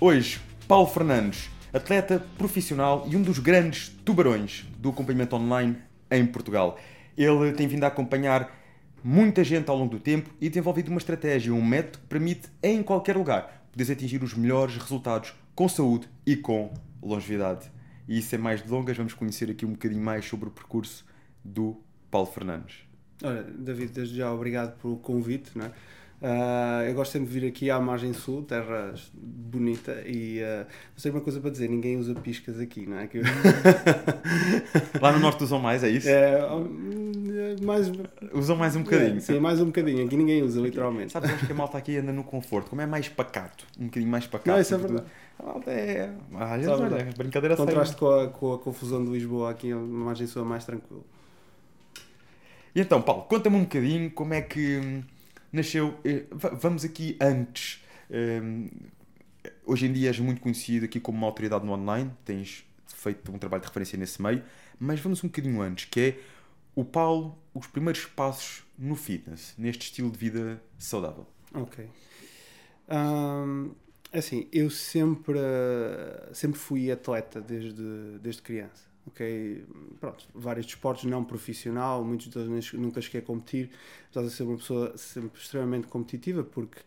Hoje, Paulo Fernandes, atleta profissional e um dos grandes tubarões do acompanhamento online em Portugal. Ele tem vindo a acompanhar muita gente ao longo do tempo e desenvolvido uma estratégia, um método que permite, em qualquer lugar, poderes atingir os melhores resultados com saúde e com longevidade. E sem mais delongas, vamos conhecer aqui um bocadinho mais sobre o percurso do Paulo Fernandes. Olha, David, desde já obrigado pelo convite. Não é? Uh, eu gosto sempre de vir aqui à margem sul, terra bonita, e uh, sei uma coisa para dizer: ninguém usa piscas aqui, não é? Que... Lá no norte usam mais, é isso? É, mais... Usam mais um bocadinho. É, sim, mais um bocadinho. Aqui ninguém usa, literalmente. Sabes, acho que a malta aqui anda no conforto, como é mais pacato, um bocadinho mais pacato. Não, isso é verdade. A malta é. Olha, olha, brincadeira Contraste com a, com a confusão de Lisboa, aqui na margem sul é mais tranquilo. E então, Paulo, conta-me um bocadinho como é que nasceu. Eh, vamos aqui antes. Ehm, hoje em dia és muito conhecido aqui como uma autoridade no online, tens feito um trabalho de referência nesse meio, mas vamos um bocadinho antes, que é o Paulo, os primeiros passos no fitness, neste estilo de vida saudável. Ok. Um, assim, eu sempre, sempre fui atleta desde, desde criança ok? Pronto, vários desportos não profissional, muitos deles nunca cheguei a competir, apesar de ser uma pessoa sempre extremamente competitiva, porque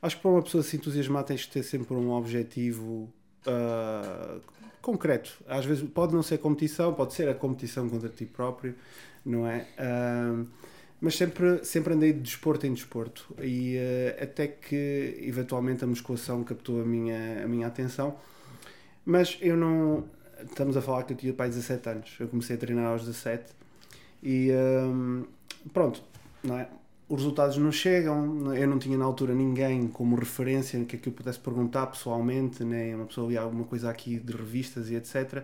acho que para uma pessoa se entusiasmar tens que ter sempre um objetivo uh, concreto. Às vezes pode não ser competição, pode ser a competição contra ti próprio, não é? Uh, mas sempre, sempre andei de desporto em desporto e uh, até que eventualmente a musculação captou a minha, a minha atenção mas eu não estamos a falar que eu tinha pai 17 anos. Eu comecei a treinar aos 17 e um, pronto, não é? Os resultados não chegam, eu não tinha na altura ninguém como referência que, eu pudesse perguntar pessoalmente, nem uma pessoa lia alguma coisa aqui de revistas e etc.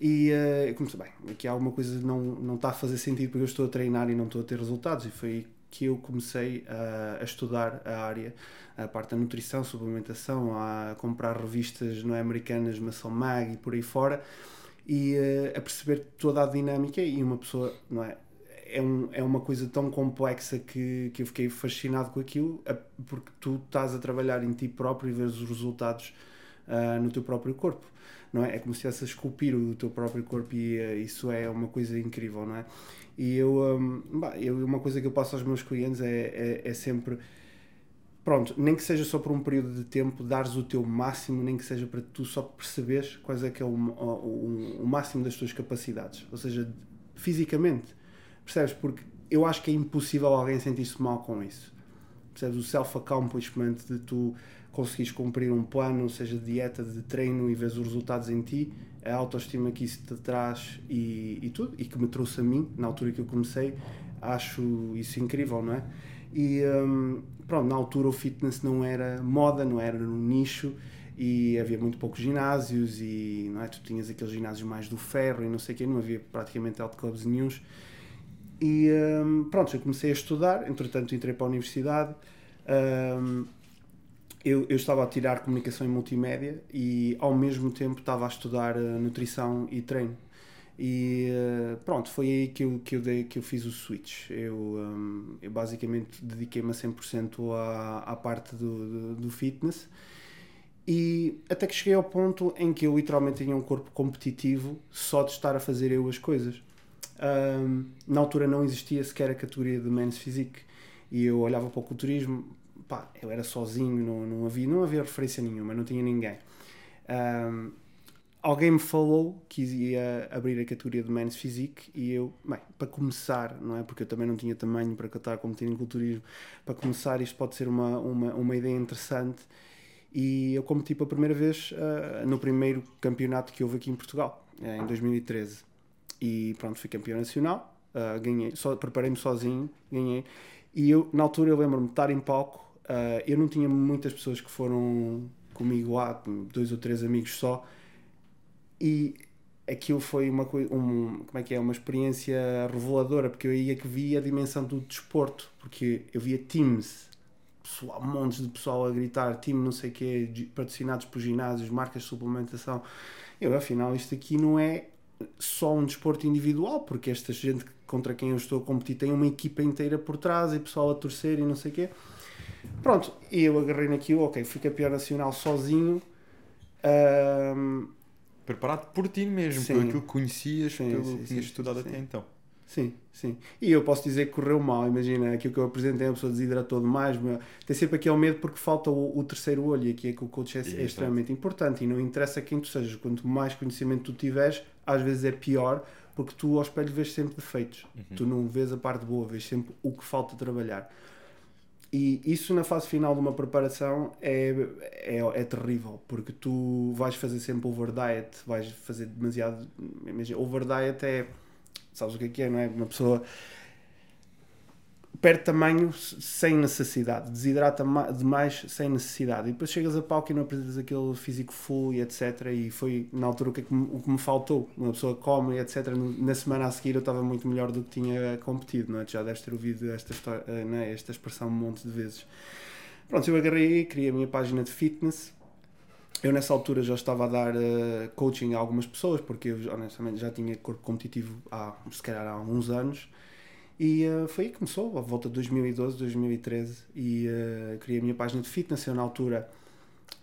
E uh, eu comecei, bem, aqui alguma coisa não, não está a fazer sentido porque eu estou a treinar e não estou a ter resultados. E foi que eu comecei a, a, estudar a área, a parte da nutrição, suplementação, a comprar revistas não é, americanas, Muscle Mag e por aí fora, e uh, a perceber toda a dinâmica e uma pessoa, não é? É, um, é uma coisa tão complexa que, que eu fiquei fascinado com aquilo, porque tu estás a trabalhar em ti próprio e vês os resultados uh, no teu próprio corpo. Não é? é como se estivesse a esculpir o teu próprio corpo e uh, isso é uma coisa incrível, não é? E eu, um, bah, eu, uma coisa que eu passo aos meus clientes é, é, é, sempre. Pronto, nem que seja só por um período de tempo, dares o teu máximo, nem que seja para tu só perceberes quais é que é o, o, o máximo das tuas capacidades. Ou seja, fisicamente. Percebes? Porque eu acho que é impossível alguém sentir-se mal com isso. Percebes? O self-accomplishment de tu conseguires cumprir um plano, seja de dieta, de treino e vês os resultados em ti, a autoestima que isso te traz e, e tudo, e que me trouxe a mim, na altura que eu comecei, acho isso incrível, não é? E um, pronto, na altura o fitness não era moda, não era no nicho e havia muito poucos ginásios e não é? tu tinhas aqueles ginásios mais do ferro e não sei o quê, não havia praticamente health clubs nenhums. E um, pronto, eu comecei a estudar, entretanto entrei para a universidade. Um, eu, eu, estava a tirar comunicação e multimédia e ao mesmo tempo estava a estudar uh, nutrição e treino. E uh, pronto, foi aí que eu, que eu, dei, que eu fiz o switch. Eu, um, eu basicamente dediquei-me a 100% à, à parte do, do, do, fitness e até que cheguei ao ponto em que eu literalmente tinha um corpo competitivo só de estar a fazer eu as coisas. Um, na altura não existia sequer a categoria de men's physique e eu olhava para o culturismo, pá, eu era sozinho, não, não, havia, não havia referência nenhuma, não tinha ninguém. Um, alguém me falou que ia abrir a categoria de Men's Physique e eu, bem, para começar, não é? Porque eu também não tinha tamanho para estar a competir em culturismo, para começar isto pode ser uma, uma, uma ideia interessante e eu competi pela primeira vez uh, no primeiro campeonato que houve aqui em Portugal, uh, em 2013. E pronto, fui campeão nacional, uh, ganhei, só, preparei-me sozinho, ganhei. E eu, na altura, eu lembro-me de estar em palco Uh, eu não tinha muitas pessoas que foram comigo lá, dois ou três amigos só, e aquilo foi uma um, como é que é, uma experiência reveladora, porque eu aí que vi a dimensão do desporto, porque eu via teams, pessoal, montes de pessoal a gritar, time não sei o quê, patrocinados por ginásios, marcas de suplementação. Eu, afinal, isto aqui não é só um desporto individual, porque esta gente contra quem eu estou a competir tem uma equipa inteira por trás e pessoal a torcer e não sei o quê. Pronto, e eu agarrei naquilo, ok, fui campeão nacional sozinho, Ahm, Preparado por ti mesmo, Sim. por aquilo que conhecias, Sim, pelo sim, que tinhas estudado até então. Sim, sim. E eu posso dizer que correu mal. Imagina, aquilo que eu apresentei, a pessoa desidratou demais. Tem sempre aquele medo porque falta o, o terceiro olho. E aqui é que o coach é, é extremamente importante. E não interessa quem tu sejas. Quanto mais conhecimento tu tiveres, às vezes é pior porque tu ao espelho vês sempre defeitos. Tu não vês a parte boa, vês sempre o que falta trabalhar. E isso na fase final de uma preparação é, é, é terrível, porque tu vais fazer sempre over diet, vais fazer demasiado. Imagina, over diet é. Sabes o que é que é, não é? Uma pessoa perde tamanho sem necessidade, desidrata ma- demais sem necessidade. E depois chegas a palco e não apresentas aquele físico full e etc. E foi na altura o que, é o que me faltou. Uma pessoa come e etc. Na semana a seguir eu estava muito melhor do que tinha competido, não é? Já deves ter ouvido esta, história, eh, é? esta expressão um monte de vezes. Pronto, eu agarrei criei a minha página de fitness. Eu nessa altura já estava a dar eh, coaching a algumas pessoas, porque eu honestamente já tinha corpo competitivo há, se calhar há alguns anos. E eh, foi aí que começou, à volta de 2012, 2013, e eh, criei a minha página de fitness. Eu, na altura,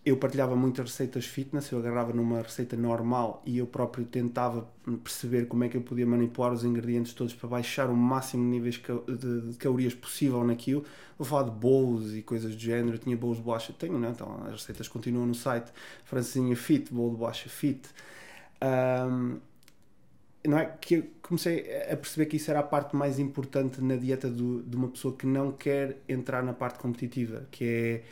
eu partilhava muitas receitas fitness, eu agarrava numa receita normal e eu próprio tentava perceber como é que eu podia manipular os ingredientes todos para baixar o máximo de níveis de, calorias possível naquilo. Vou falar de bolos e coisas do género. Eu tinha bolos de bolacha, tenho, não é? Então as receitas continuam no site. Francesinha Fit, bolo de bolacha Fit. Ahm, não é que eu comecei a perceber que isso era a parte mais importante na dieta do- de uma pessoa que não quer entrar na parte competitiva, que é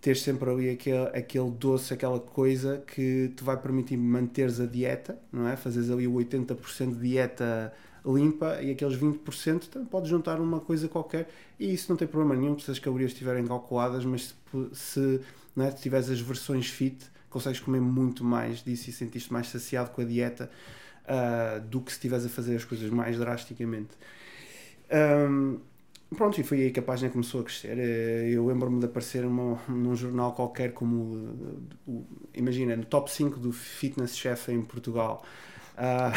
ter sempre ali aquele, aquele doce, aquela coisa que te vai permitir manteres a dieta, não é? Fazes ali o 80% de dieta limpa e aqueles 20% também podes juntar uma coisa qualquer e isso não tem problema nenhum se as calorias estiverem calculadas, mas se, se não é, se tiveres as versões fit, consegues comer muito mais disso e sentiste mais saciado com a dieta ah, do que se estiveres a fazer as coisas mais drasticamente. Ahm, pronto, e foi aí que a página começou a crescer. Eh, Eu lembro-me de aparecer numa, num jornal qualquer como, uh, imagina, no top 5 do Fitness Chef em Portugal. Ah,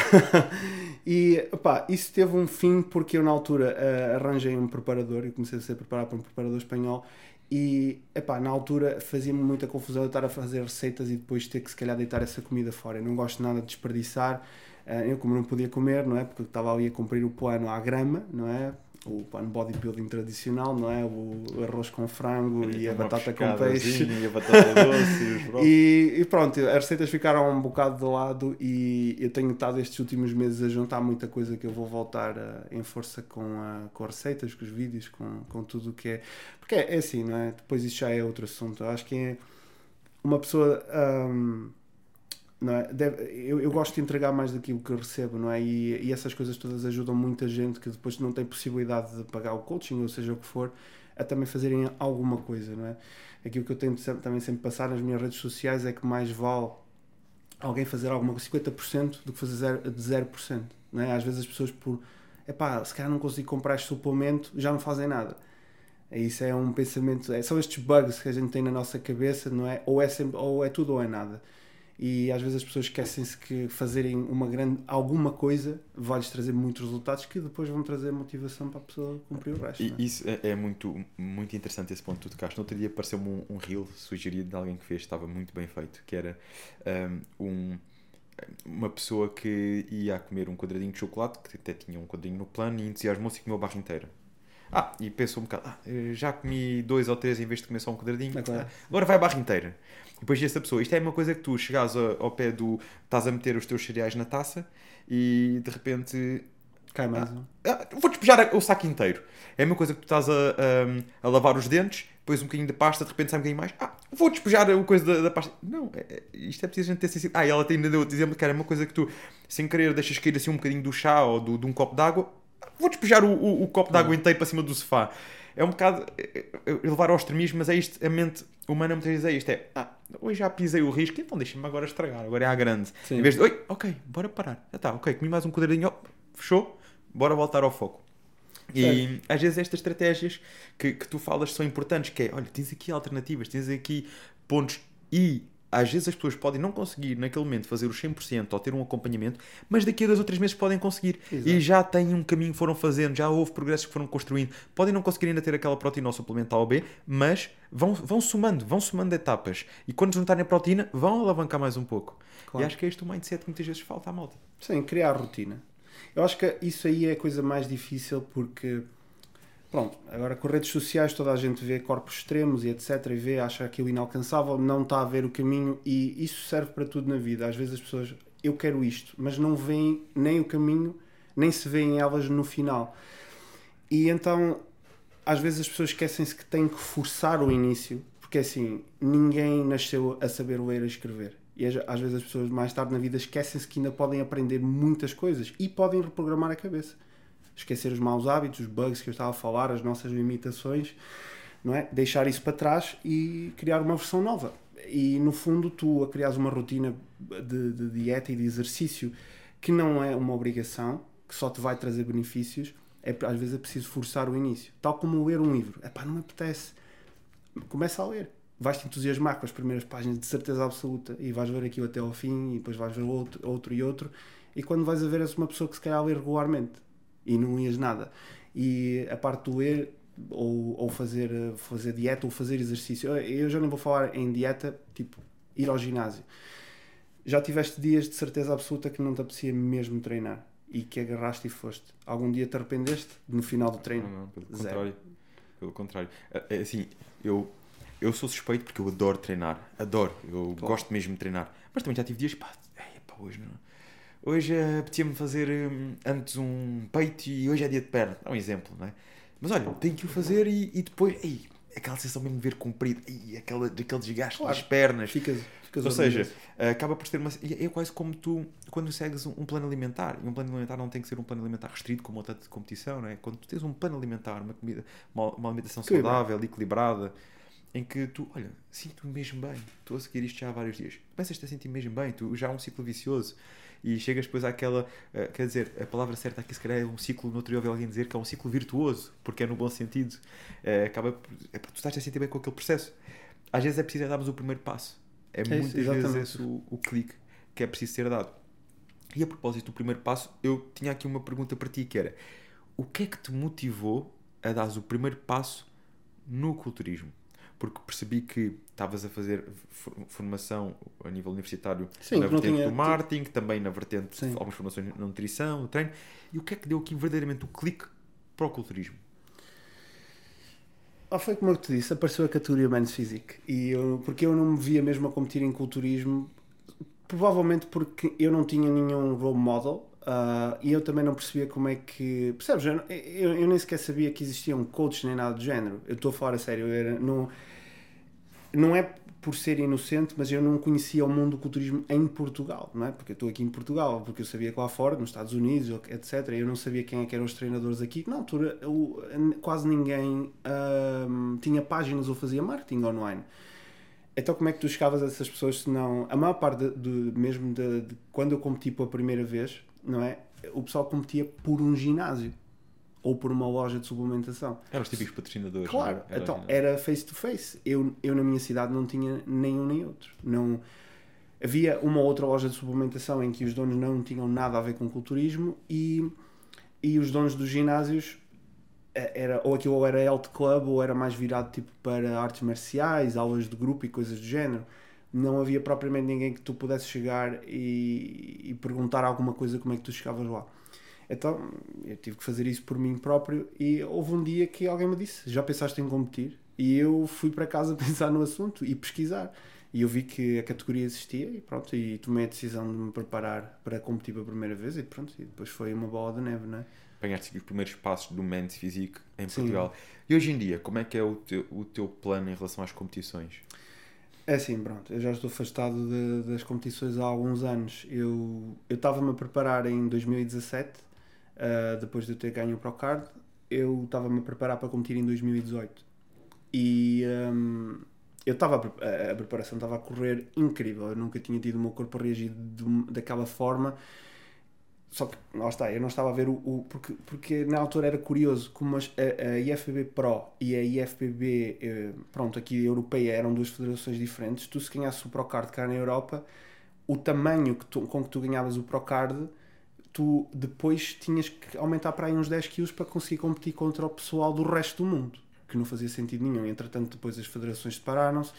e opá, isso teve um fim porque eu na altura ah, arranjei um preparador e comecei a ser preparado para um preparador espanhol e epá, na altura fazia-me muita confusão eu estar a fazer receitas e depois ter que se calhar deitar essa comida fora. Eu não gosto nada de desperdiçar. Ah, eu como não podia comer, não é? Porque estava ali a cumprir o plano à grama, não é? O plano bodybuilding tradicional, não é? O arroz com frango e a Uma batata com peixe. E a batata doce e. E, e pronto, as receitas ficaram um bocado de lado e eu tenho estado estes últimos meses a juntar muita coisa que eu vou voltar eh, em força com, a, com as receitas, com os vídeos, com, com tudo o que é. Porque é, é assim, não é? Depois isso já é outro assunto. Eu acho que é uma pessoa. ahm, não é? Deve- eu, eu gosto de entregar mais daquilo que recebo, não é? E, e essas coisas todas ajudam muita gente que depois não tem possibilidade de pagar o coaching, ou seja o que for, a também fazerem alguma coisa, não é? Aquilo que eu tento sempre- também sempre passar nas minhas redes sociais é que mais vale alguém fazer alguma coisa, 50% do que fazer zero, de 0%, não é? Às vezes as pessoas por, epá, se calhar não consigo comprar este suplemento, já não fazem nada. Isso é um pensamento, é, são estes bugs que a gente tem na nossa cabeça, não é? Ou é, sempre, ou é tudo ou é nada. E às vezes as pessoas esquecem-se que fazerem uma grande, alguma coisa vai-lhes trazer muitos resultados que depois vão trazer motivação para a pessoa cumprir o resto. E é? isso é, é muito, muito interessante esse ponto que tu tocaste. No outro dia apareceu-me um, um reel sugerido de alguém que fez, estava muito bem feito, que era um, uma pessoa que ia comer um quadradinho de chocolate, que até tinha um quadradinho no plano, e entusiasmou-se e comeu a barra inteira. Ah, e pensou um bocado, ah, já comi dois ou três em vez de comer só um quadradinho, É claro. agora vai a barra inteira. E depois essa pessoa, isto é uma coisa que tu chegas a- ao pé do, estás a meter os teus cereais na taça e de repente Cai mais um. ah, vou despejar o saco inteiro. É a mesma coisa que tu estás a, a, a lavar os dentes, depois um bocadinho de pasta, de repente sai um bocadinho mais. Ah, vou despejar a coisa da, da pasta. Não, é, é- isto é preciso a gente ter sensibilidade. Ah, e ela tem- ainda deu outro exemplo que era uma coisa que tu, sem querer, deixas cair assim um bocadinho do chá ou do, de um copo d'água. Ah, Vou despejar o, o, o copo d'água inteiro para cima do sofá. É um bocado é, é levar ao extremismo, mas é isto, a mente humana muitas vezes é isto: é ah, hoje já pisei o risco, então deixa-me agora estragar, agora é à grande. Sim. Em vez de, oi, ok, bora parar. Já está, ok, comi mais um quadradinho, fechou, bora voltar ao foco. E às vezes estas estratégias que, que tu falas são importantes, que é, olha, tens aqui alternativas, tens aqui pontos e às vezes as pessoas podem não conseguir naquele momento fazer os 100% ou ter um acompanhamento, mas daqui a dois ou três meses podem conseguir. Exato. E já têm um caminho que foram fazendo, já houve progressos que foram construindo. Podem não conseguir ainda ter aquela proteína ou suplemento A ou B, mas vão, vão somando, vão somando etapas. E quando juntarem a proteína, vão alavancar mais um pouco. Claro. E acho que é este o mindset que muitas vezes falta à malta. Sim, criar rotina. Eu acho que isso aí é a coisa mais difícil porque, pronto, agora com redes sociais toda a gente vê corpos extremos e etc. e vê, acha aquilo inalcançável, não está a ver o caminho e isso serve para tudo na vida. Às vezes as pessoas, eu quero isto, mas não veem nem o caminho, nem se veem elas no final. E então, às vezes as pessoas esquecem-se que têm que forçar o início, porque assim, ninguém nasceu a saber ler e escrever. E às vezes as pessoas mais tarde na vida esquecem-se que ainda podem aprender muitas coisas e podem reprogramar a cabeça. Esquecer os maus hábitos, os bugs que eu estava a falar, as nossas limitações, não é? Deixar isso para trás e criar uma versão nova. E no fundo, tu a criares uma rotina de, de dieta e de exercício que não é uma obrigação, que só te vai trazer benefícios, é, às vezes é preciso forçar o início. Tal como ler um livro. Epá, não me apetece. Começa a ler. Vais-te entusiasmar com as primeiras páginas de certeza absoluta e vais ver aquilo até ao fim e depois vais ver outro, outro e outro. E quando vais a ver, és uma pessoa que se calhar lê regularmente e não ias nada. E a parte do ler ou, ou fazer, fazer dieta ou fazer exercício. Eu- já nem vou falar em dieta, tipo ir ao ginásio. Já tiveste dias de certeza absoluta que não te apetecia mesmo treinar e que agarraste e foste. Algum dia te arrependeste no final do treino? Não, não, pelo Zero. contrário. Pelo contrário. É, é Assim, eu, eu sou suspeito porque eu adoro treinar. Adoro. Eu Claro. gosto mesmo de treinar. Mas também já tive dias, pá, ei, pá hoje não. Hoje eh, apetecia-me fazer hum, antes um peito e hoje é dia de perna. É um exemplo, não é? Mas olha, tenho que o fazer e, e depois, ei, aquela sensação mesmo de ver comprido, ei, aquela, aquele desgaste Claro. nas pernas. Ficas, ficas Ou seja, orgulhoso. acaba por ter uma. É quase como tu, quando segues um, um plano alimentar. E um plano alimentar não tem que ser um plano alimentar restrito, como outra de competição, não é? Quando tu tens um plano alimentar, uma, comida, uma, uma alimentação Equilibrado. saudável, equilibrada, em que tu, olha, sinto-me mesmo bem, estou a seguir isto já há vários dias. Começas-te a sentir mesmo bem, tu, já há um ciclo vicioso. E chegas depois àquela. eh, quer dizer, a palavra certa aqui se calhar é um ciclo, no outro dia ouvi alguém dizer que é um ciclo virtuoso, porque é no bom sentido. Eh, acaba é, tu estás a sentir bem com aquele processo. Às vezes é preciso é darmos o primeiro passo. É, isso, muitas vezes exatamente. esse o, o clique que é preciso ser dado. E a propósito do primeiro passo, eu tinha aqui uma pergunta para ti que era o que é que te motivou a dar o primeiro passo no culturismo? Porque percebi que estavas a fazer for- formação a nível universitário Sim, na vertente tinha- do marketing, também na vertente Sim. de algumas formações na nutrição, no treino. E o que é que deu aqui verdadeiramente o clique para o culturismo? Ah, foi como eu te disse, apareceu a categoria Men's Physique. E eu, porque eu não me via mesmo a competir em culturismo, provavelmente porque eu não tinha nenhum role model ah, e eu também não percebia como é que. Percebes? Eu, eu, eu nem sequer sabia que existia um coach nem nada do género. Eu estou a falar a sério. Era, não, não é por ser inocente, mas eu não conhecia o mundo do culturismo em Portugal, não é? Porque eu estou aqui em Portugal, porque eu sabia que lá fora, nos Estados Unidos, etc., eu não sabia quem é que eram os treinadores aqui. Na altura, eu- quase ninguém ahm, tinha páginas ou fazia marketing online. Então, como é que tu chegavas a essas pessoas se não. A maior parte, de, de- mesmo de, de- quando eu competi pela primeira vez, não é? O pessoal competia por um ginásio ou por uma loja de suplementação. Eram os típicos patrocinadores. Claro, é? Era- então era face to face. Eu, eu na minha cidade não tinha nenhum nem outro. Não, havia uma outra loja de suplementação em que os donos não tinham nada a ver com culturismo e, e os donos dos ginásios eh, era, ou aquilo ou era health club ou era mais virado tipo para artes marciais, aulas de grupo e coisas do género. Não havia propriamente ninguém que tu pudesse chegar e, e perguntar alguma coisa como é que tu chegavas lá. Então eu tive que fazer isso por mim próprio e houve um dia que alguém me disse: Já pensaste em competir? E eu fui para casa pensar no assunto e pesquisar. E eu vi que a categoria existia e pronto, e tomei a decisão de me preparar para competir pela primeira vez e pronto, e depois foi uma bola de neve, não é? apanhaste os primeiros passos do Men's Physique em Sim. Portugal. E hoje em dia, como é que é o teu, o teu plano em relação às competições? É assim, pronto, eu já estou afastado de- das competições há alguns anos. Eu estava-me a preparar em 2017, ah, depois de eu ter ganho o Procard, eu estava-me a preparar para competir em 2018. E hum, eu estava a, pre- a- a preparação estava a correr incrível. Eu nunca tinha tido o meu corpo a reagir de um- daquela forma. Só que, lá está, eu não estava a ver o. o porque, porque na altura era curioso como as, a, a IFBB Pro e a IFBB, eh, pronto, aqui europeia eram duas federações diferentes. Tu, se ganhasses o Procard cá na Europa, o tamanho que tu, com que tu ganhavas o Procard, tu depois tinhas que aumentar para aí uns 10 quilos para conseguir competir contra o pessoal do resto do mundo. Que não fazia sentido nenhum. Entretanto, depois as federações separaram-se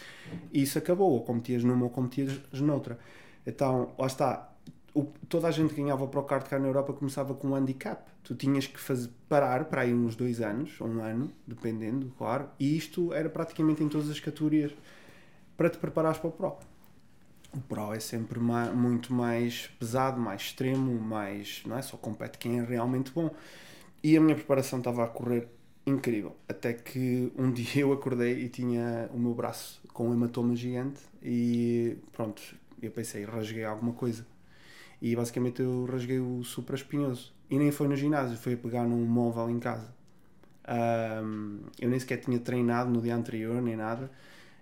e isso acabou. Ou competias numa ou competias noutra. Então, lá está o, toda a gente que ganhava para o kart cá na Europa começava com um handicap. Tu tinhas que fazer, parar para aí uns dois anos, ou um ano, dependendo, claro, e isto era praticamente em todas as categorias para te preparares para o Pro. O Pro é sempre mais, muito mais pesado, mais extremo, mais. não é? Só compete quem é realmente bom. E a minha preparação estava a correr incrível. Até que um dia eu acordei e tinha o meu braço com um hematoma gigante e pronto, eu pensei, rasguei alguma coisa e basicamente eu rasguei o supraespinhoso. E nem foi no ginásio, foi a pegar num móvel em casa. Um, eu nem sequer tinha treinado no dia anterior, nem nada.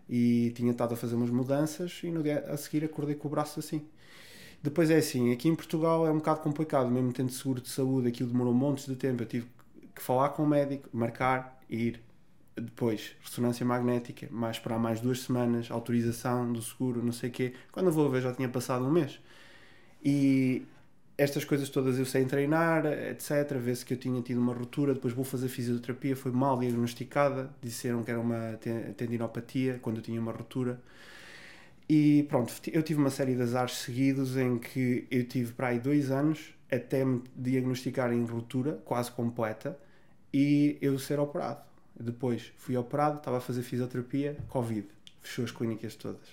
E tinha estado a fazer umas mudanças e no dia a seguir acordei com o braço assim. Depois é assim, aqui em Portugal é um bocado complicado, mesmo tendo seguro de saúde, aquilo demorou montes de tempo. Eu tive que falar com o médico, marcar ir. Depois, ressonância magnética, mais para mais duas semanas, autorização do seguro, não sei o quê. Quando eu vou ver já tinha passado um mês. E estas coisas todas eu sei treinar, etc. Vê-se que eu tinha tido uma ruptura, depois vou fazer fisioterapia, foi mal diagnosticada, disseram que era uma tendinopatia quando eu tinha uma ruptura. E pronto, eu tive uma série de azares seguidos em que eu tive para aí dois anos até me diagnosticarem ruptura quase completa e eu ser operado. Depois fui operado, estava a fazer fisioterapia, Covid, fechou as clínicas todas.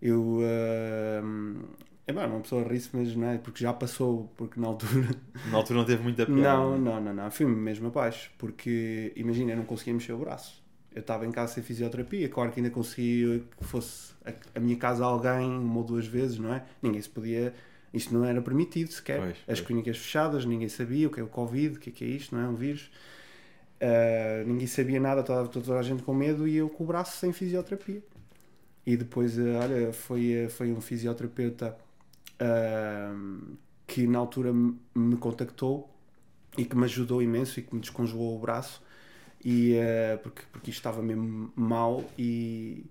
Eu uh, é bom, uma pessoa ri-se, mas não é porque já passou, porque na altura. Na altura não teve muita piada. Não, não, não, não. Fui-me mesmo abaixo, porque imagina, eu não conseguia mexer o braço. Eu estava em casa sem fisioterapia, claro que ainda conseguia que fosse a, a, minha casa alguém uma ou duas vezes, não é? Ninguém se podia. Isto não era permitido sequer. Pois, As clínicas fechadas, ninguém sabia o que é o Covid, o que é que é isto, não é? Um vírus. Uh, ninguém sabia nada, toda, toda a gente com medo e eu com o braço sem fisioterapia. E depois, olha, foi, foi um fisioterapeuta que na altura me contactou e que me ajudou imenso e que me descongelou o braço e uh, porque, porque isto estava mesmo mal e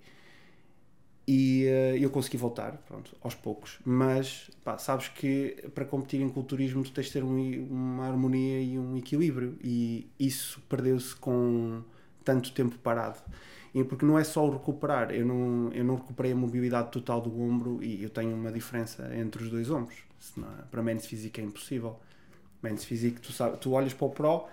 e uh, eu consegui voltar, pronto, aos poucos. Mas pá, sabes que para competir em culturismo tu tens de ter um, uma harmonia e um equilíbrio, e isso perdeu-se com tanto tempo parado. E porque não é só o recuperar, eu não, eu não recuperei a mobilidade total do ombro e eu tenho uma diferença entre os dois ombros. Senão, para Men's Physique é impossível. Men's Physique, tu, sabe, tu olhas para o Pro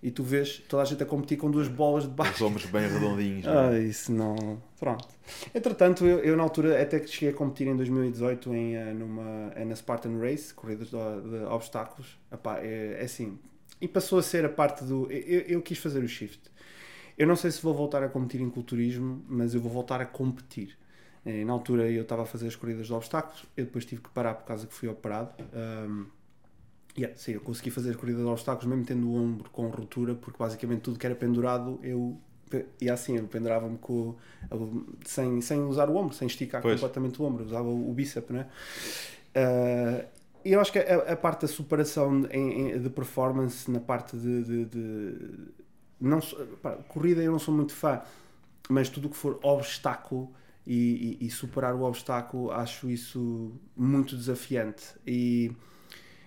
e tu vês toda a gente a competir com duas bolas de baixo. Os ombros bem redondinhos. Não é? Ah, isso não. Pronto. Entretanto, eu, eu, na altura até que cheguei a competir em 2018 em, eh, numa, na Spartan Race, corridas de, de obstáculos. Epá, é, é assim. E passou a ser a parte do. Eu, eu quis fazer o shift eu não sei se vou voltar a competir em culturismo, mas eu vou voltar a competir. Eh, na altura eu estava a fazer as corridas de obstáculos, eu depois tive que parar por causa que fui operado. Um, yeah, sim, eu consegui fazer as corridas de obstáculos mesmo tendo o ombro com ruptura, porque basicamente tudo que era pendurado eu e assim, eu pendurava-me com, sem, sem usar o ombro, sem esticar pois. completamente o ombro, usava o, o bíceps, né? Uh, e eu acho que a, a parte da superação em, em, de performance na parte de, de, de não, pá, corrida eu não sou muito fã, mas tudo o que for obstáculo e, e, e, superar o obstáculo acho isso muito desafiante. E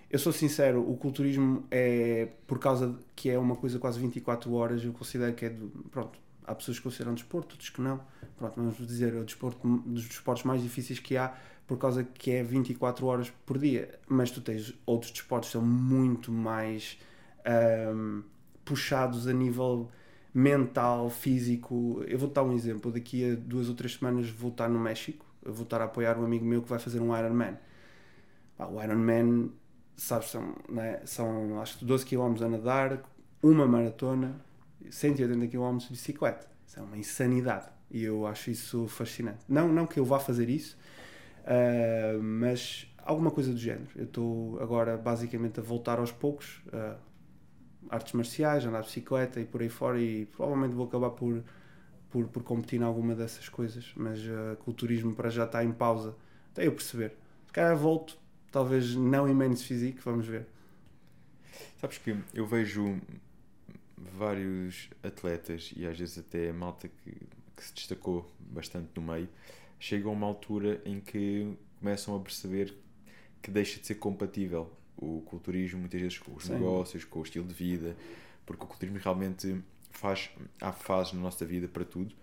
eu sou sincero, o culturismo é por causa que é uma coisa quase 24 horas, eu considero que é do, pronto. Há pessoas que consideram desporto, outros que não. Pronto, vamos dizer, é o desporto dos desportos mais difíceis que há, por causa que é 24 horas por dia. Mas tu tens outros desportos que são muito mais. Um, puxados a nível mental, físico. Eu vou dar um exemplo. Daqui a duas ou três semanas vou estar no México. Vou estar a apoiar um amigo meu que vai fazer um Ironman. o Ironman, sabes, são, né, são acho que 12 km a nadar, uma maratona, 180 km de bicicleta. Isso é uma insanidade. E eu acho isso fascinante. Não, não que eu vá fazer isso, uh, mas alguma coisa do género. Eu estou agora basicamente a voltar aos poucos. Uh, artes marciais, andar de bicicleta e por aí fora e provavelmente vou acabar por, por, por competir em alguma dessas coisas, mas uh, culturismo para já está em pausa, até eu perceber. Se calhar volto, talvez não em Men's Physique, vamos ver. Sabes que eu vejo vários atletas e às vezes até a malta que, que se destacou bastante no meio, chegam a uma altura em que começam a perceber que deixa de ser compatível o culturismo muitas vezes com os Sim. negócios, com o estilo de vida, porque o culturismo realmente faz há fases na nossa vida para tudo,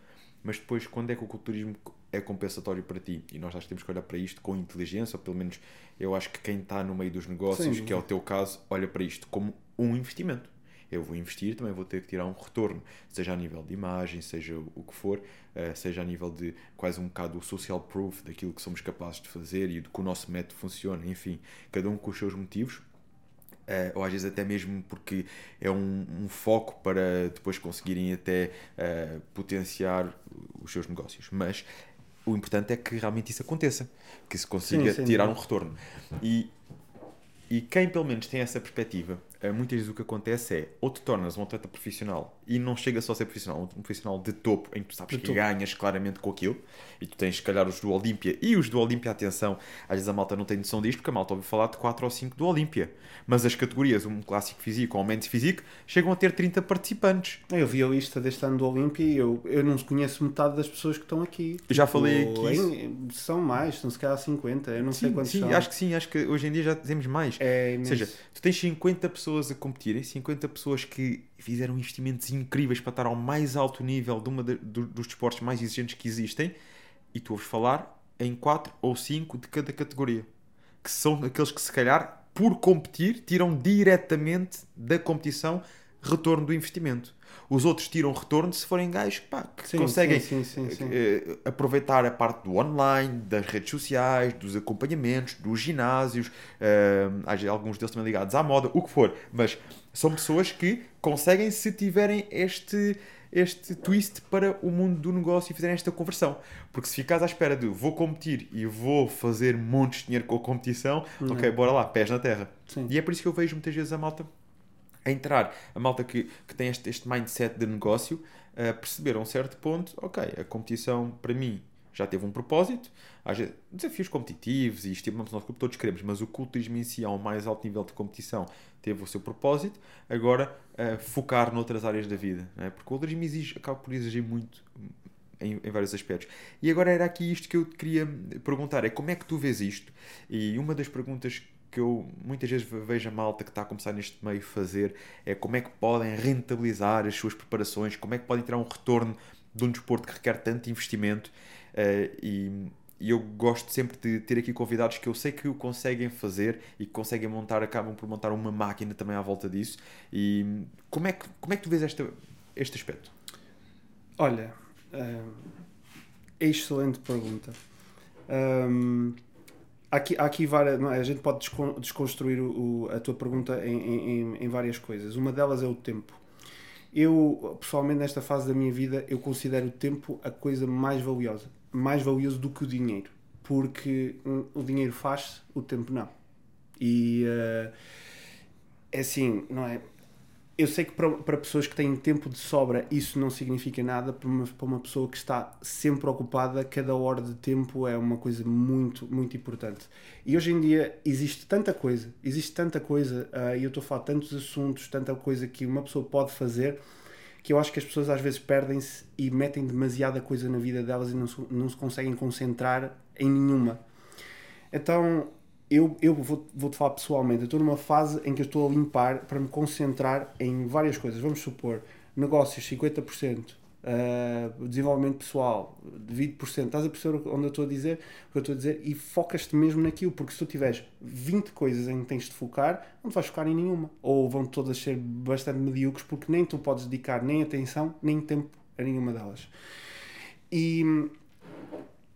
mas depois quando é que o culturismo é compensatório para ti? E nós acho que temos que olhar para isto com inteligência, ou pelo menos eu acho que quem está no meio dos negócios, Sim. que é o teu caso, olha para isto como um investimento eu vou investir, também vou ter que tirar um retorno, seja a nível de imagem, seja o que for, uh, seja a nível de quase um bocado o social proof daquilo que somos capazes de fazer e de que o nosso método funciona, enfim, cada um com os seus motivos. Uh, ou às vezes até mesmo porque é um, um foco para depois conseguirem até uh, potenciar os seus negócios. Mas o importante é que realmente isso aconteça, que se consiga sim, tirar um retorno. E, e quem pelo menos tem essa perspectiva eh, muitas vezes o que acontece é ou te tornas um atleta profissional e não chega só a ser profissional, um profissional de topo em que tu sabes de que topo. ganhas claramente com aquilo e tu tens se calhar os do Olímpia e os do Olímpia, atenção, às vezes a malta não tem noção disto porque a malta ouve falar de 4 ou 5 do Olímpia, mas as categorias, um clássico físico ou um men's físico, chegam a ter 30 participantes. Eu vi a lista deste ano do Olímpia e eu, eu não conheço metade das pessoas que estão aqui. Já falei tipo, aqui. Em, são mais, são se calhar 50, eu não sim, sei quantos sim, são. acho que sim, acho que hoje em dia já temos mais. É ou seja, tu tens 50 pessoas a competirem, 50 pessoas que fizeram investimentos incríveis para estar ao mais alto nível de uma de, do, dos desportos mais exigentes que existem e tu ouves falar em 4 ou 5 de cada categoria que são aqueles que se calhar por competir tiram diretamente da competição retorno do investimento os outros tiram retorno se forem gajos pá, que sim, conseguem sim, sim, uh, aproveitar a parte do online, das redes sociais, dos acompanhamentos, dos ginásios, uh, alguns deles também ligados à moda, o que for. Mas são pessoas que conseguem se tiverem este este twist para o mundo do negócio e fizerem esta conversão. Porque se ficares à espera de vou competir e vou fazer montes de dinheiro com a competição, Não. ok, bora lá, pés na terra. Sim. E é por isso que eu vejo muitas vezes a malta a entrar, a malta que, que tem este, este mindset de negócio, a perceber a um certo ponto, ok, a competição para mim já teve um propósito, há desafios competitivos e estimulamos o nosso grupo, todos queremos, mas o culturismo em si, ao mais alto nível de competição, teve o seu propósito, agora uh, focar noutras áreas da vida, é? porque o culturismo exige, acaba por exigir muito em, em, vários aspectos. E agora era aqui isto que eu te queria perguntar, é como é que tu vês isto? E uma das perguntas que eu muitas vezes vejo a malta que está a começar neste meio fazer é como é que podem rentabilizar as suas preparações, como é que podem tirar um retorno de um desporto que requer tanto investimento uh, e, e, eu gosto sempre de ter aqui convidados que eu sei que o conseguem fazer e que conseguem montar, acabam por montar uma máquina também à volta disso e como é que, como é que tu vês esta, este aspecto? Olha, uh, excelente pergunta. Um, aqui, aqui várias, é? a gente pode desconstruir o, a tua pergunta em, em, em, várias coisas. Uma delas é o tempo. Eu, pessoalmente, nesta fase da minha vida, eu considero o tempo a coisa mais valiosa. Mais valioso do que o dinheiro. Porque o dinheiro faz, o tempo não. E uh, é assim, não é? Eu sei que para, para, pessoas que têm tempo de sobra isso não significa nada, para uma, para uma pessoa que está sempre ocupada, cada hora de tempo é uma coisa muito, muito importante. E hoje em dia existe tanta coisa, existe tanta coisa, uh, e eu estou a falar tantos assuntos, tanta coisa que uma pessoa pode fazer, que eu acho que as pessoas às vezes perdem-se e metem demasiada coisa na vida delas e não se, não se conseguem concentrar em nenhuma. Então, eu, eu vou, vou-te falar pessoalmente, eu estou numa fase em que eu estou a limpar para me concentrar em várias coisas. Vamos supor, negócios 50%, uh, desenvolvimento pessoal 20%. Estás a perceber onde eu estou a dizer? O que eu estou a dizer? E focas-te mesmo naquilo, porque se tu tiveres 20 coisas em que tens de focar, não te vais focar em nenhuma. Ou vão todas ser bastante medíocres, porque nem tu podes dedicar nem atenção, nem tempo a nenhuma delas. E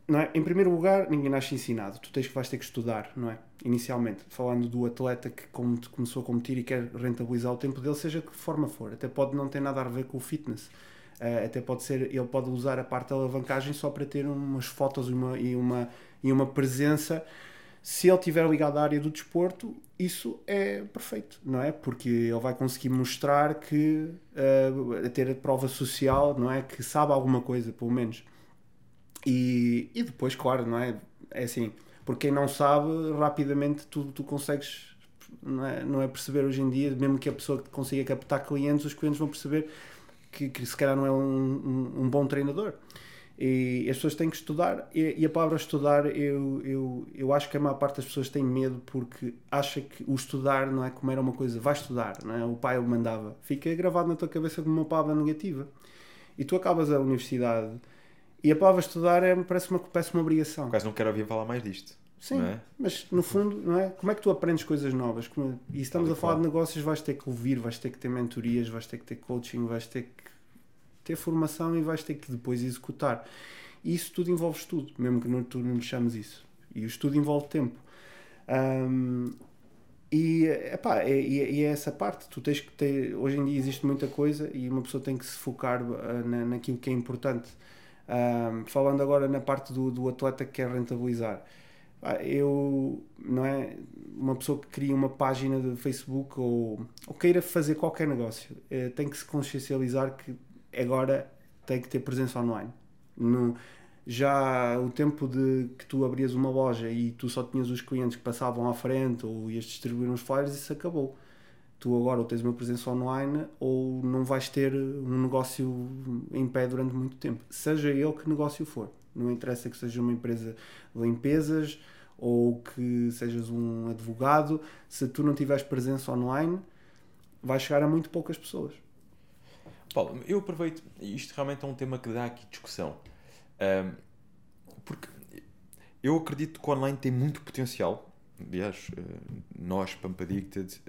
não é? Em primeiro lugar, ninguém nasce ensinado. Tu tens que vais ter que estudar, não é? Inicialmente, falando do atleta que começou a competir e quer rentabilizar o tempo dele, seja que forma for. Até pode não ter nada a ver com o fitness. Uh, até pode ser, ele pode usar a parte da alavancagem só para ter umas fotos e uma, e uma, e uma presença. Se ele estiver ligado à área do desporto, isso é perfeito, não é? Porque ele vai conseguir mostrar que, uh, ter a prova social, não é? Que sabe alguma coisa, pelo menos. E, e depois, claro, não é? É assim, Porque quem não sabe, rapidamente tu, tu consegues não é, não é perceber hoje em dia, mesmo que a pessoa que consiga captar clientes, os clientes vão perceber que, que se calhar não é um, um, um bom treinador. E as pessoas têm que estudar, e, e, a palavra estudar, eu, eu, eu acho que a maior parte das pessoas tem medo porque acha que o estudar não é como era uma coisa, vai estudar, não é? o pai o mandava, fica gravado na tua cabeça como uma palavra negativa. E tu acabas a universidade e a palavra estudar é, parece, uma, parece uma obrigação. Quase não quero ouvir falar mais disto. Sim, é? mas no fundo, não é? como é que tu aprendes coisas novas? Como, e estamos a falar de negócios, vais ter que ouvir, vais ter que ter mentorias, vais ter que ter coaching, vais ter que ter formação e vais ter que depois executar. E isso tudo envolve estudo, mesmo que não, tu não chames isso. E o estudo envolve tempo. Um, e, epá, é, e é essa parte. Tu tens que ter. Hoje em dia existe muita coisa e uma pessoa tem que se focar uh, na, naquilo que é importante. Um, falando agora na parte do, do atleta que quer rentabilizar. Eu, não é? Uma pessoa que cria uma página de Facebook ou, ou queira fazer qualquer negócio eh, tem que se consciencializar que agora tem que ter presença online. No, já o tempo de que tu abrias uma loja e tu só tinhas os clientes que passavam à frente ou ias distribuir uns flyers, isso acabou. Tu agora ou tens uma presença online ou não vais ter um negócio em pé durante muito tempo. Seja ele que negócio for. Não interessa que seja uma empresa de limpezas ou que sejas um advogado. Se tu não tiveres presença online, vais chegar a muito poucas pessoas. Paulo, eu aproveito, isto realmente é um tema que dá aqui discussão, porque eu acredito que o online tem muito potencial. Aliás, eh, nós, Pump Addicted,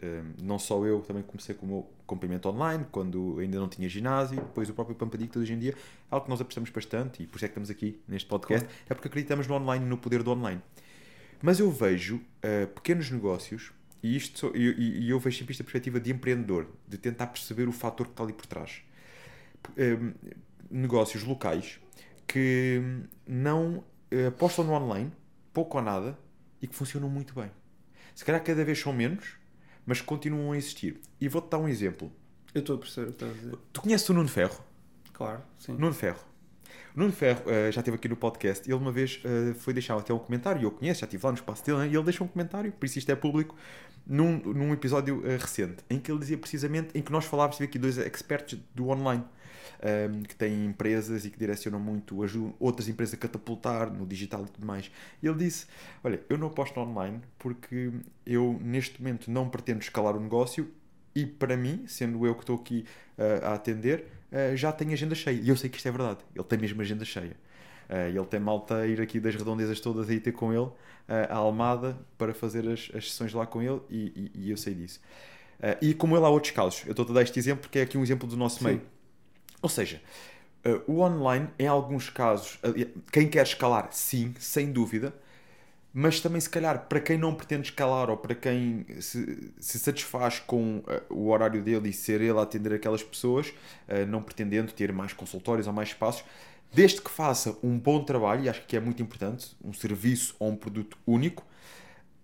não só eu, também comecei com o meu acompanhamento online, quando ainda não tinha ginásio, depois o próprio Pump Addicted hoje em dia, é algo que nós apostamos bastante, e por isso é que estamos aqui neste podcast, é porque acreditamos no online no poder do online. Mas eu vejo uh, pequenos negócios, e, isto, e, e eu vejo sempre esta perspectiva de empreendedor, de tentar perceber o fator que está ali por trás Ehm, negócios locais que não apostam no online, pouco ou nada, e que funcionam muito bem. Se calhar cada vez são menos, mas continuam a existir. E vou-te dar um exemplo. Eu estou a perceber o que estás a dizer. Tu conheces o Nuno Ferro? Claro, sim. Nuno Ferro. Nuno Ferro uh, já esteve aqui no podcast. Ele uma vez uh, foi deixar até um comentário, eu conheço, já estive lá no espaço dele, e ele deixou um comentário, por isso isto é público, num, num episódio uh, recente, em que ele dizia precisamente, em que nós falávamos, tive aqui dois experts do online um, que têm empresas e que direcionam muito ajudam outras empresas a catapultar no digital e tudo mais. E ele disse: Olha, eu não aposto online porque eu neste momento não pretendo escalar o negócio e para mim, sendo eu que estou aqui uh, a atender, uh, já tenho agenda cheia. E eu sei que isto é verdade, ele tem mesmo agenda cheia. Uh, ele tem malta a ir aqui das redondezas todas e ter com ele, uh, a Almada, para fazer as, as sessões lá com ele, e, e, e eu sei disso. Uh, e como ele há outros casos, eu estou a dar este exemplo porque é aqui um exemplo do nosso Sim. meio. Ou seja, uh, o online, em alguns casos, quem quer escalar, sim, sem dúvida, mas também, se calhar, para quem não pretende escalar ou para quem se, se satisfaz com uh, o horário dele e ser ele a atender aquelas pessoas, não pretendendo ter mais consultórios ou mais espaços, desde que faça um bom trabalho, e acho que é muito importante, um serviço ou um produto único,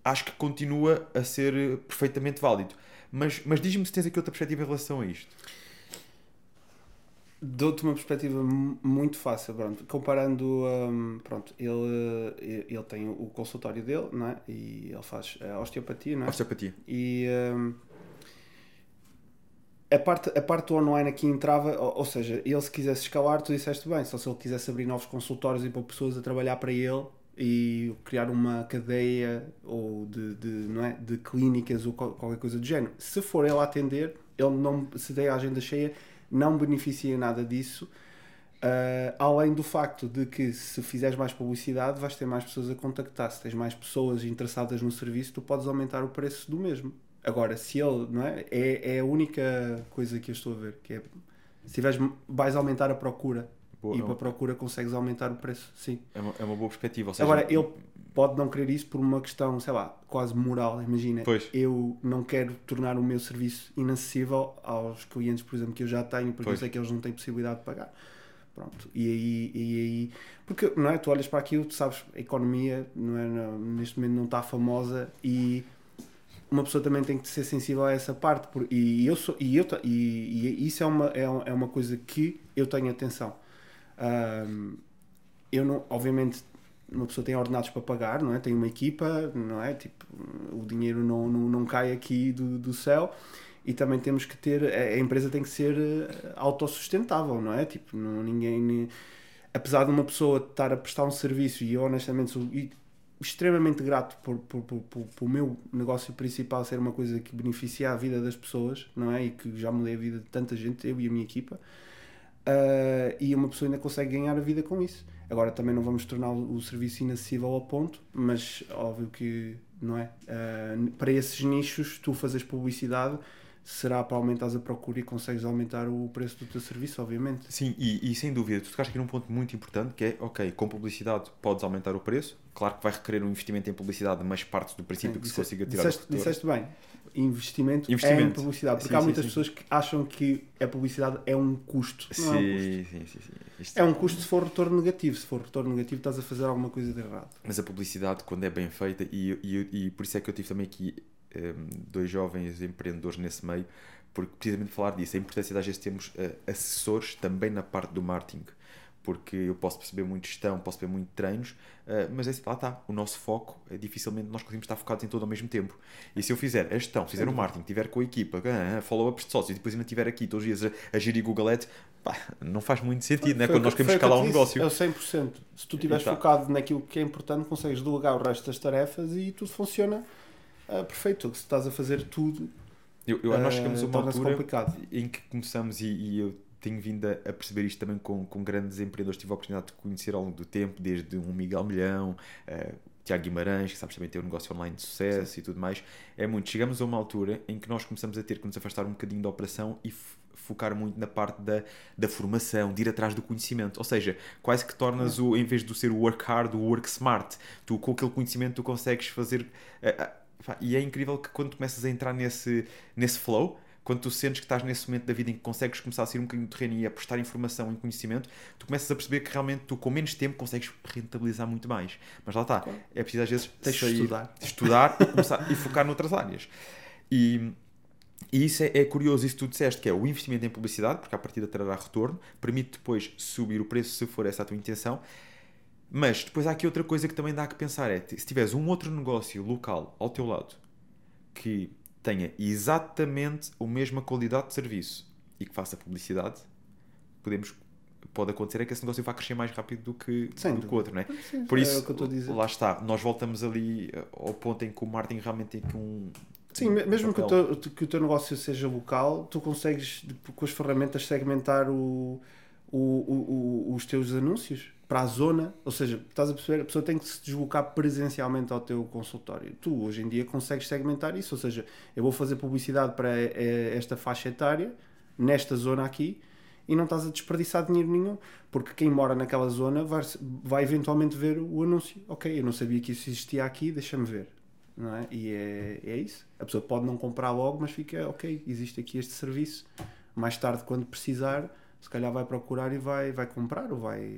acho que continua a ser perfeitamente válido. Mas, mas diz-me se tens aqui outra perspectiva em relação a isto dou-te uma perspectiva muito fácil, pronto, comparando, um, pronto, ele, ele tem o consultório dele, não é? E ele faz a osteopatia, não é? Osteopatia. E um, a, parte, a parte do online aqui entrava, ou, ou, seja, ele se quisesse escalar, tu disseste bem, só se ele quisesse abrir novos consultórios e pôr pessoas a trabalhar para ele e criar uma cadeia ou de, de, não é? de clínicas ou qualquer coisa do género. Se for ele a atender, ele não se der a agenda cheia, não beneficia nada disso. Uh, além do facto de que se fizeres mais publicidade vais ter mais pessoas a contactar, se tens mais pessoas interessadas no serviço, tu podes aumentar o preço do mesmo. Agora, se ele, não é? É, é a única coisa que eu estou a ver, que é se tiveres, vais aumentar a procura boa, e para a procura consegues aumentar o preço, sim. É uma, é uma boa perspectiva. Seja, Agora, ele pode não querer isso por uma questão, sei lá, quase moral. Imagina, pois. eu não quero tornar o meu serviço inacessível aos clientes, por exemplo, que eu já tenho, porque pois. eu sei que eles não têm possibilidade de pagar. Pronto, e aí, e aí, porque não é? Tu olhas para aquilo, tu sabes, a economia não é, não, neste momento não está famosa e uma pessoa também tem que ser sensível a essa parte. Por, e, eu sou, e, eu, e, e isso é uma, é, é uma coisa que eu tenho atenção. Um, eu não, obviamente, uma pessoa tem ordenados para pagar, não é? Tem uma equipa, não é? Tipo, o dinheiro não, não, não cai aqui do, do céu e também temos que ter a empresa tem que ser eh, autossustentável não é tipo não, ninguém apesar de uma pessoa estar a prestar um serviço e eu honestamente sou extremamente grato por, por, por, por, por o meu negócio principal ser uma coisa que beneficia a vida das pessoas não é e que já mudei a vida de tanta gente eu e a minha equipa uh, e uma pessoa ainda consegue ganhar a vida com isso agora também não vamos tornar o, serviço inacessível ao ponto mas óbvio que não é? Uh, para esses nichos tu fazes publicidade será para aumentares a procura e consegues aumentar o preço do teu serviço, obviamente. Sim, e, e sem dúvida, tu tocaste aqui num ponto muito importante que é, ok, com publicidade podes aumentar o preço, claro que vai requerer um investimento em publicidade, mas parte do princípio sim, que se consiga tirar disseste, disseste bem, investimento, investimento. em publicidade, porque sim, há muitas sim, pessoas que acham que a publicidade é um custo. Não sim, é um custo. sim, sim, sim. Isto... É um custo se for retorno negativo, se for retorno negativo estás a fazer alguma coisa de errado. Mas a publicidade, quando é bem feita, e, e, e por isso é que eu tive também aqui dois jovens empreendedores nesse meio, porque precisamente falar disso, a importância de às vezes termos uh, assessores também na parte do marketing, porque eu posso perceber muito gestão, posso perceber muito treinos, uh, mas é, assim, lá está, o nosso foco, é dificilmente nós conseguimos estar focados em tudo ao mesmo tempo. E se eu fizer a gestão, fizer o marketing, tiver com a equipa, uh, follow-ups de sócios, e depois ainda estiver aqui todos os dias a, a gerir Google Ads, pá, não faz muito sentido, né? quando nós queremos escalar um negócio. É o 100%. Se tu estiveres focado naquilo que é importante, consegues delegar o resto das tarefas e tudo funciona uh, perfeito, se estás a fazer tudo. Eu, eu, nós chegamos a uma altura complicado. em que começamos, e, e, eu tenho vindo a, perceber isto também com, com grandes empreendedores, tive a oportunidade de conhecer ao longo do tempo, desde um Miguel Milhão, uh, Tiago Guimarães, que sabes também ter um negócio online de sucesso Sim. e tudo mais. É muito. Chegamos a uma altura em que nós começamos a ter que nos afastar um bocadinho da operação e focar muito na parte da, da formação, de ir atrás do conhecimento. Ou seja, quase que tornas o, em vez de ser o work hard, o work smart. Tu, com aquele conhecimento, tu consegues fazer. Uh, e é incrível que quando começas a entrar nesse, nesse flow, quando tu sentes que estás nesse momento da vida em que consegues começar a sair um bocadinho do terreno e a prestar informação e conhecimento, tu começas a perceber que realmente tu com menos tempo consegues rentabilizar muito mais. Mas lá está, claro. é preciso às vezes sair, estudar, estudar e, começar, e focar noutras áreas. E, e isso é, é, curioso, isso que tu disseste, que é o investimento em publicidade, porque a partir de trará retorno, permite depois subir o preço se for essa a tua intenção, mas depois há aqui outra coisa que também dá que pensar: é se tiveres um outro negócio local ao teu lado que tenha exatamente a mesma qualidade de serviço e que faça publicidade, podemos pode acontecer é que esse negócio vai crescer mais rápido do que, do que o outro, não é? Sim, Por isso, é lá está, nós voltamos ali eh, ao ponto em que o marketing realmente tem que um. Sim, um mesmo que o, teu, que o teu negócio seja local, tu consegues, com as ferramentas, segmentar o, o, o, o os teus anúncios para a zona, ou seja, estás a perceber, a pessoa tem que se deslocar presencialmente ao teu consultório. Tu hoje em dia consegues segmentar isso, ou seja, eu vou fazer publicidade para esta faixa etária, nesta zona aqui, e não estás a desperdiçar dinheiro nenhum, porque quem mora naquela zona vai, vai eventualmente ver o anúncio. Ok, eu não sabia que isso existia aqui, deixa-me ver. Não é? E é, é isso. A pessoa pode não comprar logo, mas fica, ok, existe aqui este serviço. Mais tarde, quando precisar, se calhar vai procurar e vai, vai comprar ou vai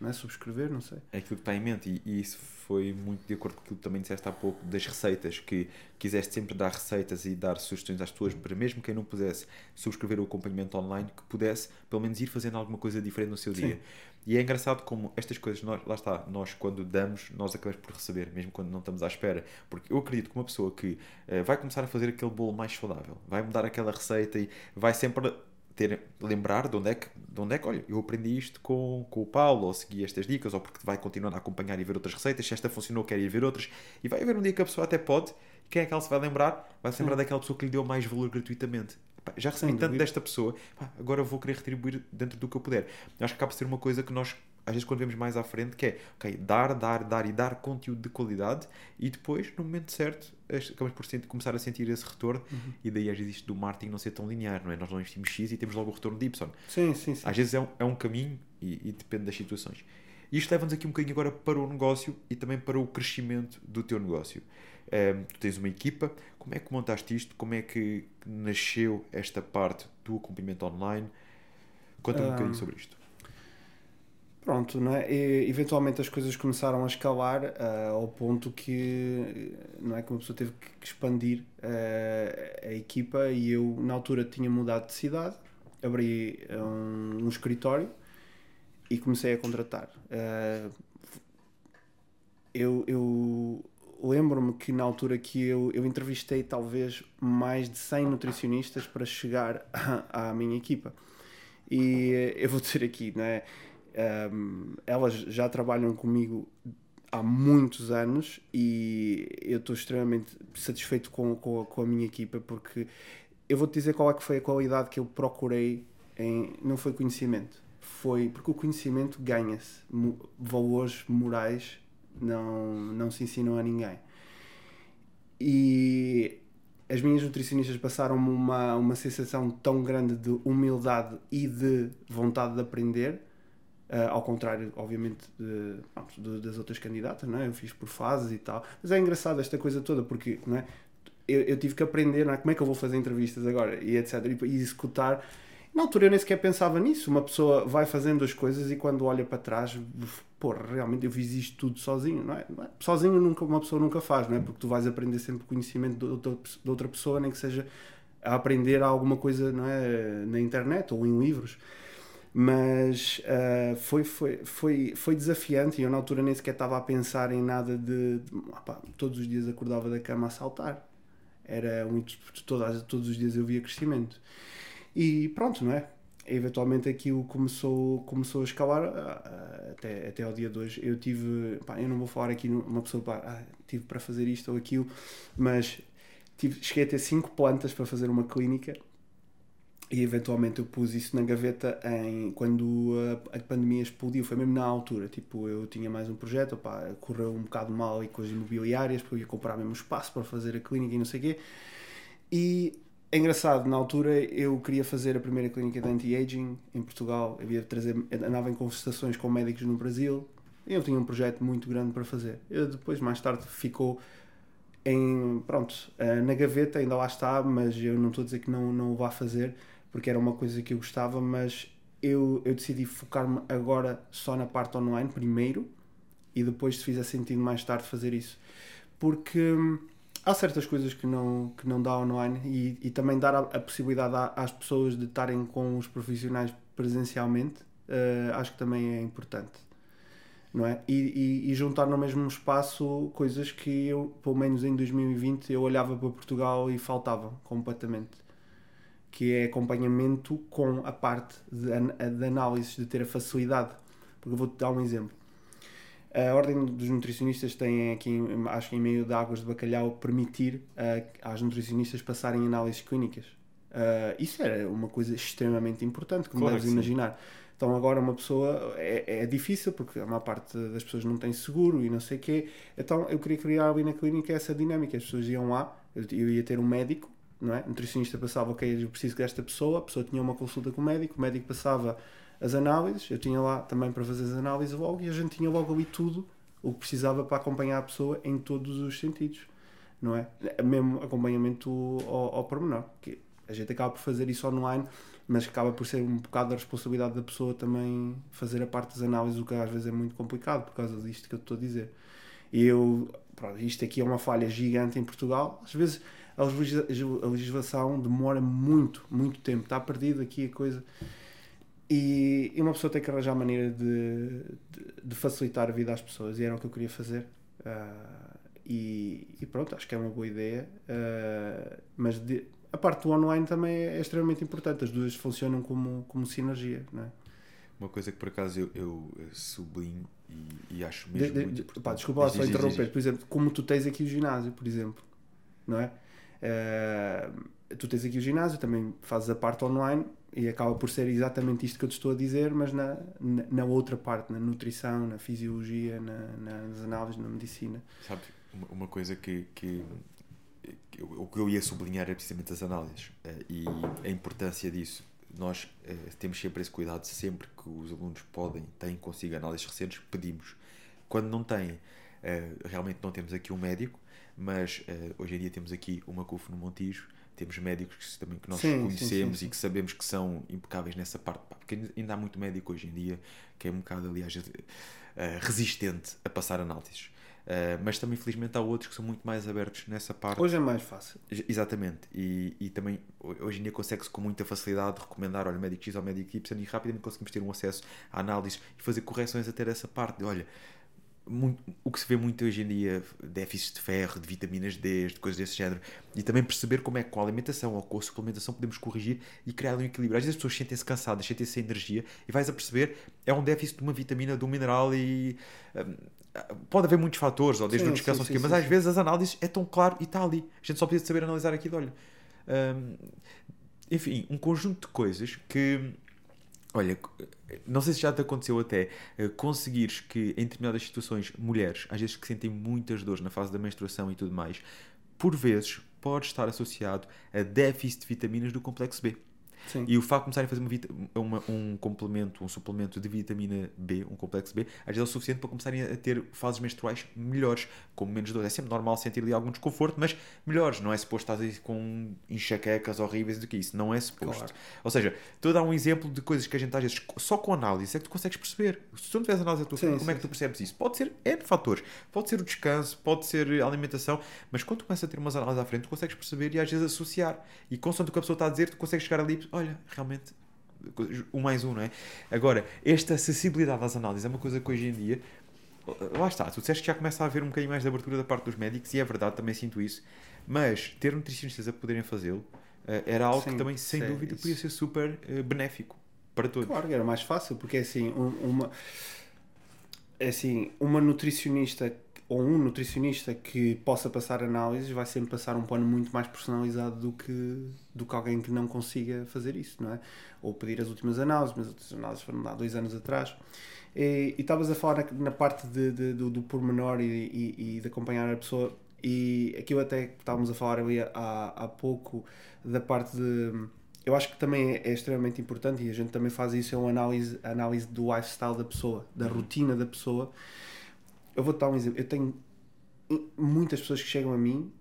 não é, subscrever, não sei. É aquilo que está em mente e, e, isso foi muito de acordo com aquilo que também disseste há pouco das receitas, que quiseste sempre dar receitas e dar sugestões às pessoas para mesmo quem não pudesse subscrever o acompanhamento online, que pudesse pelo menos ir fazendo alguma coisa diferente no seu Sim. dia. E é engraçado como estas coisas, nós, lá está, nós quando damos, nós acabamos por receber, mesmo quando não estamos à espera. Porque eu acredito que uma pessoa que uh, vai começar a fazer aquele bolo mais saudável, vai mudar aquela receita e vai sempre ter, lembrar de onde, é que, de onde é que, olha, eu aprendi isto com, com o Paulo, ou segui estas dicas, ou porque vai continuando a acompanhar e ver outras receitas, se esta funcionou, quer ir ver outras, e vai haver um dia que a pessoa até pode, quem é que ela se vai lembrar? Vai se lembrar daquela pessoa que lhe deu mais valor gratuitamente. Já recebi tanto desta pessoa, agora vou querer retribuir dentro do que eu puder. Acho que acaba por ser uma coisa que nós às vezes quando vemos mais à frente, que é ok, dar, dar, dar e dar conteúdo de qualidade e depois, no momento certo, acabamos por começar a sentir esse retorno uhum. e daí às vezes isto do marketing não ser tão linear, não é? Nós não investimos X e temos logo o retorno de Y. Sim, sim, sim. Às vezes é um, é um caminho e, e depende das situações. E isto leva-nos aqui um bocadinho agora para o negócio e também para o crescimento do teu negócio. Um, ehm, tu tens uma equipa, como é que montaste isto? Como é que nasceu esta parte do acompanhamento online? Conta-me um, um bocadinho sobre isto. Pronto, não é? E, eventualmente as coisas começaram a escalar uh, ao ponto que não é que uma pessoa teve que expandir uh, a equipa e eu na altura tinha mudado de cidade, abri um, um escritório e comecei a contratar. Uh, eu, eu lembro-me que na altura que eu, eu entrevistei talvez mais de 100 nutricionistas para chegar à, minha equipa. E eh, eu vou dizer aqui, né? Um, elas já trabalham comigo há muitos anos e eu estou extremamente satisfeito com, com, com, a minha equipa porque eu vou-te dizer qual é que foi a qualidade que eu procurei em, não foi conhecimento foi porque o conhecimento ganha-se valores morais não, não se ensinam a ninguém. E as minhas nutricionistas passaram-me uma, uma sensação tão grande de humildade e de vontade de aprender Uh, ao contrário, obviamente, de, de, das outras candidatas, não é? eu fiz por fases e tal. Mas é engraçado esta coisa toda, porque não é? eu, eu tive que aprender não é? como é que eu vou fazer entrevistas agora e etc. E, e executar. Na altura eu nem sequer pensava nisso. Uma pessoa vai fazendo as coisas e quando olha para trás, porra, realmente eu fiz isto tudo sozinho, é? Não é? Sozinho nunca, uma pessoa nunca faz, não é? Porque tu vais aprender sempre conhecimento de outra, de outra pessoa, nem que seja a aprender alguma coisa não é? na internet ou em livros mas uh, foi, foi, foi, foi desafiante e eu na altura nem sequer estava a pensar em nada de, de opa, todos os dias acordava da cama a saltar. Era muito todas, todos os dias eu via crescimento. E pronto não é? Eventualmente aquilo começou começou a escalar uh, até, até ao dia de hoje. Eu tive pá, eu não vou falar aqui uma pessoa pá, ah, tive para fazer isto ou aquilo mas tive, cheguei a ter cinco plantas para fazer uma clínica e eventualmente eu pus isso na gaveta em, quando a, a, pandemia explodiu, foi mesmo na altura. Tipo, eu tinha mais um projeto, opá, correu um bocado mal e com as imobiliárias, porque eu ia comprar mesmo espaço para fazer a clínica e não sei o quê. E é engraçado, na altura eu queria fazer a primeira clínica de anti-aging em Portugal, eu ia trazer, andava em conversações com médicos no Brasil, eu tinha um projeto muito grande para fazer. Eu depois, mais tarde, ficou em, pronto, eh, na gaveta, ainda lá está, mas eu não estou a dizer que não, não o vá fazer porque era uma coisa que eu gostava, mas eu, eu decidi focar-me agora só na parte online primeiro e depois se fizer sentido mais tarde fazer isso. Porque hum, há certas coisas que não, que não dá online e, e também dar a, a possibilidade às pessoas de estarem com os profissionais presencialmente, uh, acho que também é importante. Não é? E, e, e, juntar no mesmo espaço coisas que eu, pelo menos em 2020, eu olhava para Portugal e faltavam completamente que é acompanhamento com a parte de, de análise, de ter a facilidade. Porque eu vou-te dar um exemplo. A Ordem dos Nutricionistas tem aqui, acho que em meio de águas de bacalhau, permitir uh, às nutricionistas passarem análises clínicas. Uh, isso era uma coisa extremamente importante, como claro deves imaginar. Então agora uma pessoa é, é, difícil porque a maior parte das pessoas não tem seguro e não sei o quê. Então eu queria criar ali na clínica essa dinâmica. As pessoas iam lá, eu, eu ia ter um médico não é? O nutricionista passava, ok, eu preciso desta pessoa, a pessoa tinha uma consulta com o médico, o médico passava as análises, eu tinha lá também para fazer as análises logo e a gente tinha logo ali tudo o que precisava para acompanhar a pessoa em todos os sentidos, não é? Mesmo acompanhamento ao, ao pormenor, que a gente acaba por fazer isso online, mas acaba por ser um bocado da responsabilidade da pessoa também fazer a parte das análises, o que às vezes é muito complicado por causa disto que eu estou a dizer. E eu, pronto, isto aqui é uma falha gigante em Portugal, às vezes a legislação demora muito, muito tempo. Está perdido aqui a coisa. E, uma pessoa tem que arranjar maneira de, de, de, facilitar a vida às pessoas. E era o que eu queria fazer. Uh, e, e, pronto, acho que é uma boa ideia. Uh, mas de, a parte do online também é extremamente importante. As duas funcionam como, como sinergia. Não é? Uma coisa que por acaso eu, eu sublinho e, e acho mesmo de, muito Pá, desculpa lá só interromper. Por exemplo, como tu tens aqui o ginásio, por exemplo. Não é? Uh, tu tens aqui o ginásio, também fazes a parte online e acaba por ser exatamente isto que eu te estou a dizer, mas na, na, na outra parte, na nutrição, na fisiologia, na, nas análises, na medicina. Sabe, uma, uma coisa que, que, o que eu ia sublinhar é precisamente as análises uh, e a importância disso. Nós uh, temos sempre esse cuidado, sempre que os alunos podem, têm consigo análises recentes, pedimos. Quando não têm, realmente não temos aqui um médico, mas uh, hoje em dia temos aqui uma CUF no Montijo, temos médicos que, também que nós sim, conhecemos sim, sim, e que sabemos que são impecáveis nessa parte, porque ainda há muito médico hoje em dia que é um bocado, aliás, uh, resistente a passar análises. Uh, mas também, felizmente, há outros que são muito mais abertos nessa parte. Hoje é mais fácil. Exatamente. E, e também, hoje em dia, consegue-se com muita facilidade recomendar, olha, médico X ou médico Y e rapidamente conseguimos ter um acesso à análise e fazer correções até essa parte. De, olha, muito, o que se vê muito hoje em dia, déficit de ferro, de vitaminas D, de coisas desse género, e também perceber como é que com a alimentação ou com a suplementação podemos corrigir e criar um equilíbrio. Às vezes as pessoas sentem-se cansadas, sentem-se sem energia, e vais a perceber, é um déficit de uma vitamina, de um mineral e. Um, pode haver muitos fatores, ou desde sim, o descanso, sim, sim, mas às vezes as análises é tão claro e está ali. A gente só precisa saber analisar aquilo, olha. Um, enfim, um conjunto de coisas que Olha, não sei se já te aconteceu até uh, conseguires que em determinadas situações, mulheres, às vezes que sentem muitas dores na fase da menstruação e tudo mais, por vezes pode estar associado a déficit de vitaminas do complexo B. Sim. E o facto de começarem a fazer uma, uma, um complemento, um suplemento de vitamina B, um complexo B, às vezes é o suficiente para começarem a ter fases menstruais melhores, com menos dor. É sempre normal sentir ali algum desconforto, mas melhores. Não é suposto estar com enxaquecas horríveis do que isso. Não é suposto. Claro. Ou seja, estou a dar um exemplo de coisas que a gente às vezes, só com análise, é que tu consegues perceber. Se tu não tiveres análise da tua sim, como sim, é que tu percebes isso? Pode ser N fatores. Pode ser o descanso, pode ser a alimentação, mas quando tu começas a ter umas análises à frente, tu consegues perceber e às vezes associar. E consoante o que a pessoa está a dizer, tu consegues chegar ali olha, realmente um mais um, não é? Agora, esta acessibilidade às análises é uma coisa que hoje em dia, lá está, tu disseste que já começa a haver um bocadinho mais de abertura da parte dos médicos, e é verdade, também sinto isso, mas ter nutricionistas a poderem fazê-lo eh, era algo Sim, que também, sem dúvida, isso. podia ser super uh, benéfico para todos. Claro, era mais fácil, porque assim, um, uma, é assim, uma nutricionista ou um nutricionista que possa passar análises vai sempre passar um plano muito mais personalizado do que, do que alguém que não consiga fazer isso, não é? Ou pedir as últimas análises, mas as últimas análises foram há dois anos atrás. E estavas a falar na, na parte de, de, do, do pormenor e, e, e, de acompanhar a pessoa, e aquilo até que estávamos a falar ali há, há pouco da parte de. Eu acho que também é, é extremamente importante e a gente também faz isso, é uma análise, análise do lifestyle da pessoa, da uhum. rotina da pessoa eu vou-te dar um exemplo. Eu tenho muitas pessoas que chegam a mim,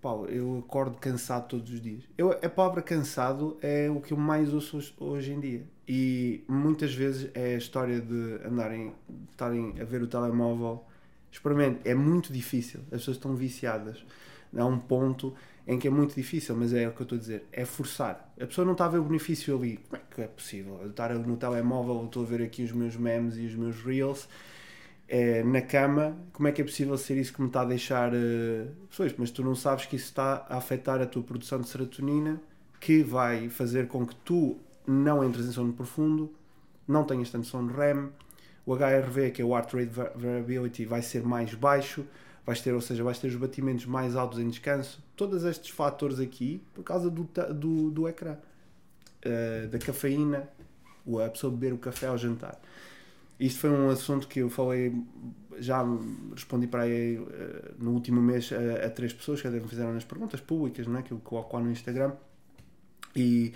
Paulo, eu acordo cansado todos os dias. Eu, a palavra cansado é o que eu mais ouço hoje em dia. E muitas vezes é a história de andarem, de estarem a ver o telemóvel. Experimente, é muito difícil. As pessoas estão viciadas. Há um ponto em que é muito difícil, mas é o que eu estou a dizer, é forçar. A pessoa não está a ver o benefício ali. Como é que é possível? Eu estar no telemóvel, estou a ver aqui os meus memes e os meus reels é, na cama, como é que é possível ser isso que me está a deixar uh? Mas tu não sabes que isso está a afetar a tua produção de serotonina, que vai fazer com que tu não entres em sono profundo, não tenhas tanto sono REM, o HRV, que é o Heart Rate Variability, vai ser mais baixo, vais ter, ou seja, vais ter os batimentos mais altos em descanso. Todos estes fatores aqui, por causa do, do, do ecrã, uh, da cafeína, a pessoa beber o café ao jantar. Isto foi um assunto que eu falei, já respondi para aí uh, no último mês a, a, três pessoas que me fizeram nas perguntas públicas, não é? que eu coloco lá no Instagram. E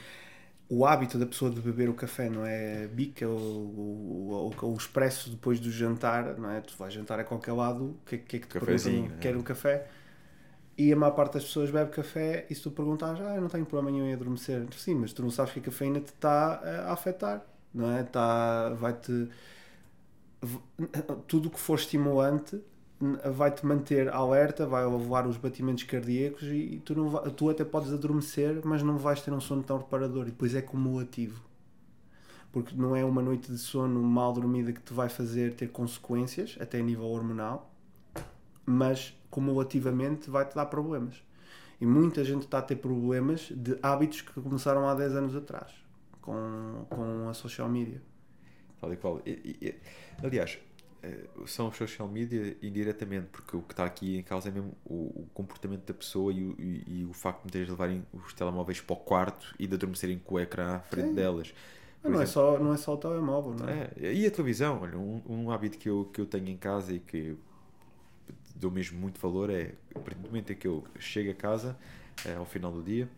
o hábito da pessoa de beber o café, não é? Bica ou, ou, ou, o expresso depois do jantar, não é? Tu vais jantar a qualquer lado, o que, que é que te perguntam? É. Quer um café? E a maior parte das pessoas bebe café e se tu perguntares, ah, eu não tenho problema nenhum em adormecer. Sim, mas tu não sabes que a cafeína te está a afetar, não é? Está, vai-te tudo que for estimulante vai-te manter alerta, vai levar os batimentos cardíacos e tu, não vai, tu até podes adormecer, mas não vais ter um sono tão reparador. E depois é cumulativo. Porque não é uma noite de sono mal dormida que te vai fazer ter consequências, até a nível hormonal, mas cumulativamente vai-te dar problemas. E muita gente está a ter problemas de hábitos que começaram há 10 anos atrás, com, com a social media. Tal e qual. E, e, aliás, eh, são os social media indiretamente, porque o que está aqui em causa é mesmo o, o comportamento da pessoa e o, e, e o facto de muitas levarem os telemóveis para o quarto e de adormecerem com o ecrã à frente Sim. delas. Não, não, é só, não é só o telemóvel, não é? é? E a televisão, olha, um, um hábito que eu, que eu tenho em casa e que dou mesmo muito valor é, a partir do momento em que eu chego a casa, é, ao final do dia,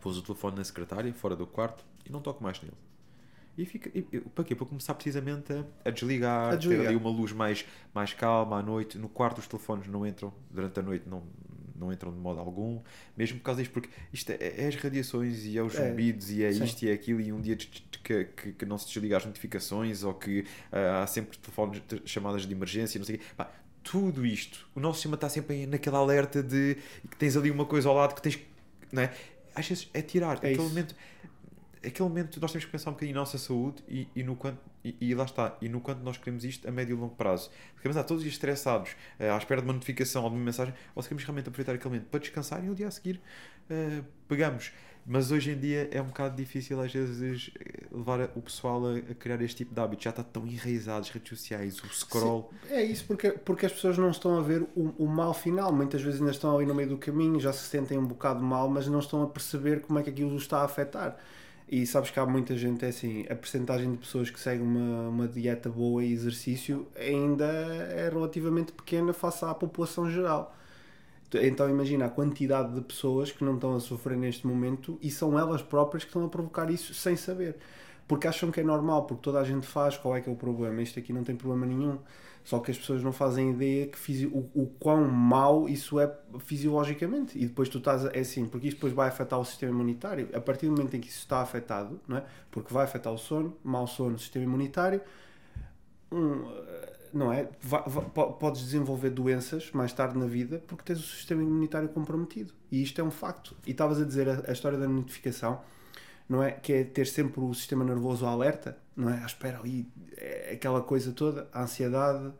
pôs o telefone na secretária, fora do quarto, e não toco mais nele. E fica. E, para quê? Para começar precisamente a, a, desligar, a desligar, ter ali uma luz mais, mais calma à noite. No quarto os telefones não entram, durante a noite não, não entram de modo algum, mesmo por causa disto, porque isto é, é as radiações e é os é, zumbidos e é sim. isto e é aquilo, e um dia que, que, que, não se desliga as notificações ou que uh, há sempre telefones, chamadas de emergência, não sei o quê. Pá, tudo isto, o nosso sistema está sempre naquele alerta de que tens ali uma coisa ao lado que tens. Não é? Às vezes é tirar, é aquele momento aquele momento nós temos que pensar um bocadinho na nossa saúde e, e no quanto, e, e, lá está, e no quanto nós queremos isto a médio e longo prazo. Ficamos ah, todos estressados, uh, à espera de uma notificação ou de uma mensagem, ou se queremos realmente aproveitar aquele momento para descansar e no dia a seguir uh, pegamos. Mas hoje em dia é um bocado difícil às vezes levar o pessoal a, a criar este tipo de hábitos. Já está tão enraizado as redes sociais, o scroll. Sim, é isso, porque, porque as pessoas não estão a ver o, o mal final. Muitas vezes ainda estão ali no meio do caminho, já se sentem um bocado mal, mas não estão a perceber como é que aquilo os está a afetar. E sabes que há muita gente, é assim, a percentagem de pessoas que seguem uma, uma dieta boa e exercício ainda é relativamente pequena face à população geral. Então imagina a quantidade de pessoas que não estão a sofrer neste momento e são elas próprias que estão a provocar isso sem saber. Porque acham que é normal, porque toda a gente faz, qual é que é o problema? Isto aqui não tem problema nenhum. Só que as pessoas não fazem ideia que fisi o, o quão mau isso é fisiologicamente. E depois tu estás. É assim, porque isso depois vai afetar o sistema imunitário. A partir do momento em que isso está afetado, não é? Porque vai afetar o sono, mau sono, sistema imunitário. Um, não é? Vai, vai, podes desenvolver doenças mais tarde na vida porque tens o sistema imunitário comprometido. E isto é um facto. E estavas a dizer a, a história da notificação não é? Que é ter sempre o sistema nervoso alerta, não é? À espera ali, é aquela coisa toda, a ansiedade.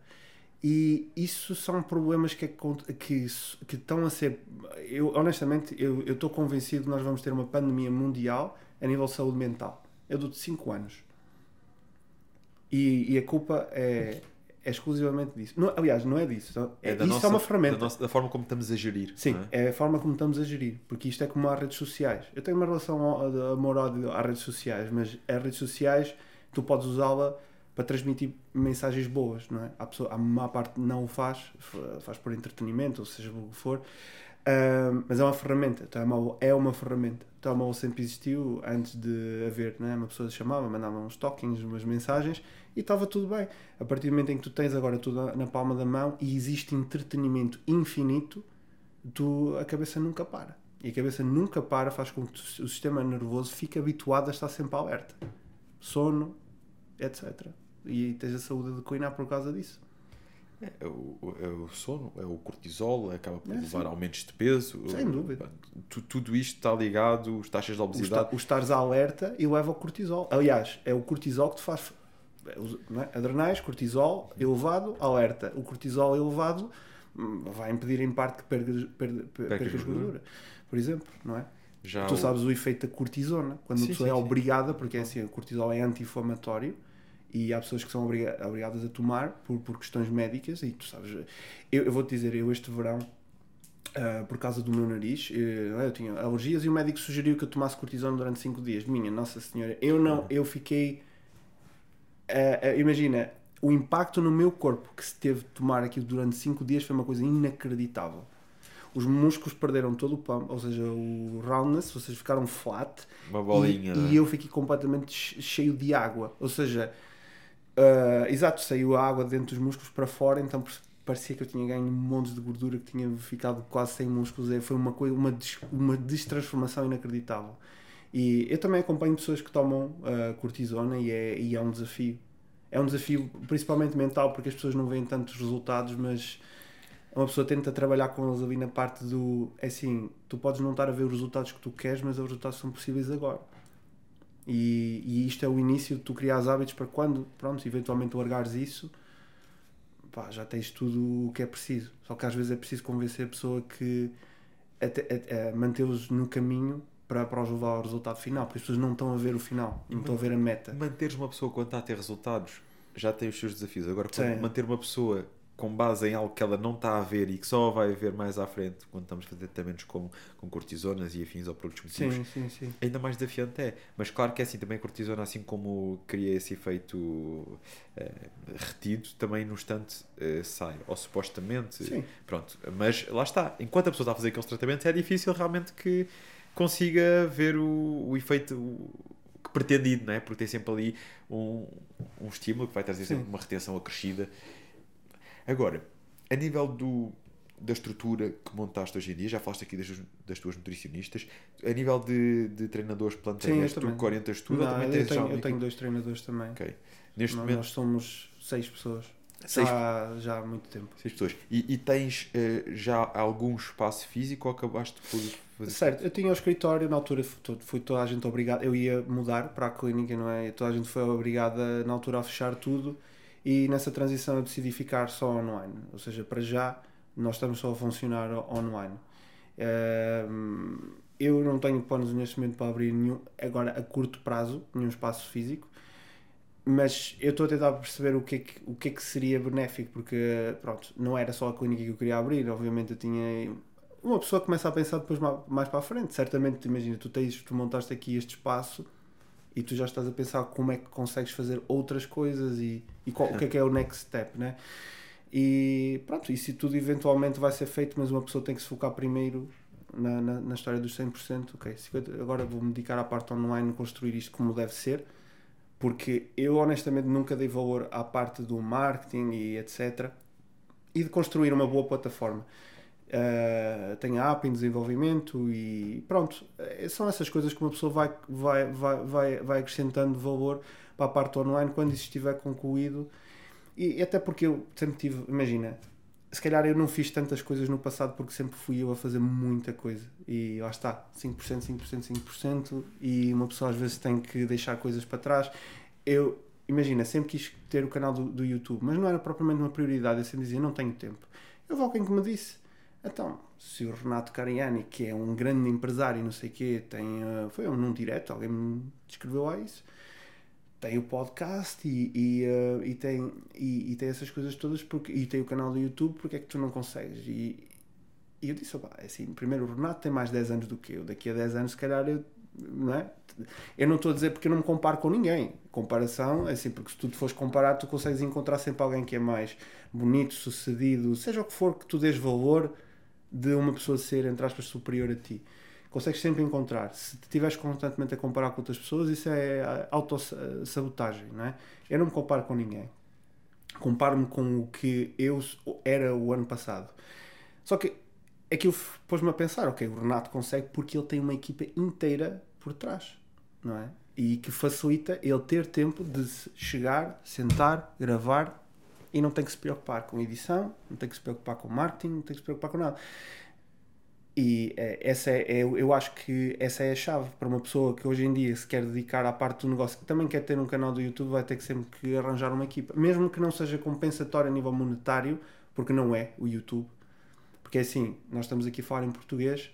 E isso são problemas que, que, que estão a ser. Eu, honestamente, eu estou convencido que nós vamos ter uma pandemia mundial a nível de saúde mental. Eu dou-te 5 anos. E, e a culpa é, é exclusivamente disso. Não, aliás, não é disso. É, é da isso nossa, é uma ferramenta. Da, nossa, da, forma como estamos a gerir. Sim, é? é? a forma como estamos a gerir. Porque isto é como as redes sociais. Eu tenho uma relação de amor-ódio às redes sociais, mas as redes sociais tu podes usá-la para transmitir mensagens boas, não é? A, pessoa, a maior parte não o faz, faz por entretenimento, ou seja, o que for. Uh, mas é uma ferramenta, telemóvel é uma ferramenta. O telemóvel sempre existiu antes de haver, né? uma pessoa chamava, mandava uns tokens, umas mensagens e estava tudo bem. A partir do momento em que tu tens agora tudo na palma da mão e existe entretenimento infinito, tu, a cabeça nunca para. E a cabeça nunca para, faz com que o sistema nervoso fique habituado a estar sempre alerta. Sono, etc. E tens a saúde a declinar por causa disso. É, é, o, é o sono, é o cortisol, acaba por é, levar sim. aumentos de peso. Sem dúvida. Tu, tudo isto está ligado, as taxas de obesidade. O, estares alerta e leva ao cortisol. Aliás, é o cortisol que te faz é? adrenais, cortisol elevado, alerta. O cortisol elevado hum, vai impedir em parte que percas, percas, percas gordura, por exemplo, não é? Já tu o... sabes o efeito da cortisona, quando sim, a pessoa sim, é sim. obrigada, porque é assim, o cortisol é anti-inflamatório e há pessoas que são obrigadas a tomar por, por questões médicas e tu sabes, eu, eu vou-te dizer, eu este verão Uh, por causa do meu nariz. Eu, eu, tinha alergias e o médico sugeriu que eu tomasse cortisona durante 5 dias. Minha Nossa Senhora, eu não, eu fiquei uh, imagina, o impacto no meu corpo que se teve de tomar aquilo durante 5 dias foi uma coisa inacreditável. Os músculos perderam todo o pump, ou seja, o roundness, ou seja, ficaram flat. Uma bolinha. E, e eu fiquei completamente cheio de água. Ou seja, uh, exato, saiu a água dentro dos músculos para fora, então parecia que eu tinha ganho um monte de gordura, que tinha ficado quase sem músculos. É, foi uma coisa, uma, des, uma destransformação inacreditável. E eu também acompanho pessoas que tomam uh, cortisona e é, e é um desafio. É um desafio principalmente mental, porque as pessoas não veem tantos resultados, mas uma pessoa tenta trabalhar com eles ali na parte do. É assim, tu podes não estar a ver os resultados que tu queres, mas os resultados são possíveis agora. E, e isto é o início de tu criar hábitos para quando, pronto, eventualmente largares isso, pá, já tens tudo o que é preciso. Só que às vezes é preciso convencer a pessoa que mantê-los no caminho para, para os levar ao resultado final, porque as pessoas não estão a ver o final, não estão a ver a meta. Manteres uma pessoa quando está a ter resultados já tem os seus desafios. Agora, manter uma pessoa com base em algo que ela não está a ver e que só vai ver mais à frente quando estamos a fazer tratamentos com, com cortisonas e afins ou produtos motivos, sim, sim, sim. ainda mais desafiante é. Mas claro que é assim, também a cortisona, assim como cria esse efeito eh, retido, também no instante eh, sai, ou supostamente, sim. pronto. Mas lá está, enquanto a pessoa está a fazer aqueles tratamentos, é difícil realmente que consiga ver o, o efeito que pretendido, não é? Porque tem sempre ali um, um estímulo que vai trazer sempre uma retenção acrescida. Agora, a nível do, da estrutura que montaste hoje em dia, já falaste aqui das, das tuas nutricionistas, a nível de, de treinadores plantéis, tu que orientas tudo? Não, também eu, tenho, eu tenho dois treinadores também. Okay. Neste nós, momento... nós somos seis pessoas. Seis... Já, já há muito tempo. Seis pessoas. E, e tens uh, já algum espaço físico ou acabaste por fazer? Certo, eu tinha o escritório, na altura foi, foi toda a gente obrigada, eu ia mudar para a clínica, não é? Toda a gente foi obrigada na altura a fechar tudo e nessa transição eu decidi ficar só online. Ou seja, para já nós estamos só a funcionar online. Eu não tenho planos neste momento para abrir nenhum, agora a curto prazo, nenhum espaço físico, mas eu estou a tentar perceber o que, é que, o que é que seria benéfico, porque pronto, não era só a clínica que eu queria abrir, obviamente eu tinha. Uma pessoa começa a pensar depois mais para a frente. Certamente, imagina, tu, tens, tu montaste aqui este espaço e tu já estás a pensar como é que consegues fazer outras coisas e, e qual, o que é que é o next step, né? E pronto, isso tudo eventualmente vai ser feito, mas uma pessoa tem que se focar primeiro na, na, na história dos 100%. Ok, 50, agora vou-me dedicar à parte online, construir isto como deve ser, porque eu honestamente nunca dei valor à parte do marketing e etc. E de construir uma boa plataforma. Uh, tenho a app em desenvolvimento e pronto, eh, são essas coisas que uma pessoa vai, vai, vai, vai, acrescentando valor para a parte online quando isso estiver concluído. E até porque eu sempre tive, imagina, se calhar eu não fiz tantas coisas no passado porque sempre fui eu a fazer muita coisa. E lá está, 5%, 5%, 5%, e uma pessoa às vezes tem que deixar coisas para trás. Eu, imagina, sempre quis ter o canal do, do YouTube, mas não era propriamente uma prioridade. Eu sempre dizia, não tenho tempo. Eu vou alguém que me disse, então, se o Renato Cariani, que é um grande empresário, não sei o quê, tem, uh, foi um num direto, alguém me descreveu a isso tem o podcast e, e, uh, e, tem, e, e, tem essas coisas todas porque, e tem o canal do YouTube, porque é que tu não consegues? E, e eu disse, opa, é assim, primeiro o Renato tem mais 10 anos do que eu, daqui a 10 anos se calhar eu, não é? Eu não estou a dizer porque eu não me comparo com ninguém. Comparação é assim, porque se tu te fores comparar, tu consegues encontrar sempre alguém que é mais bonito, sucedido, seja o que for que tu dês valor de uma pessoa ser, entre aspas, superior a ti consegues sempre encontrar. Se te estiveres constantemente a comparar com outras pessoas, isso é autossabotagem, não é? Eu não me comparo com ninguém. Comparo-me com o que eu era o ano passado. Só que aquilo pôs-me a pensar, ok, o Renato consegue porque ele tem uma equipa inteira por trás, não é? E que facilita ele ter tempo de chegar, sentar, gravar e não tem que se preocupar com edição, não tem que se preocupar com marketing, não tem que se preocupar com nada. E é, essa é, é, eu acho que essa é a chave para uma pessoa que hoje em dia se quer dedicar à parte do negócio, que também quer ter um canal do YouTube, vai ter que sempre que arranjar uma equipa, mesmo que não seja compensatório a nível monetário, porque não é o YouTube. Porque é assim, nós estamos aqui a falar em português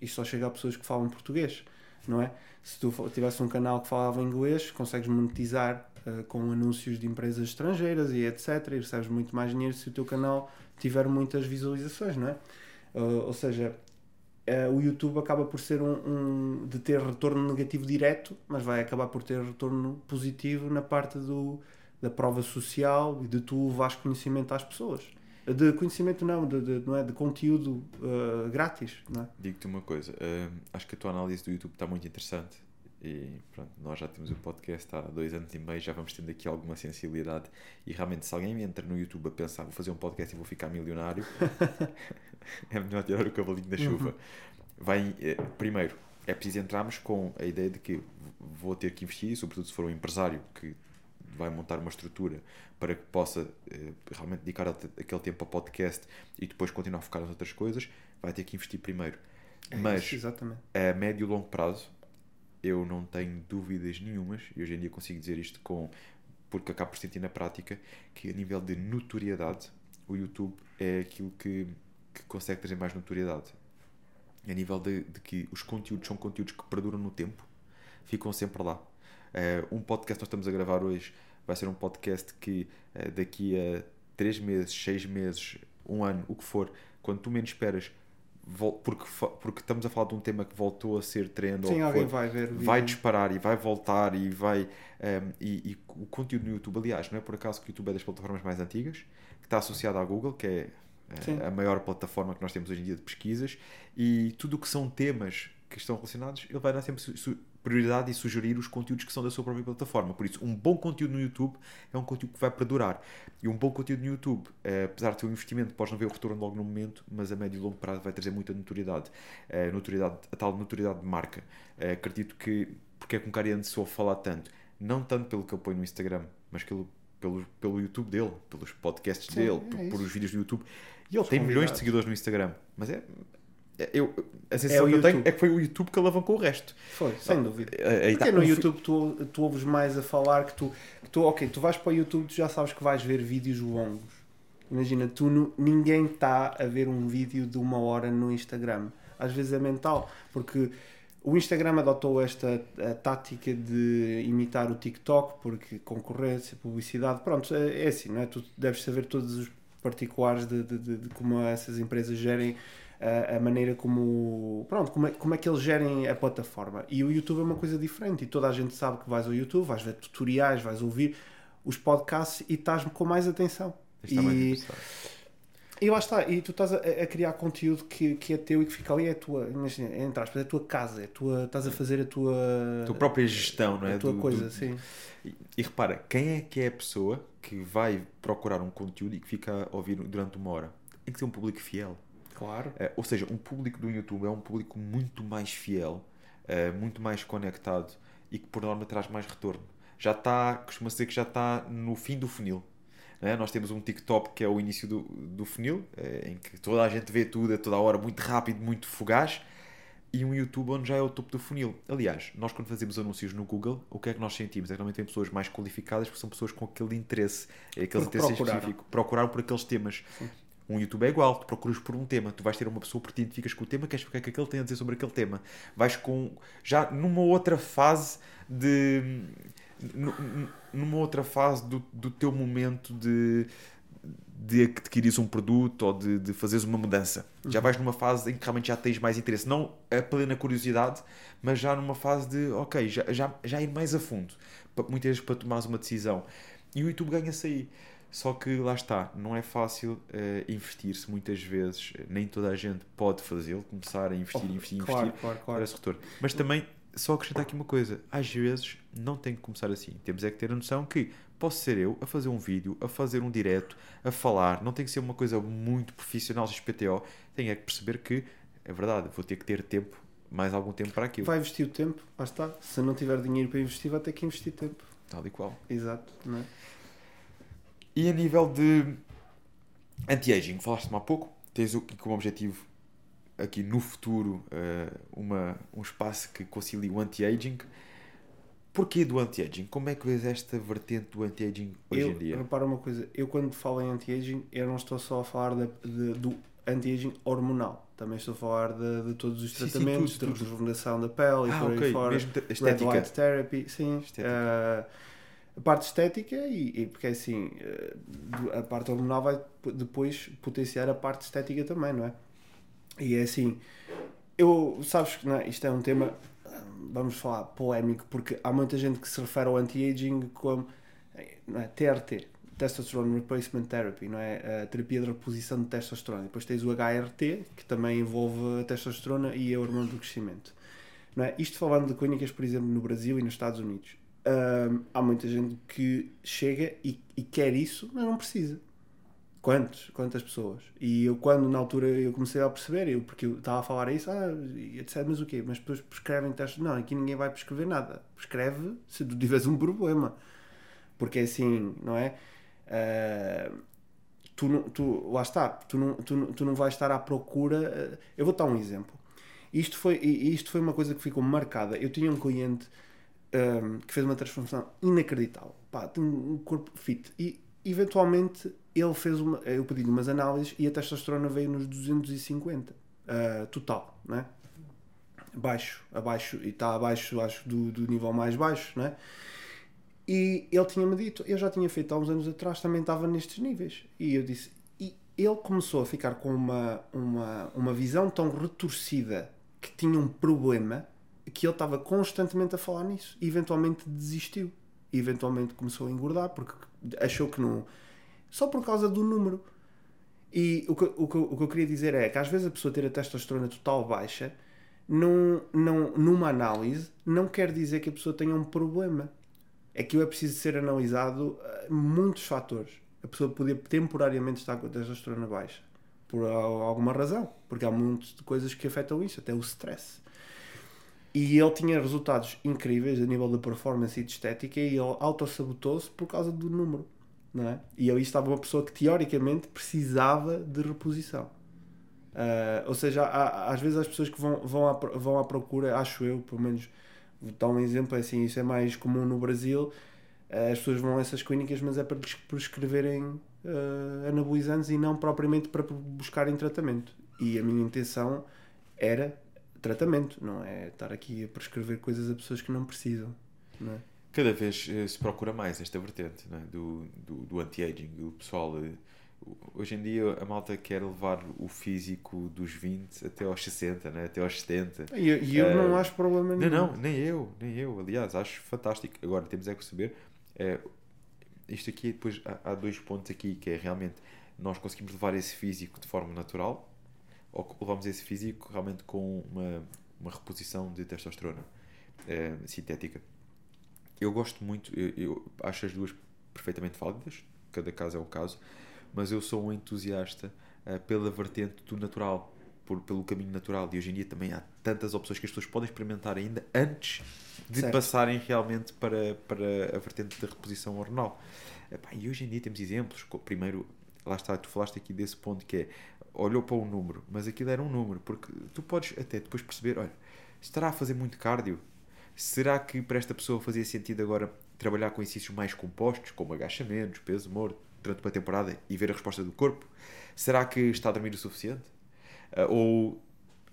e só chega a pessoas que falam português, não é? Se tu tivesse um canal que falava inglês, consegues monetizar uh, com anúncios de empresas estrangeiras e etc. E recebes muito mais dinheiro se o teu canal tiver muitas visualizações, não é? Uh, ou seja, uh, o YouTube acaba por ser um, um, de ter retorno negativo direto, mas vai acabar por ter retorno positivo na parte do, da prova social e de tu levares conhecimento às pessoas. De conhecimento não, de, de não é? de conteúdo uh, grátis. É? Digo-te uma coisa, acho que a tua análise do YouTube está muito interessante e pronto, nós já temos o podcast há dois anos e meio, já vamos tendo aqui alguma sensibilidade. E realmente, se alguém entra no YouTube a pensar, vou fazer um podcast e vou ficar milionário, é melhor tirar o cavalinho da chuva. Uhum. Vai, eh, primeiro, é preciso entrarmos com a ideia de que vou ter que investir, sobretudo se for um empresário que vai montar uma estrutura para que possa eh, realmente dedicar aquele tempo ao podcast e depois continuar a focar nas outras coisas, vai ter que investir primeiro. É Mas isso, a médio e longo prazo, eu não tenho dúvidas nenhumas, e hoje em dia consigo dizer isto com porque acabo por sentir na prática que a nível de notoriedade o YouTube é aquilo que, que consegue trazer mais notoriedade. A nível de, de, que os conteúdos são conteúdos que perduram no tempo, ficam sempre lá. Uh, um podcast que nós estamos a gravar hoje vai ser um podcast que uh, daqui a 3 meses, 6 meses, um ano, o que for, quando tu menos esperas, porque, porque estamos a falar de um tema que voltou a ser trend Sim, alguém vai ver vai disparar e vai voltar e vai um, e, e, o conteúdo no YouTube aliás não é por acaso que o YouTube é das plataformas mais antigas que está associado à Google que é Sim. a maior plataforma que nós temos hoje em dia de pesquisas e tudo o que são temas que estão relacionados ele vai dar sempre prioridade e sugerir os conteúdos que são da sua própria plataforma. Por isso, um bom conteúdo no YouTube é um conteúdo que vai perdurar. E um bom conteúdo no YouTube, eh, apesar de ter um investimento, podes não ver o retorno logo no momento, mas a médio e longo prazo vai trazer muita notoriedade. Eh, notoriedade a tal notoriedade de marca. Eh, acredito que, porque é que um cara se ouve falar tanto? Não tanto pelo que eu ponho no Instagram, mas pelo, pelo, pelo YouTube dele, pelos podcasts Sim, dele, é por, por os vídeos do YouTube. E ele Os tem milhões de seguidores no Instagram. Mas é. É- eu, a sensação o que eu tenho é que foi o YouTube que alavancou o resto. Foi, sem dúvida. Eh, aí Porque tá. no YouTube tu, tu ouves mais a falar que tu, que tu, ok, tu vais para o YouTube, tu já sabes que vais ver vídeos longos. Imagina, tu nu- ninguém está a ver um vídeo de uma hora no Instagram. Às vezes é mental, porque o Instagram adotou esta tática de imitar o TikTok, porque concorrência, publicidade, pronto, é, é assim, não é? Tu deves saber todos os particulares de, de- de- de como essas empresas gerem a, a maneira como pronto como é, como é que eles gerem a plataforma e o YouTube é uma coisa diferente e toda a gente sabe que vais ao YouTube vais ver tutoriais vais ouvir os podcasts e estás com mais atenção e, e lá está e tu estás a, a criar conteúdo que, que é teu e que fica ali é a tua imagina entre aspas, é a tua casa é a tua, estás a fazer a tua A tua própria gestão, não é? a tua Do- coisa do- sim E, e repara, quem é que é a pessoa que vai procurar um conteúdo e que fica a ouvir durante uma hora? Tem que ser um público fiel. Claro Eh, ou seja, um público do YouTube é um público muito mais fiel, eh, muito mais conectado e que por norma traz mais retorno. Já está, costuma ser que já está no fim do funil. não é? Nós temos um TikTok que é o início do, do funil, eh, em que toda a gente vê tudo a toda hora, muito rápido, muito fugaz, e um YouTube onde já é o topo do funil. Aliás, nós quando fazemos anúncios no Google, o que é que nós sentimos? É que normalmente tem pessoas mais qualificadas porque são pessoas com aquele interesse, aquele Porque interesse procuraram. específico, procuraram por aqueles temas. Um YouTube é igual, tu procuras por um tema, tu vais ter uma pessoa por ti, identificas com o tema, queres ver o que é que aquele tem a dizer sobre aquele tema. Vais com. já numa outra fase de. nu- nu- numa outra fase do, do teu momento de. de adquirires um produto ou de, de fazeres uma mudança. Já vais numa fase em que realmente já tens mais interesse. Não a plena curiosidade, mas já numa fase de, ok, já, já, já ir mais a fundo. Muitas vezes para tomares uma decisão. E o YouTube ganha-se aí. Só que lá está, não é fácil eh, investir-se muitas vezes, nem toda a gente pode fazê-lo, começar a investir, investir, Oh, claro investir claro para claro esse retorno. Mas também, só acrescentar aqui uma coisa: às vezes não tem que começar assim. Temos é que ter a noção que posso ser eu a fazer um vídeo, a fazer um direto, a falar, não tem que ser uma coisa muito profissional XPTO. Tenho é que perceber que, é verdade, vou ter que ter tempo, mais algum tempo para aquilo, vai investir o tempo lá está se não tiver dinheiro para investir vai ter que investir tempo tal e qual. exato não é? E a nível de anti-aging, falaste-me há pouco, tens o- como objetivo aqui no futuro eh, uma, um espaço que concilie o anti-aging. Porquê do anti-aging? Como é que vês esta vertente do anti-aging hoje eu, em dia? Repara uma coisa, eu quando falo em anti-aging, eu não estou só a falar da- de- do anti-aging hormonal. Também estou a falar de, de todos os Sim, sim, tratamentos, tudo, de tudo. rejuvenação da pele e Ah, por aí ok, fora. mesmo te- Red estética. light therapy, sim. Estética. Ah, a parte estética e, e porque assim, eh, a parte hormonal vai depois potenciar a parte estética também, não é? E é assim, eu, sabes que é? isto é um tema, vamos falar, polémico, porque há muita gente que se refere ao anti-aging como não é? TRT, Testosterone Replacement Therapy, não é? A terapia de reposição de testosterona. Depois tens o HRT, que também envolve a testosterona e a hormona do crescimento. Não é? Isto falando de clínicas, por exemplo, no Brasil e nos Estados Unidos. Há muita gente que chega e, e quer isso, mas não precisa. Quantos? Quantas pessoas? E eu, quando na altura eu comecei a perceber, eu, porque eu estava a falar isso, ah, etc, mas o quê? Mas depois prescrevem testes. Não, aqui ninguém vai prescrever nada. Prescreve se tu tiveres um problema. Porque é assim, não é? Ah, tu, não- tu, lá está, tu não, tu, não- tu não vais estar à procura. ah, eu vou dar um exemplo. Isto foi, isto foi uma coisa que ficou marcada. Eu tinha um cliente um, que fez uma transformação inacreditável. Pá, tem um corpo fit. E eventualmente ele fez uma. Eu pedi-lhe umas análises e a testosterona veio nos 250 uh, total, não é? Baixo, abaixo, e está abaixo, acho, do, do nível mais baixo, não é? E ele tinha-me dito, eu já tinha feito há uns anos atrás, também estava nestes níveis. E eu disse, e ele começou a ficar com uma, uma, uma visão tão retorcida que tinha um problema que ele estava constantemente a falar nisso e eventualmente desistiu. E eventualmente começou a engordar porque achou que não. Só por causa do número. E o que, o, que, o que eu queria dizer é que às vezes a pessoa ter a testosterona total baixa, não, não, numa análise, não quer dizer que a pessoa tenha um problema. Aquilo é preciso ser analisado eh, muitos fatores. A pessoa poder temporariamente estar com a testosterona baixa por al- alguma razão, porque há muitas coisas que afetam isso, até o stress. E ele tinha resultados incríveis a nível de performance e de estética e ele autossabotou-se por causa do número. Não é? E ali estava uma pessoa que teoricamente precisava de reposição. Uh, ou seja, há, às vezes as pessoas que vão, vão, à, vão à procura, acho eu, pelo menos, vou dar um exemplo, é assim, isso é mais comum no Brasil, uh, as pessoas vão a essas clínicas, mas é para prescreverem uh, anabolizantes e não propriamente para buscarem tratamento. E a minha intenção era tratamento, não é estar aqui a prescrever coisas a pessoas que não precisam. Não é? Cada vez se procura mais esta vertente é? do, do, do anti-aging, o pessoal hoje em dia a malta quer levar o físico dos 20 até aos 60, né? até aos 70. E, e eu uh, não acho problema nenhum. Não, não, nem eu, nem eu. Aliás, acho fantástico. Agora temos é que saber. É, isto aqui, depois há, há, dois pontos aqui que é realmente nós conseguimos levar esse físico de forma natural ou levamos esse físico realmente com uma, uma reposição de testosterona é, sintética. Eu gosto muito, eu, eu acho as duas perfeitamente válidas, cada caso é um caso mas eu sou um entusiasta uh, pela vertente do natural, por, pelo caminho natural. E hoje em dia também há tantas opções que as pessoas podem experimentar ainda antes de certo. passarem realmente para, para a vertente da reposição hormonal. e hoje em dia temos exemplos. Primeiro, lá está, tu falaste aqui desse ponto que é olhou para um número, mas aquilo era um número, porque tu podes até depois perceber, olha, estará a fazer muito cardio? Será que para esta pessoa fazia sentido agora trabalhar com exercícios mais compostos, como agachamentos, peso morto, durante uma temporada e ver a resposta do corpo? Será que está a dormir o suficiente? Uh, ou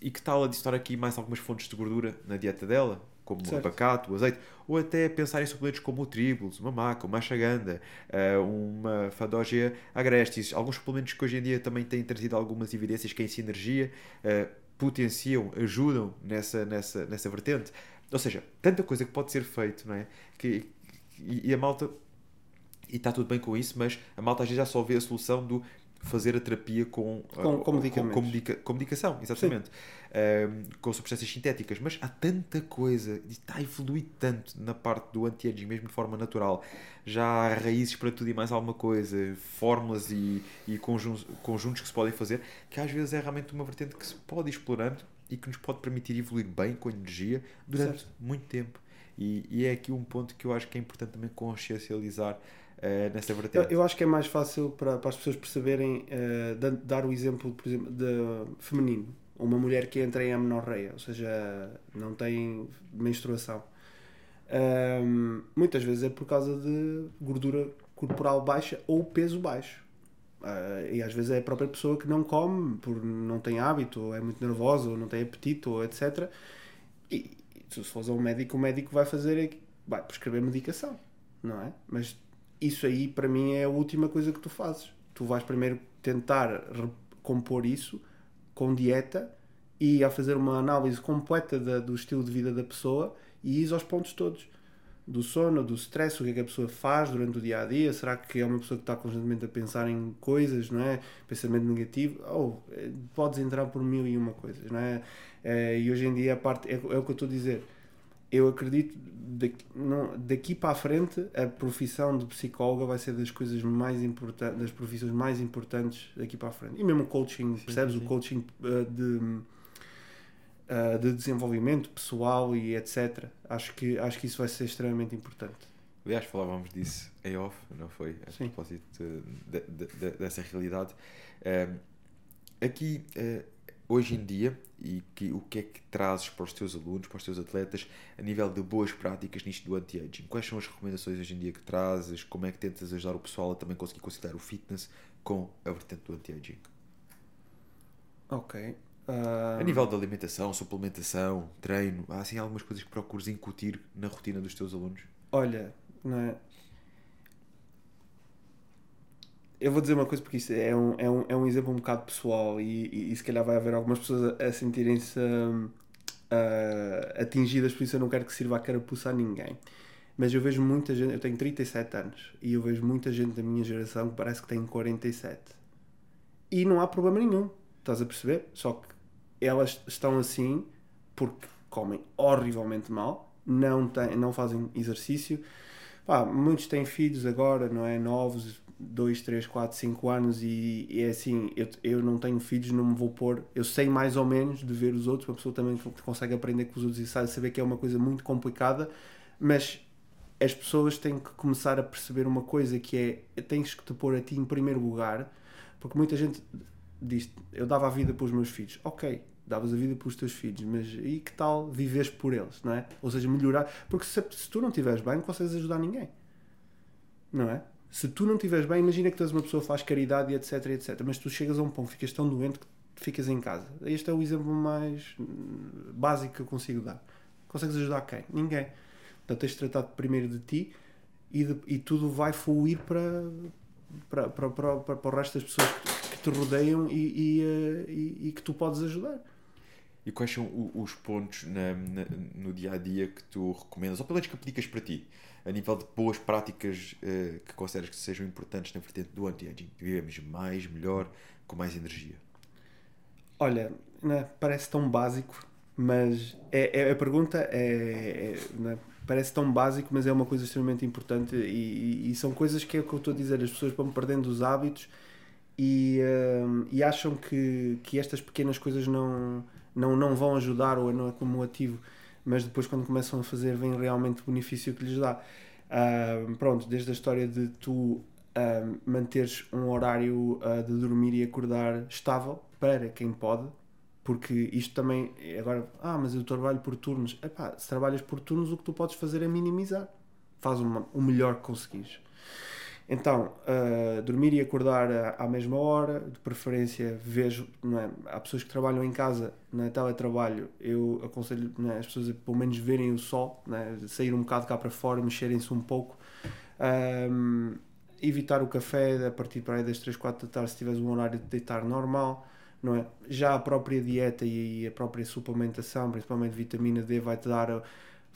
e que tal adicionar aqui mais algumas fontes de gordura na dieta dela, como certo. o abacate, o azeite, ou até pensar em suplementos como o tribulus, uma maca, uma ashwagandha, uh, uma fadogia agrestis, alguns suplementos que hoje em dia também têm trazido algumas evidências que em sinergia uh, potenciam, ajudam nessa, nessa, nessa vertente. Ou seja, tanta coisa que pode ser feito, não é? Que, e, e a malta e está tudo bem com isso, mas a malta às vezes já só vê a solução do fazer a terapia com, com, com, com, com, com medicação, exatamente, um, com substâncias sintéticas, mas há tanta coisa, está a evoluir tanto na parte do anti-aging, mesmo de forma natural, já há raízes para tudo e mais alguma coisa, fórmulas e, e conjuntos, conjuntos que se podem fazer, que às vezes é realmente uma vertente que se pode ir explorando e que nos pode permitir evoluir bem com energia durante certo. muito tempo. E, e é aqui um ponto que eu acho que é importante também consciencializar uh, nessa vertente. Eu, eu, acho que é mais fácil para, para as pessoas perceberem, uh, dar o exemplo, por exemplo, de feminino. Uma mulher que entra em amenorreia, ou seja, não tem menstruação. Um, muitas vezes é por causa de gordura corporal baixa ou peso baixo. Uh, e às vezes é a própria pessoa que não come, por não tem hábito, ou é muito nervosa, ou não tem apetite, ou etc. E, se fores a um médico, o médico vai fazer, vai prescrever medicação, não é? Mas isso aí para mim é a última coisa que tu fazes. Tu vais primeiro tentar recompor isso com dieta e a fazer uma análise completa da, do estilo de vida da pessoa e ir aos pontos todos. Do sono, do stress, o que é que a pessoa faz durante o dia a dia, será que é uma pessoa que está constantemente a pensar em coisas, não é? Pensamento negativo, ou oh, podes entrar por mil e uma coisas, não é? é e hoje em dia a parte, é, é o que eu estou a dizer, eu acredito daqui, não, daqui para a frente a profissão de psicóloga vai ser das coisas mais importantes, das profissões mais importantes daqui para a frente. E mesmo o coaching, sim, percebes? Sim. O coaching uh, de, uh, de desenvolvimento pessoal e etc. Acho que, acho que isso vai ser extremamente importante. Aliás, falávamos disso em off, não foi? A Sim. propósito de, de, de, dessa realidade. Uh, aqui, uh, hoje em dia e que, o que é que trazes para os teus alunos, para os teus atletas, a nível de boas práticas nisto do anti-aging? Quais são as recomendações hoje em dia que trazes? Como é que tentas ajudar o pessoal a também conseguir conciliar o fitness com a vertente do anti-aging? Ok. Uh... A nível de alimentação, suplementação, treino, há assim algumas coisas que procures incutir na rotina dos teus alunos? Olha, não é? Eu vou dizer uma coisa porque isso é um, é um, é um exemplo um bocado pessoal e, e, e se calhar vai haver algumas pessoas a, a sentirem-se uh, atingidas por isso eu não quero que sirva a carapuça a ninguém. Mas eu vejo muita gente, eu tenho 37 anos e eu vejo muita gente da minha geração que parece que tem 47. E não há problema nenhum, estás a perceber? Só que elas estão assim porque comem horrivelmente mal, não, têm, não fazem exercício. Pá, muitos têm filhos agora, não é? Novos, 2, 3, 4, 5 anos e, e, é assim, eu, eu não tenho filhos, não me vou pôr, eu sei mais ou menos de ver os outros, uma pessoa também consegue aprender com os outros e sabe saber que é uma coisa muito complicada, mas as pessoas têm que começar a perceber uma coisa que é tens que te pôr a ti em primeiro lugar, porque muita gente diz eu dava a vida para os meus filhos. Ok, davas a vida para os teus filhos, mas e que tal viveres por eles, não é? Ou seja, melhorar. Porque se, se tu não estiveres bem, não consegues ajudar ninguém, não é? Se tu não estiveres bem, imagina que tu és uma pessoa que faz caridade e etc, etc, mas tu chegas a um ponto, ficas tão doente que ficas em casa. Este é o exemplo mais hum, básico que eu consigo dar. Consegues ajudar quem? Ninguém. Portanto, tens de tratar primeiro de ti e, de, e tudo vai fluir para, para, para, para, para, o resto das pessoas que, te rodeiam e, e, eh, e, e, que tu podes ajudar. E quais são os pontos na, na, no dia a dia que tu recomendas, ou pelo menos que aplicas para ti, a nível de boas práticas uh, que consideras que sejam importantes na vertente do anti-aging? Vivemos mais, melhor, com mais energia? Olha, né, parece tão básico, mas é, é a pergunta é, é né, parece tão básico, mas é uma coisa extremamente importante e, e, e, são coisas que é o que eu estou a dizer, as pessoas vão perdendo os hábitos e, uh, e acham que, que estas pequenas coisas não, não, não vão ajudar ou não é cumulativo, mas depois quando começam a fazer vem realmente o benefício que lhes dá. Uh, pronto, desde a história de tu uh, manteres um horário uh, de dormir e acordar estável para quem pode, porque isto também, agora, ah, mas eu trabalho por turnos. Epá, se trabalhas por turnos, o que tu podes fazer é minimizar. Faz uma, o melhor que conseguires. Então, uh, dormir e acordar à, mesma hora, de preferência, vejo, não é? há pessoas que trabalham em casa, na é? teletrabalho, eu aconselho é? as pessoas a pelo menos verem o sol, é? sair um bocado cá para fora, mexerem-se um pouco, um, evitar o café a partir para aí das 3, 4 da tarde, se tiveres um horário de deitar normal, não é? Já a própria dieta e a própria suplementação, principalmente vitamina D, vai-te dar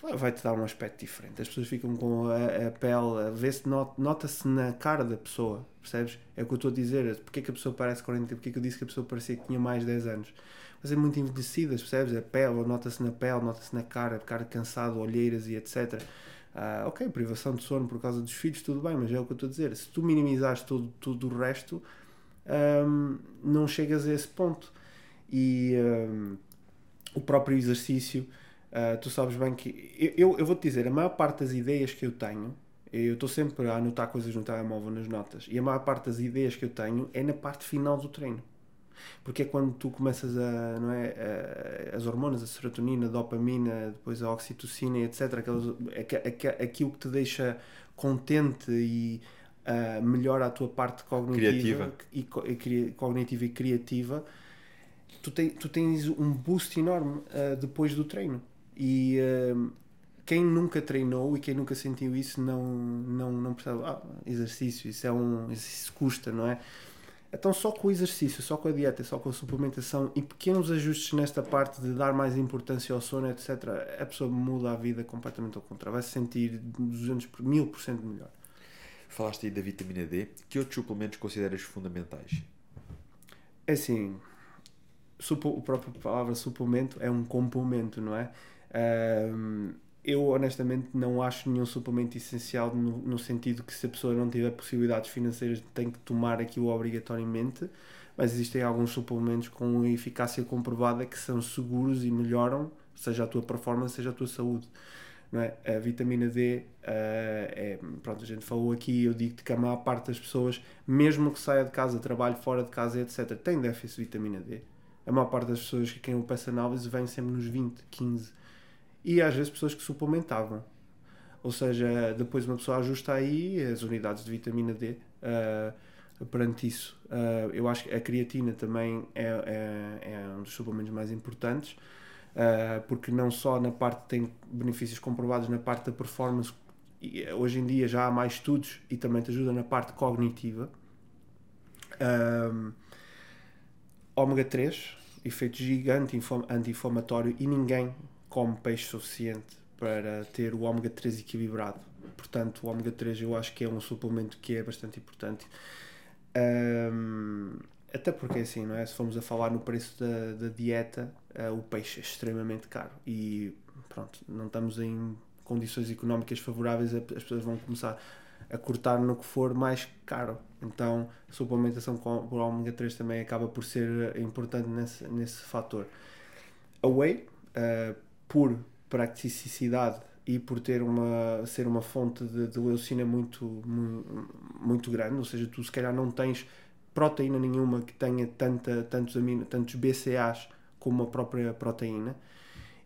vai-te dar um aspecto diferente. As pessoas ficam com a, a pele, vê-se, nota-se na cara da pessoa, percebes? É o que eu estou a dizer. Porque é que a pessoa parece 40, porque é que eu disse que a pessoa parecia que tinha mais de 10 anos? Mas é muito envelhecidas, percebes? A pele, nota-se na pele, nota-se na cara, cara cansado, olheiras e etc. Ah, ok, privação de sono por causa dos filhos, tudo bem, mas é o que eu estou a dizer. Se tu minimizares tudo, tudo o resto, um, não chegas a esse ponto. E um, o próprio exercício, uh, tu sabes bem que. Eu, eu vou-te dizer, a maior parte das ideias que eu tenho, eu estou sempre a anotar coisas no telemóvel, nas notas, e a maior parte das ideias que eu tenho é na parte final do treino. Porque é quando tu começas a, não é, a, as hormonas, a serotonina, a dopamina, depois a oxitocina, etc. Aquelas, aquilo que te deixa contente e uh, melhora a tua parte cognitiva e, e, cognitiva e criativa, tu, te, tu tens um boost enorme uh, depois do treino. E uh, quem nunca treinou e quem nunca sentiu isso não, não, não percebe. Ah, exercício, isso é um. Isso custa, não é? Então, só com o exercício, só com a dieta, só com a suplementação e pequenos ajustes nesta parte de dar mais importância ao sono, etc., a pessoa muda a vida completamente ao contrário. Vai se sentir 200 por mil por cento melhor. Falaste aí da vitamina D. Que outros suplementos consideras fundamentais? É assim, o próprio palavra suplemento é um complemento, não é? Um, eu honestamente não acho nenhum suplemento essencial no, no, sentido que se a pessoa não tiver possibilidades financeiras tem que tomar aquilo obrigatoriamente, mas existem alguns suplementos com eficácia comprovada que são seguros e melhoram, seja a tua performance, seja a tua saúde não é? A vitamina D, uh, é, pronto, a gente falou aqui, eu digo que a maior parte das pessoas, mesmo que saia de casa, trabalhe fora de casa, etc., tem déficit de vitamina D. A maior parte das pessoas que quem eu peço análise vem sempre nos 20, 15. E às vezes pessoas que suplementavam. Ou seja, depois uma pessoa ajusta aí as unidades de vitamina D uh, perante isso. Uh, eu acho que a creatina também é, é, é um dos suplementos mais importantes uh, porque não só na parte tem benefícios comprovados na parte da performance, hoje em dia já há mais estudos e também te ajuda na parte cognitiva. Um, ômega 3, efeito gigante anti-inflamatório e ninguém come peixe suficiente para ter o ômega 3 equilibrado. Portanto, o ômega 3 eu acho que é um suplemento que é bastante importante. Um, até porque assim, não é? Se formos a falar no preço da, da dieta, uh, o peixe é extremamente caro e pronto, não estamos em condições económicas favoráveis, as pessoas vão começar a cortar no que for mais caro. Então, a suplementação com, por ômega 3 também acaba por ser importante nesse, nesse fator. A whey, uh, por praticidade e por ter uma, ser uma fonte de, de leucina muito, muito, grande, ou seja, tu se calhar não tens proteína nenhuma que tenha tanta, tantos, amino, tantos BCAAs como a própria proteína.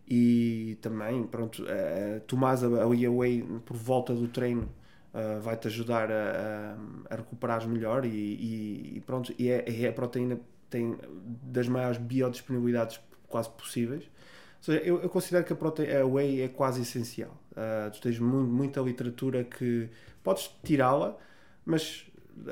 E também, pronto, uh, tomas a, a whey por volta do treino uh, vai-te ajudar a, a, a recuperar melhor e, e, e, pronto, e é, é a proteína tem das maiores biodisponibilidades quase possíveis. Seja, eu, eu considero que a, proteína, a whey é quase essencial. Uh, tu tens muito, muita literatura que podes tirá-la, mas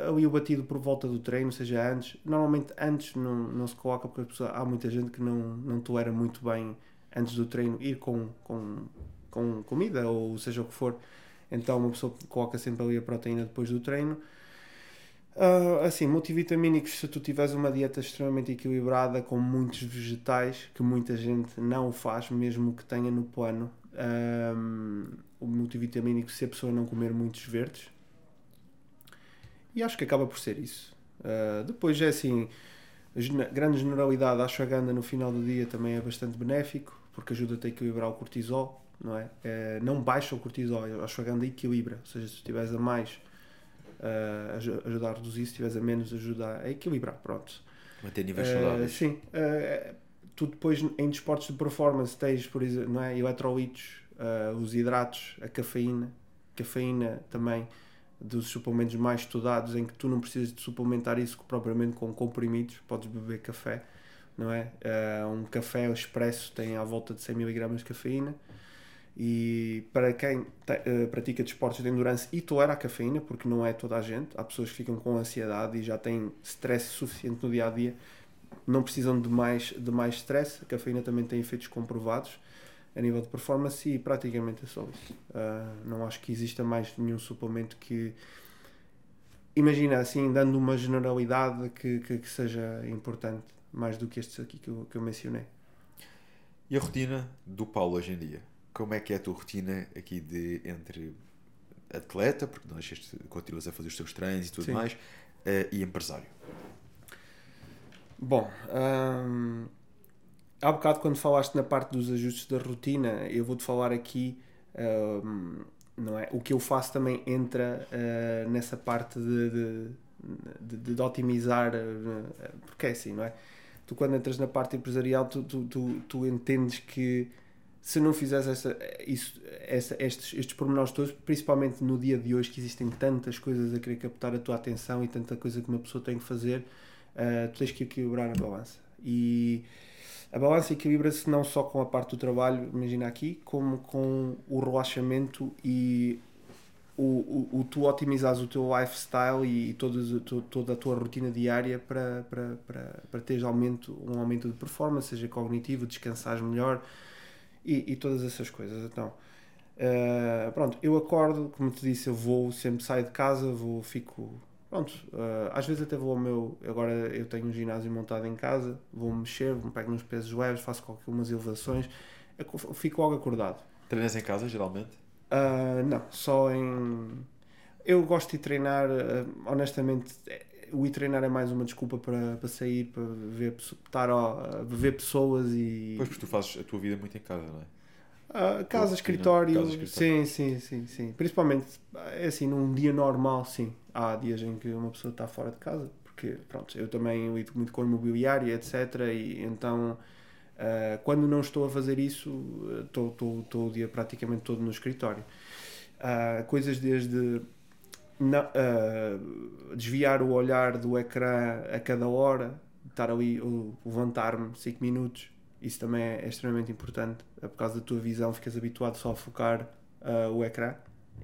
ali o batido por volta do treino, seja antes, normalmente antes não, não se coloca porque há muita gente que não, não tolera muito bem antes do treino ir com, com, com comida ou seja o que for. Então uma pessoa coloca sempre ali a proteína depois do treino. Uh, assim, multivitamínicos, se tu tiveres uma dieta extremamente equilibrada com muitos vegetais, que muita gente não faz, mesmo que tenha no plano, um, o multivitamínico se a pessoa não comer muitos verdes. E acho que acaba por ser isso. Uh, depois é assim, grande generalidade, a ashwagandha no final do dia também é bastante benéfico, porque ajuda-te a equilibrar o cortisol, não é? é não baixa o cortisol, a ashwagandha equilibra, ou seja, se estiveres a mais uh, ajudar a reduzir, se estiveres a menos, ajuda a equilibrar. Pronto. Manter níveis uh, saudáveis. Sim. Uh, tu depois em desportos de performance tens, por exemplo, não é? eletrolitos, uh, os hidratos, a cafeína. Cafeína também dos suplementos mais estudados em que tu não precisas de suplementar isso propriamente com comprimidos, podes beber café, não é? Um café expresso tem à volta de 100 mg de cafeína e para quem te, uh, pratica desportos de endurance e tolera a cafeína, porque não é toda a gente, há pessoas que ficam com ansiedade e já têm stress suficiente no dia a dia, não precisam de mais, de mais stress. A cafeína também tem efeitos comprovados a nível de performance e praticamente é só isso. Uh, não acho que exista mais nenhum suplemento que. Imagina assim, dando uma generalidade que, que, que seja importante, mais do que estes aqui que eu, que eu mencionei. E a rotina do Paulo hoje em dia? Como é que é a tua rotina aqui de entre atleta, porque não deixas, continuas a fazer os teus treinos e tudo Sim. mais, uh, e empresário? Bom, hum, há bocado quando falaste na parte dos ajustes da rotina, eu vou-te falar aqui, hum, não é? O que eu faço também entra uh, nessa parte de, de, de, de otimizar, uh, porque é assim, não é? Tu quando entras na parte empresarial, tu, tu, tu, tu entendes que se não fizeres essa, isso, essa, estes, estes pormenores todos, principalmente no dia de hoje, que existem tantas coisas a querer captar a tua atenção e tanta coisa que uma pessoa tem que fazer, uh, tu tens que equilibrar a balança. E a balança equilibra-se não só com a parte do trabalho, imagina aqui, como com o relaxamento e o, o, o tu otimizares o teu lifestyle e toda, toda a tua rotina diária para, para, para, para teres aumento, um aumento de performance, seja cognitivo, descansares melhor, e, e todas essas coisas. Então, uh, pronto, eu acordo, como te disse, eu vou, sempre saio de casa, vou, fico. Pronto, uh, às vezes até vou ao meu. Agora eu tenho um ginásio montado em casa, vou mexer, vou pego nos pesos leves, faço algumas elevações, fico logo acordado. Treinas em casa geralmente? Uh, não, só em. Eu gosto de treinar, honestamente, o ir treinar é mais uma desculpa para, para sair, para ver, estar a, ver pessoas e. Pois, porque tu fazes a tua vida muito em casa, não é? Uh, casa, escritório, casa, escritório, sim, sim, sim, sim. Principalmente, é assim, num dia normal, sim. Há dias em que uma pessoa está fora de casa, porque, pronto, eu também lido muito com imobiliária, etc. E então, uh, quando não estou a fazer isso, estou, estou, estou o dia praticamente todo no escritório. Uh, coisas desde uh, desviar o olhar do ecrã a cada hora, estar ali, levantar-me 5 minutos, isso também é, é, extremamente importante. É por causa da tua visão, ficas habituado só a focar uh, o ecrã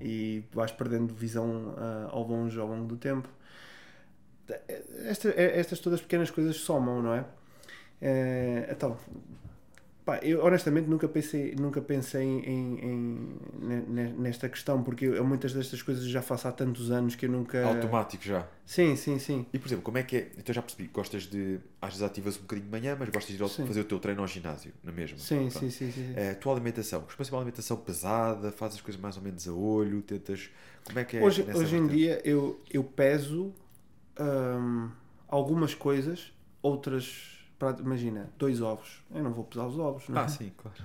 e vais perdendo visão uh, ao longe ao longo do tempo. Esta, estas todas pequenas coisas somam, não é? então, Pá, eu honestamente nunca pensei, nunca pensei em, em, nesta questão, porque eu, muitas destas coisas já faço há tantos anos que eu nunca. Automático já. Sim, sim, sim. E por exemplo, como é que é? Então já percebi, gostas de. Às vezes ativas um bocadinho de manhã, mas gostas de ir sim. fazer o teu treino ao ginásio, na mesma. Sim, sim, sim, sim. É, a tua alimentação, costumas uma alimentação pesada, fazes as coisas mais ou menos a olho, tentas. Como é que é? Hoje, hoje em dia eu, eu peso hum, algumas coisas, outras Imagina, dois ovos. Eu não vou pesar os ovos, não é? Ah, sim, claro.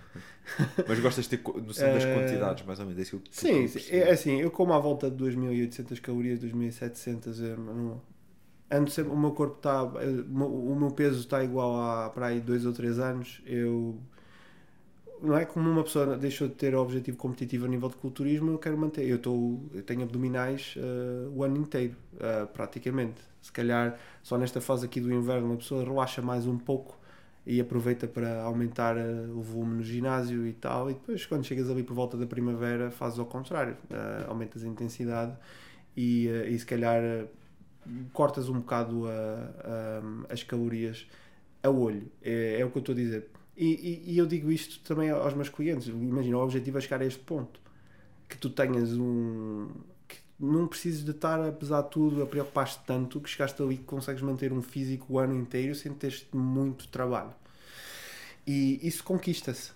Mas gostas de ter noção das Eh, quantidades, mais ou menos. É isso que eu- Sim, sim, é assim, eu como à volta de 2.800 calorias, 2.700, eu não- ando sempre, o meu corpo está, o meu peso está igual a para aí 2 ou 3 anos, eu não é como uma pessoa deixou de ter objetivo competitivo a nível de culturismo, eu quero manter, eu, estou, eu tenho abdominais eh, o ano inteiro, eh, praticamente, se calhar só nesta fase aqui do inverno uma pessoa relaxa mais um pouco e aproveita para aumentar eh, o volume no ginásio e tal, e depois quando chegas ali por volta da primavera fazes ao contrário, aumentas a intensidade e, e se calhar cortas um bocado as calorias a olho, é, é o que eu estou a dizer. E, e- e eu digo isto também aos meus clientes, imagina, o objetivo é chegar a este ponto, que tu tenhas um... que não precises de estar a pesar tudo, a preocupar-te tanto, que chegaste ali que consegues manter um físico o ano inteiro sem teres muito trabalho. E isso conquista-se.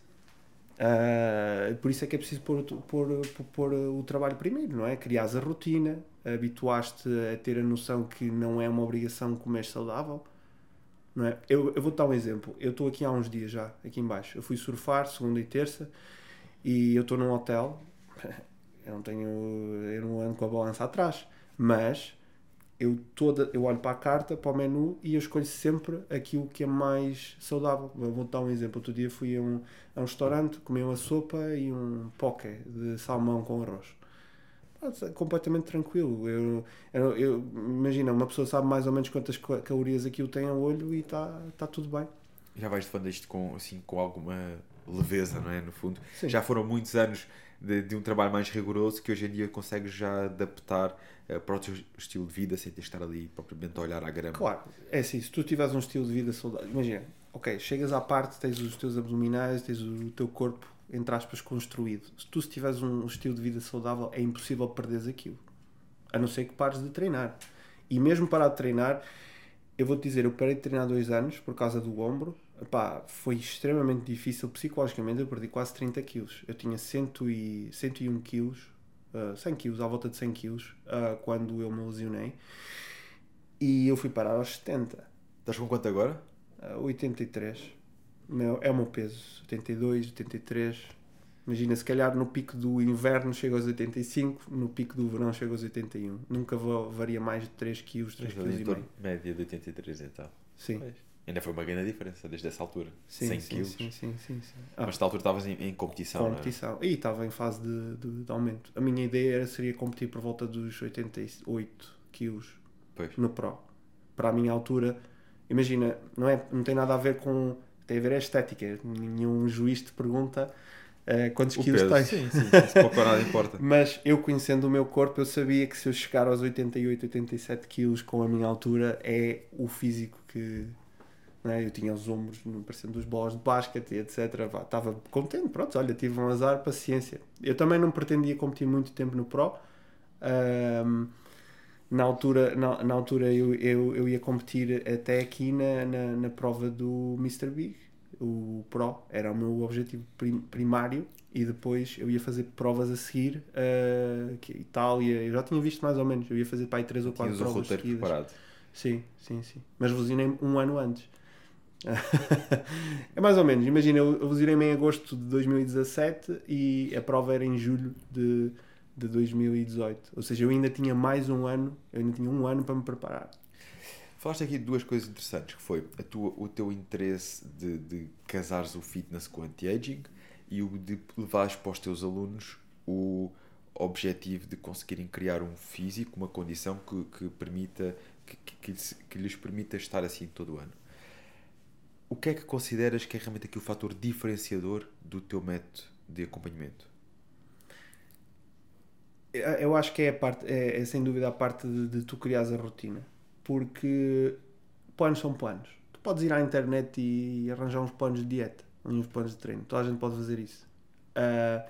Ah, por isso é que é preciso pôr, pôr, pôr o trabalho primeiro, não é? Criares a rotina, habituaste a ter a noção que não é uma obrigação comer saudável, não é? Eu, eu vou dar um exemplo. Eu estou aqui há uns dias já, aqui em baixo. Eu fui surfar segunda e terça e eu estou num hotel. Eu não tenho, eu não ando com a balança atrás, mas eu toda eu olho para a carta, para o menu e eu escolho sempre aquilo que é mais saudável. Vou dar um exemplo. Outro dia fui a um, a um restaurante, comi uma sopa e um poké de salmão com arroz. Completamente tranquilo. Eu, eu, eu- imagina, uma pessoa sabe mais ou menos quantas ca- calorias aquilo tem ao olho e está tá tudo bem. Já vais defender isto com, assim, com alguma leveza, não é? No fundo. Sim. Já foram muitos anos de, de um trabalho mais rigoroso que hoje em dia consegues já adaptar eh, para o teu estilo de vida sem ter de estar ali propriamente a olhar à grama. Claro, é assim, se tu tiveres um estilo de vida saudável, imagina, ok, chegas à parte, tens os teus abdominais, tens o teu corpo, entre aspas, construído. Se tu se tiveres um estilo de vida saudável, é impossível perderes aquilo. A não ser que pares de treinar. E mesmo parar de treinar, eu vou-te dizer, eu parei de treinar dois anos por causa do ombro. Epá, foi extremamente difícil psicologicamente, eu perdi quase 30 quilos. Eu tinha 100 e, 101 quilos, uh, 100 quilos, à volta de 100 quilos, uh, quando eu me lesionei. E eu fui parar aos 70. Estás com quanto agora? Uh, 83. Meu, é o meu peso. 82, 83. Imagina, se calhar no pico do inverno chego aos 85, no pico do verão chego aos 81. Nunca vou, varia mais de 3 kg, 3 Estás kg e meio. média de 83 e tal. Sim. Pois. Ainda foi uma grande diferença desde essa altura. Sim, 100 sim, sim, sim, sim, sim. Ah, Mas nesta altura estavas em, em competição, não é? competição. E estava em fase de, de, de aumento. A minha ideia era, seria competir por volta dos 88 quilos Pois. no Pro. Para a minha altura, imagina, não, é, não tem nada a ver com. Tem a ver a estética. Nenhum juiz te pergunta eh, quantos O quilos peso. tens. Sim, sim. Isso pouco ou nada importa. Mas eu conhecendo o meu corpo, eu sabia que se eu chegar aos 88, 87 quilos com a minha altura, é o físico que. é? Eu tinha os ombros parecendo dos bolas de basquete e etc. Vá, Estava contente, pronto, olha, tive um azar, paciência. Eu também não pretendia competir muito tempo no Pro. Na altura, na, na altura eu, eu, eu ia competir até aqui na, na, na prova do Mr. Big, o Pro, era o meu objetivo prim- primário e depois eu ia fazer provas a seguir, uh, Itália, eu já tinha visto mais ou menos, eu ia fazer para aí 3 ou 4 Tinhas o provas roteiro seguidas. preparado. Sim, sim, sim. Mas lesionei um ano antes. é mais ou menos, imagina, eu lesionei-me em agosto de 2017 e a prova era em julho de, de 2018. Ou seja, eu ainda tinha mais um ano, eu ainda tinha um ano para me preparar. Falaste aqui de duas coisas interessantes, que foi a tua, o teu interesse de, de casares o fitness com anti-aging e o de levares para os teus alunos o objetivo de conseguirem criar um físico, uma condição que, que permita que, que lhes, que lhes permita estar assim todo o ano. O que é que consideras que é realmente aqui o fator diferenciador do teu método de acompanhamento? Eu- Eu acho que é, a parte, é, é sem dúvida a parte de, de tu criares a rotina. Porque planos são planos. Tu podes ir à internet e arranjar uns planos de dieta, uns planos de treino. Toda a gente pode fazer isso. Ah,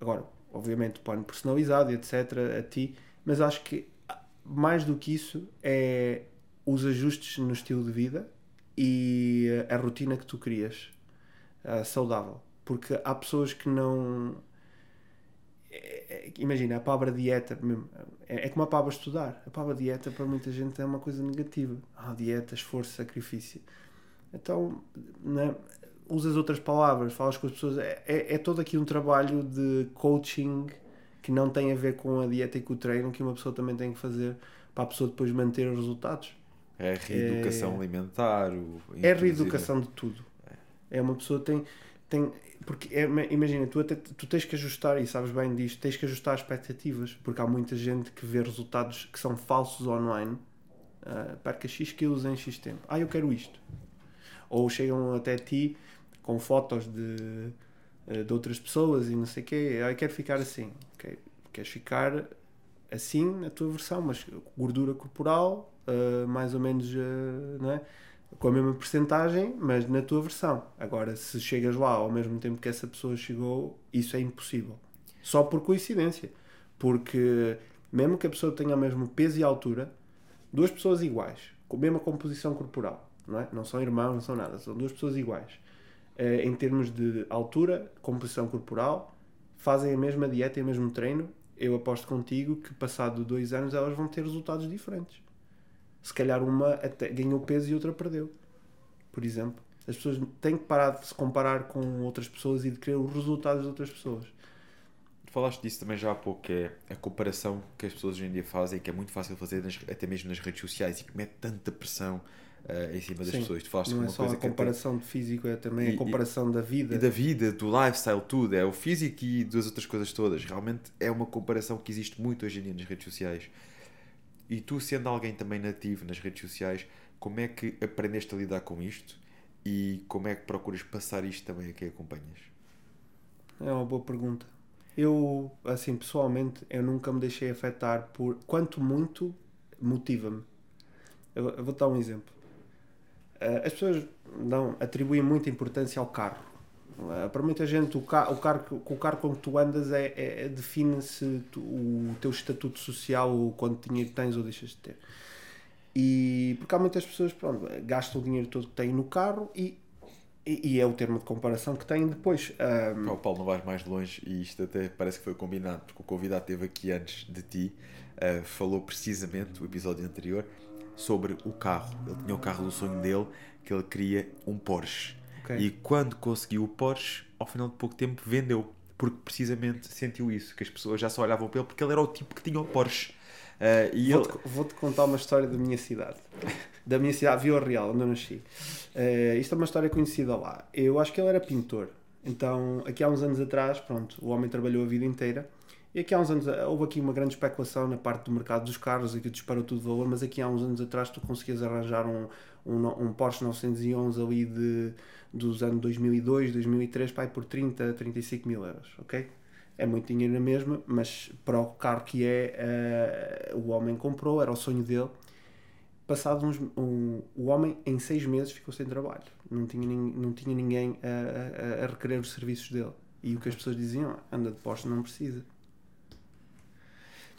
agora, obviamente, plano personalizado etc. a ti. Mas acho que ah, mais do que isso é os ajustes no estilo de vida e a rotina que tu crias ah, saudável. Porque há pessoas que não é- é- imagina, a palavra dieta mesmo, é, é como a palavra estudar. A palavra dieta para muita gente é uma coisa negativa. Ah, dieta, esforço, sacrifício. Então, né, usas outras palavras, falas com as pessoas. É, é, é todo aqui um trabalho de coaching que não tem a ver com a dieta e com o treino que uma pessoa também tem que fazer para a pessoa depois manter os resultados. É a reeducação É- alimentar. O, É a reeducação de tudo. É uma pessoa tem. Tem porque é- imagina, tu, até, tu tens que ajustar, e sabes bem disto, tens que ajustar expectativas, porque há muita gente que vê resultados que são falsos online, ah, perca X quilos em X tempo. Ah, eu quero isto. Ou chegam até ti com fotos de, eh, de outras pessoas e não sei o quê. Ah, eu quero ficar assim. Ok, Queres ficar assim na tua versão, mas gordura corporal, ah, mais ou menos, ah, não é? Com a mesma percentagem, mas na tua versão. Agora, se chegas lá ao mesmo tempo que essa pessoa chegou, isso é impossível. Só por coincidência. Porque mesmo que a pessoa tenha o mesmo peso e altura, duas pessoas iguais, com a mesma composição corporal, não é? Não são irmãos, não são nada, são duas pessoas iguais. Eh, em termos de altura, composição corporal, fazem a mesma dieta e o mesmo treino, eu aposto contigo que passado dois anos elas vão ter resultados diferentes. Se calhar uma até ganhou peso e outra perdeu. Por exemplo. As pessoas têm que parar de se comparar com outras pessoas e de querer os resultados de outras pessoas. Falaste disso também já há pouco, que é a comparação que as pessoas hoje em dia fazem, que é muito fácil fazer nas- até mesmo nas redes sociais e que mete tanta pressão eh, em cima das Sim, pessoas. Tu falaste Não é só a que até- comparação de físico, é também E- a comparação da vida. e da vida, do lifestyle, tudo. É o físico e das outras coisas todas. Realmente é uma comparação que existe muito hoje em dia nas redes sociais. E tu, sendo alguém também nativo nas redes sociais, como é que aprendeste a lidar com isto? E como é que procuras passar isto também a quem acompanhas? É uma boa pergunta. Eu, assim, pessoalmente, eu nunca me deixei afetar por. Quanto muito, motiva-me. Eu, eu vou dar um exemplo. Eh, As pessoas dão, atribuem muita importância ao carro. Eh, Para muita gente, o, ca o, com o carro com que tu andas é, é- define-se tu- o teu estatuto social, o quanto dinheiro tens ou deixas de ter. E porque há muitas pessoas pronto, gastam o dinheiro todo que têm no carro e, e, e é o termo de comparação que têm depois. Ahm, Pá, o Paulo, não vais mais longe e isto até parece que foi combinado, porque o convidado esteve aqui antes de ti, eh, falou precisamente, o episódio anterior, sobre o carro. Ele tinha o carro do sonho dele, que ele queria um Porsche. Ok. E quando conseguiu o Porsche, ao final de pouco tempo vendeu, porque precisamente sentiu isso, que as pessoas já só olhavam para ele porque ele era o tipo que tinha o Porsche. Eh, e ele... Vou-te vou-te contar uma história da minha cidade. Da minha cidade, Vila Real, onde eu nasci. Eh, isto é uma história conhecida lá. Eu acho que ele era pintor. Então, aqui há uns anos atrás, pronto, o homem trabalhou a vida inteira. E aqui há uns anos, houve aqui uma grande especulação na parte do mercado dos carros, aqui disparou tudo de valor, mas aqui há uns anos atrás tu conseguias arranjar um, um, um Porsche 911 ali de, dos anos 2002, 2003, pai, por 30, 35 mil euros, ok? É muito dinheiro na mesma, mas para o carro que é, eh, o homem comprou, era o sonho dele. Passado uns, um, o homem em seis meses ficou sem trabalho, não tinha, não tinha ninguém a, a- a requerer os serviços dele. E o que as pessoas diziam, "Ah, anda de Porsche, não precisa.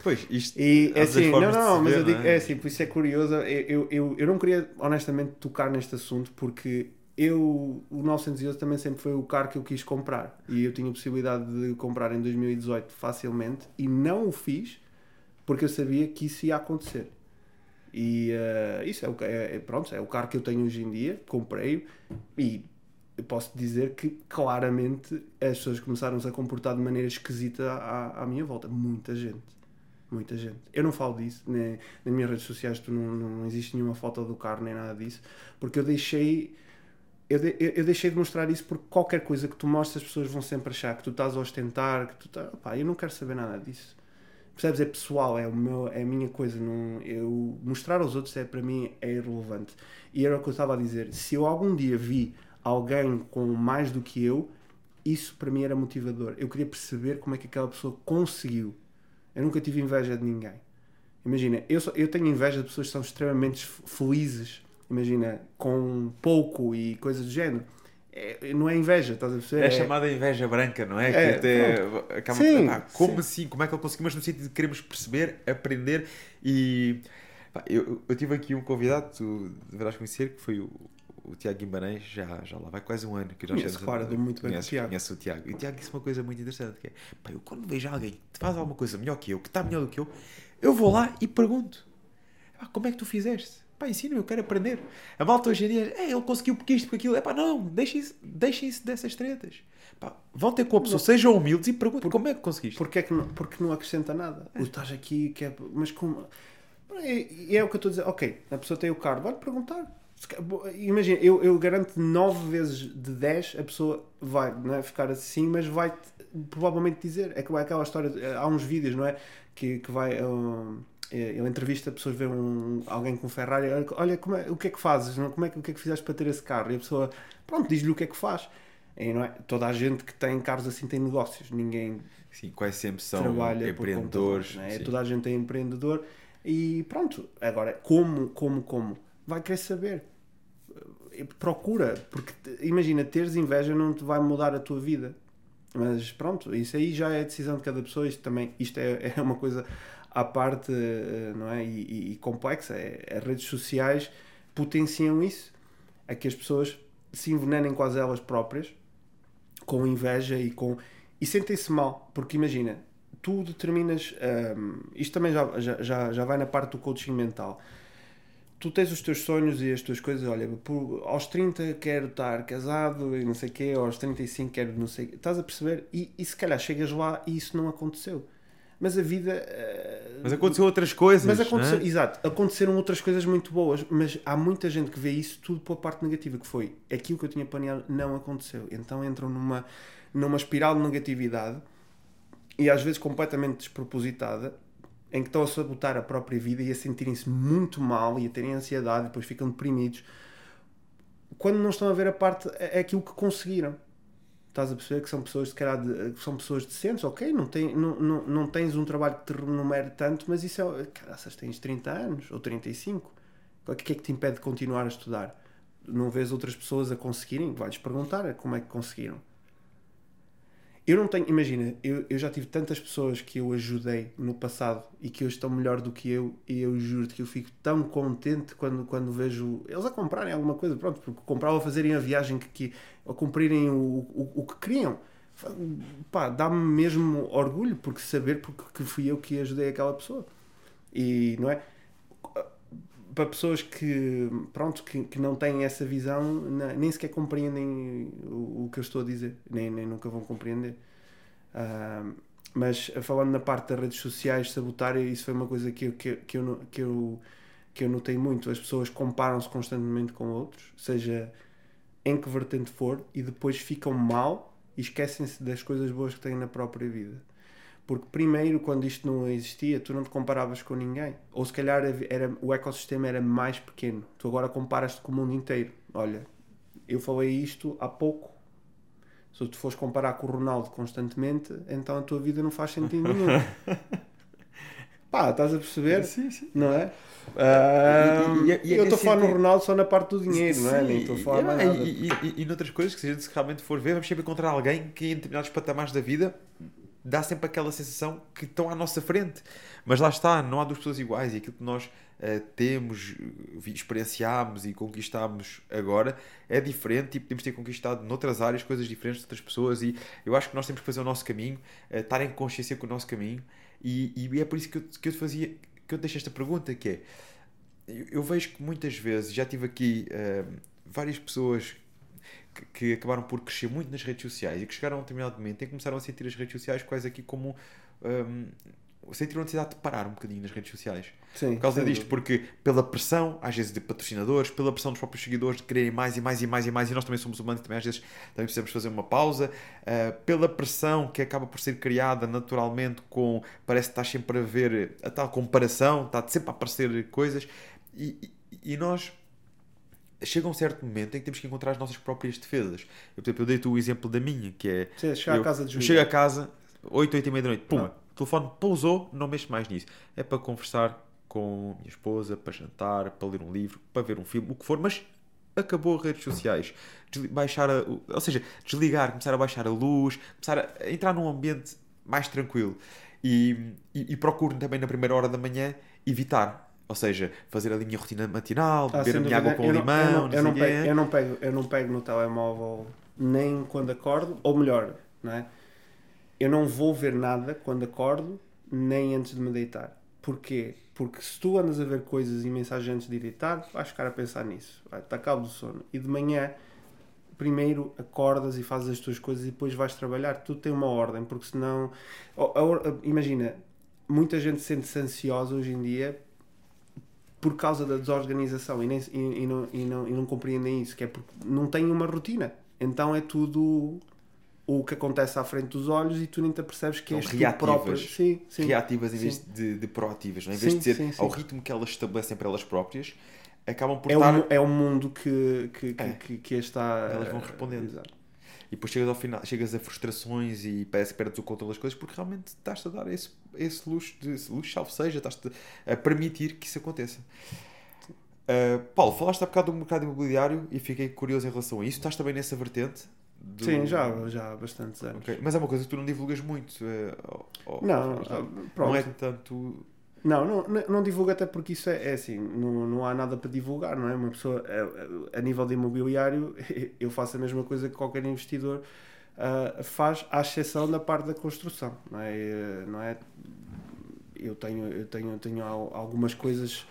Pois, isto... E é assim, não, não, se mas eu digo, não é? é assim, por isso é curioso. Eu, eu, eu, eu não queria honestamente tocar neste assunto porque eu, o 911 também sempre foi o carro que eu quis comprar e eu tinha a possibilidade de comprar em 2018 facilmente e não o fiz porque eu sabia que isso ia acontecer. E eh, isso é o, é, é- pronto, é o carro que eu tenho hoje em dia, comprei e posso dizer que claramente as pessoas começaram-se a comportar de maneira esquisita à, à minha volta. Muita gente. Muita gente. Eu não falo disso, nem, nas minhas redes sociais tu não, não existe nenhuma foto do carro nem nada disso, porque eu deixei. Eu, de- eu- deixei de mostrar isso porque qualquer coisa que tu mostres as pessoas vão sempre achar que tu estás a ostentar, que tu estás. Pá, eu não quero saber nada disso. Percebes? É pessoal, é, o meu, é a minha coisa. Não, eu, mostrar aos outros é, para mim é irrelevante. E era o que eu estava a dizer. Se eu algum dia vi alguém com mais do que eu, isso para mim era motivador. Eu queria perceber como é que aquela pessoa conseguiu. Eu nunca tive inveja de ninguém. Imagina, eu, só- eu tenho inveja de pessoas que são extremamente felizes. Imagina, com pouco e coisas do género. É- não é inveja, estás a perceber? É chamada inveja branca, não é? É, que até acaba Sim, ah, como sim. assim? Como é que ele conseguiu? Mas no sentido de queremos perceber, aprender e pá, eu, eu tive aqui um convidado, tu deverás conhecer, que foi o, o Tiago Guimarães, já, já lá vai quase um ano que nós Conheço, temos- claro, dou muito bem com o Tiago. conheces o Tiago. E o Tiago disse uma coisa muito interessante, que é, pá, eu quando vejo alguém que faz alguma coisa melhor que eu, que está melhor do que eu, eu vou lá e pergunto, "Pá, como é que tu fizeste? Pá, ensina-me, eu quero aprender. A malta hoje em dia, é, ele conseguiu porque isto, porque aquilo. É pá, não, deixem-se deixem dessas tretas. Pá, vão ter com a pessoa, sejam humildes e perguntem como é que conseguiste. Porque, é que não, porque não acrescenta nada. É. estás aqui, que é, mas como. E é, é, o que eu estou a dizer. Ok, a pessoa tem o carro, vai perguntar. Imagina, eu, eu garanto 9 vezes de 10 a pessoa vai não é, ficar assim, mas vai provavelmente dizer. É que vai aquela história. Há uns vídeos, não é? Que, que vai. Um, ele entrevista pessoas, vê um, alguém com um Ferrari, olha como é, o que é que fazes, não? Como é, o que é que fizeste para ter esse carro? E a pessoa, pronto, diz-lhe o que é que faz. E não é? Toda a gente que tem carros assim tem negócios, ninguém Sim, quase sempre são trabalha empreendedores. É? Toda a gente é empreendedor e pronto. Agora, como, como, como? Vai querer saber. Procura, porque imagina, teres inveja não te vai mudar a tua vida. Mas pronto, isso aí já é decisão de cada pessoa. Isto também isto é, é uma coisa à parte eh, não é? e, e, e complexa. É, as redes sociais potenciam isso, a que as pessoas se envenenem quase elas próprias, com inveja e com. e sentem-se mal, porque imagina, tu determinas. Um, ehm, isto também já, já, já vai na parte do coaching mental. Tu tens os teus sonhos e as tuas coisas, olha, por, aos 30 quero estar casado e não sei o quê, aos 35 quero não sei Estás a perceber? E, e se calhar chegas lá e isso não aconteceu mas a vida. Uh, mas aconteceu outras coisas. Mas aconteceu, é? exato, aconteceram outras coisas muito boas, mas há muita gente que vê isso tudo pela parte negativa, que foi aquilo que eu tinha planeado não aconteceu. Então entram numa, numa espiral de negatividade e às vezes completamente despropositada, em que estão a sabotar a própria vida e a sentirem-se muito mal e a terem ansiedade, e depois ficam deprimidos, quando não estão a ver a parte, é, é aquilo que conseguiram estás a perceber que são pessoas calhar de, são pessoas decentes, ok, não, tem, não, não, não tens um trabalho que te renumere tanto, mas isso é, caraças, tens 30 anos ou 35, o que é que te impede de continuar a estudar? Não vês outras pessoas a conseguirem? Vais perguntar como é que conseguiram. Eu não tenho, imagina, eu, eu já tive tantas pessoas que eu ajudei no passado e que hoje estão melhor do que eu, e eu juro-te que eu fico tão contente quando, quando vejo eles a comprarem alguma coisa, pronto, porque compravam a fazerem a viagem que, que a cumprirem o, o, o que queriam. Pá, dá-me mesmo orgulho porque saber porque que fui eu que ajudei aquela pessoa. E não é? Para pessoas que, pronto, que, que não têm essa visão, nem sequer compreendem o, o que eu estou a dizer, nem, nem nunca vão compreender. Uh, mas falando na parte das redes sociais, sabotar, isso foi uma coisa que eu, que, que eu, que eu, que eu notei muito. As pessoas comparam-se constantemente com outros, seja em que vertente for, e depois ficam mal e esquecem-se das coisas boas que têm na própria vida. Porque primeiro, quando isto não existia, tu não te comparavas com ninguém. Ou se calhar era, o ecossistema era mais pequeno. Tu agora comparas-te com o mundo inteiro. Olha, eu falei isto há pouco. Se tu fores comparar com o Ronaldo constantemente, então a tua vida não faz sentido nenhum. Pá, estás a perceber? Sim, sim. Não é? Uh, e, e, e, eu estou a falar no Ronaldo só na parte do dinheiro, sim, não é? Nem estou a falar mais nada. E, e, e, noutras coisas que se a gente realmente for ver, vamos sempre encontrar alguém que em determinados patamares da vida dá sempre aquela sensação que estão à nossa frente. Mas lá está, não há duas pessoas iguais e aquilo que nós uh, temos, experienciámos e conquistámos agora é diferente e podemos ter conquistado noutras áreas coisas diferentes de outras pessoas e eu acho que nós temos que fazer o nosso caminho, uh, estar em consciência com o nosso caminho e, e é por isso que eu, que eu te fazia, que eu te deixo esta pergunta que é, eu, eu vejo que muitas vezes, já tive aqui uh, várias pessoas que, acabaram por crescer muito nas redes sociais e que chegaram a um determinado momento em que começaram a sentir as redes sociais quase aqui como um, sentiram a necessidade de parar um bocadinho nas redes sociais. Sim, por causa disto, porque pela pressão, às vezes de patrocinadores, pela pressão dos próprios seguidores de quererem mais e mais e mais e mais, e nós também somos humanos, também às vezes também precisamos fazer uma pausa, uh, pela pressão que acaba por ser criada naturalmente com, parece que estás sempre a ver a tal comparação, está sempre a aparecer coisas, e, e, e nós chega um certo momento em que temos que encontrar as nossas próprias defesas. Eu, por exemplo, eu dei-te o exemplo da minha, que é. Sim, chegar eu, a casa de Chego a casa, 8, 8 e meia da noite, puma, o telefone pousou, não mexo mais nisso. É para conversar com minha esposa, para jantar, para ler um livro, para ver um filme, o que for, mas acabou as redes sociais. Baixar a, ou seja, desligar, começar a baixar a luz, começar a entrar num ambiente mais tranquilo. E, e, e procuro também na primeira hora da manhã evitar ou seja, fazer ali a minha rotina matinal, ah, beber a minha água com eu limão. Não, eu, não, eu, não pego, eu, não pego, eu não pego no telemóvel nem quando acordo, ou melhor, não é? Eu não vou ver nada quando acordo, nem antes de me deitar. Porquê? Porque se tu andas a ver coisas e mensagens antes de editar, vais ficar a pensar nisso. Vai-te a cabo do sono. E de manhã, primeiro acordas e fazes as tuas coisas e depois vais trabalhar. Tudo tem uma ordem, porque senão. Imagina, muita gente sente-se ansiosa hoje em dia por causa da desorganização e, nem, e, e, não, e, não, e não compreendem isso, que é porque não têm uma rotina. Então é tudo o que acontece à frente dos olhos e tu nem te percebes que és reativas, próprio. Sim, sim, reativas em vez de, de, proativas, não é? em vez de ser ao ritmo que elas estabelecem para elas próprias, acabam por é estar... Um, é um mundo que, que, que, é. que, que está... Elas vão respondendo. Exato. E depois chegas ao final, chegas a frustrações e parece que perdes o controle das coisas porque realmente estás a dar esse, esse luxo, de, esse luxo, salvo seja, estás a permitir que isso aconteça. Uh, Paulo, falaste há bocado do mercado imobiliário e fiquei curioso em relação a isso. Estás também nessa vertente? Do... Sim, já, já há bastantes anos. Okay. Mas é uma coisa que tu não divulgas muito. É, ou, não, ou, não é tanto. Não, não, não divulgo até porque isso é, é, assim, não, não há nada para divulgar, não é? Uma pessoa, a, a nível de imobiliário, eu faço a mesma coisa que qualquer investidor uh, faz, à exceção da parte da construção, não é? Não é? Eu tenho, eu tenho, tenho algumas coisas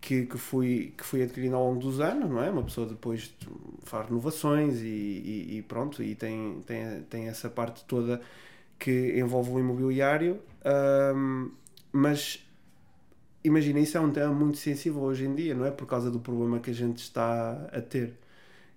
que, que, fui, que fui adquirindo ao longo dos anos, não é? Uma pessoa depois faz renovações e, e, e pronto, e tem, tem, tem essa parte toda que envolve o imobiliário, um, mas imagina, isso é um tema muito sensível hoje em dia, não é? Por causa do problema que a gente está a ter,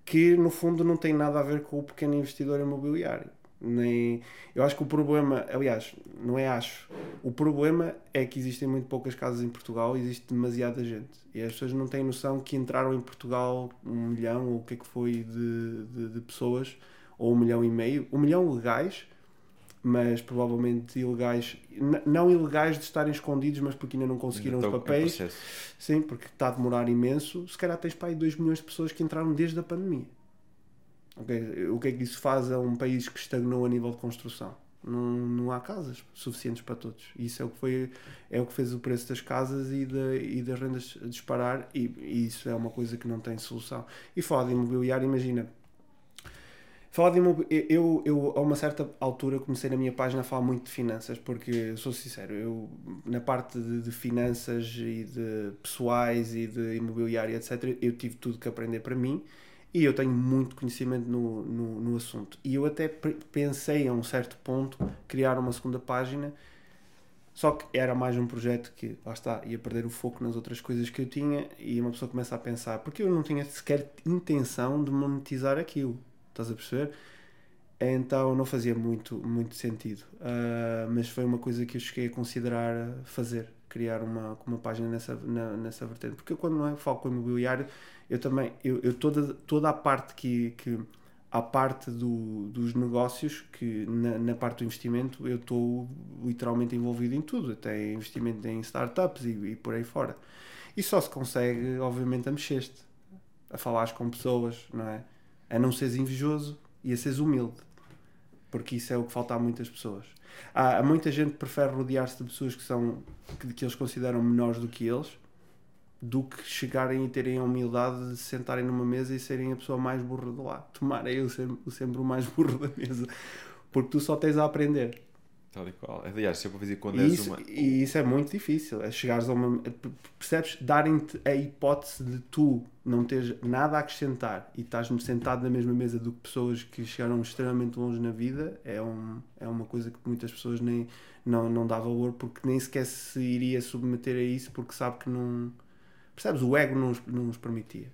que no fundo não tem nada a ver com o pequeno investidor imobiliário nem eu acho que o problema aliás não é acho o problema é que existem muito poucas casas em Portugal existe demasiada gente e as pessoas não têm noção que entraram em Portugal um milhão ou o que é que foi de, de, de pessoas ou um milhão e meio um milhão legais mas provavelmente ilegais não ilegais de estarem escondidos mas porque ainda não conseguiram os papéis sim porque está a demorar imenso se calhar tens para aí 2 milhões de pessoas que entraram desde a pandemia Okay? O que é que isso faz a um país que estagnou a nível de construção? Não, não há casas suficientes para todos. Isso é o que, foi, é o que fez o preço das casas e, de, e das rendas disparar, e, e isso é uma coisa que não tem solução. E falar de imobiliário, imagina, Falar de imobiliário, eu, eu a uma certa altura comecei na minha página a falar muito de finanças, porque sou sincero, eu na parte de, de, finanças e de pessoais e de imobiliário, etc., eu tive tudo que aprender para mim e eu tenho muito conhecimento no, no, no assunto. E eu até pensei a um certo ponto criar uma segunda página, só que era mais um projeto que, lá está, ia perder o foco nas outras coisas que eu tinha e uma pessoa começa a pensar, porque eu não tinha sequer intenção de monetizar aquilo, estás a perceber? Então não fazia muito, muito sentido. Uh, mas foi uma coisa que eu cheguei a considerar fazer, criar uma, uma página nessa, na, nessa vertente. Porque eu, quando não é foco imobiliário, eu também, eu, eu toda, toda a parte que, que a parte do, dos negócios, que na, na, parte do investimento eu estou literalmente envolvido em tudo, até investimento em startups e, e, por aí fora. E só se consegue, obviamente, a mexer-te, a falares com pessoas, não é? A não seres invejoso e a seres humilde, porque isso é o que falta a muitas pessoas. Há, há muita gente que prefere rodear-se de pessoas que são que, que eles consideram menores do que eles do que chegarem e terem a humildade de sentarem numa mesa e serem a pessoa mais burra de lá. Tomara eu sempre, sempre o mais burro da mesa, porque tu só tens a aprender. Tal e qual. Aliás, se eu dizer quando és uma. E isso é muito difícil. É chegares a uma. Percebes? Darem-te a hipótese de tu não teres nada a acrescentar e estás sentado na mesma mesa do que pessoas que chegaram extremamente longe na vida é, um, é uma coisa que muitas pessoas nem, não, não dá valor porque nem sequer se iria submeter a isso porque sabe que não Percebes? O ego não não nos permitia.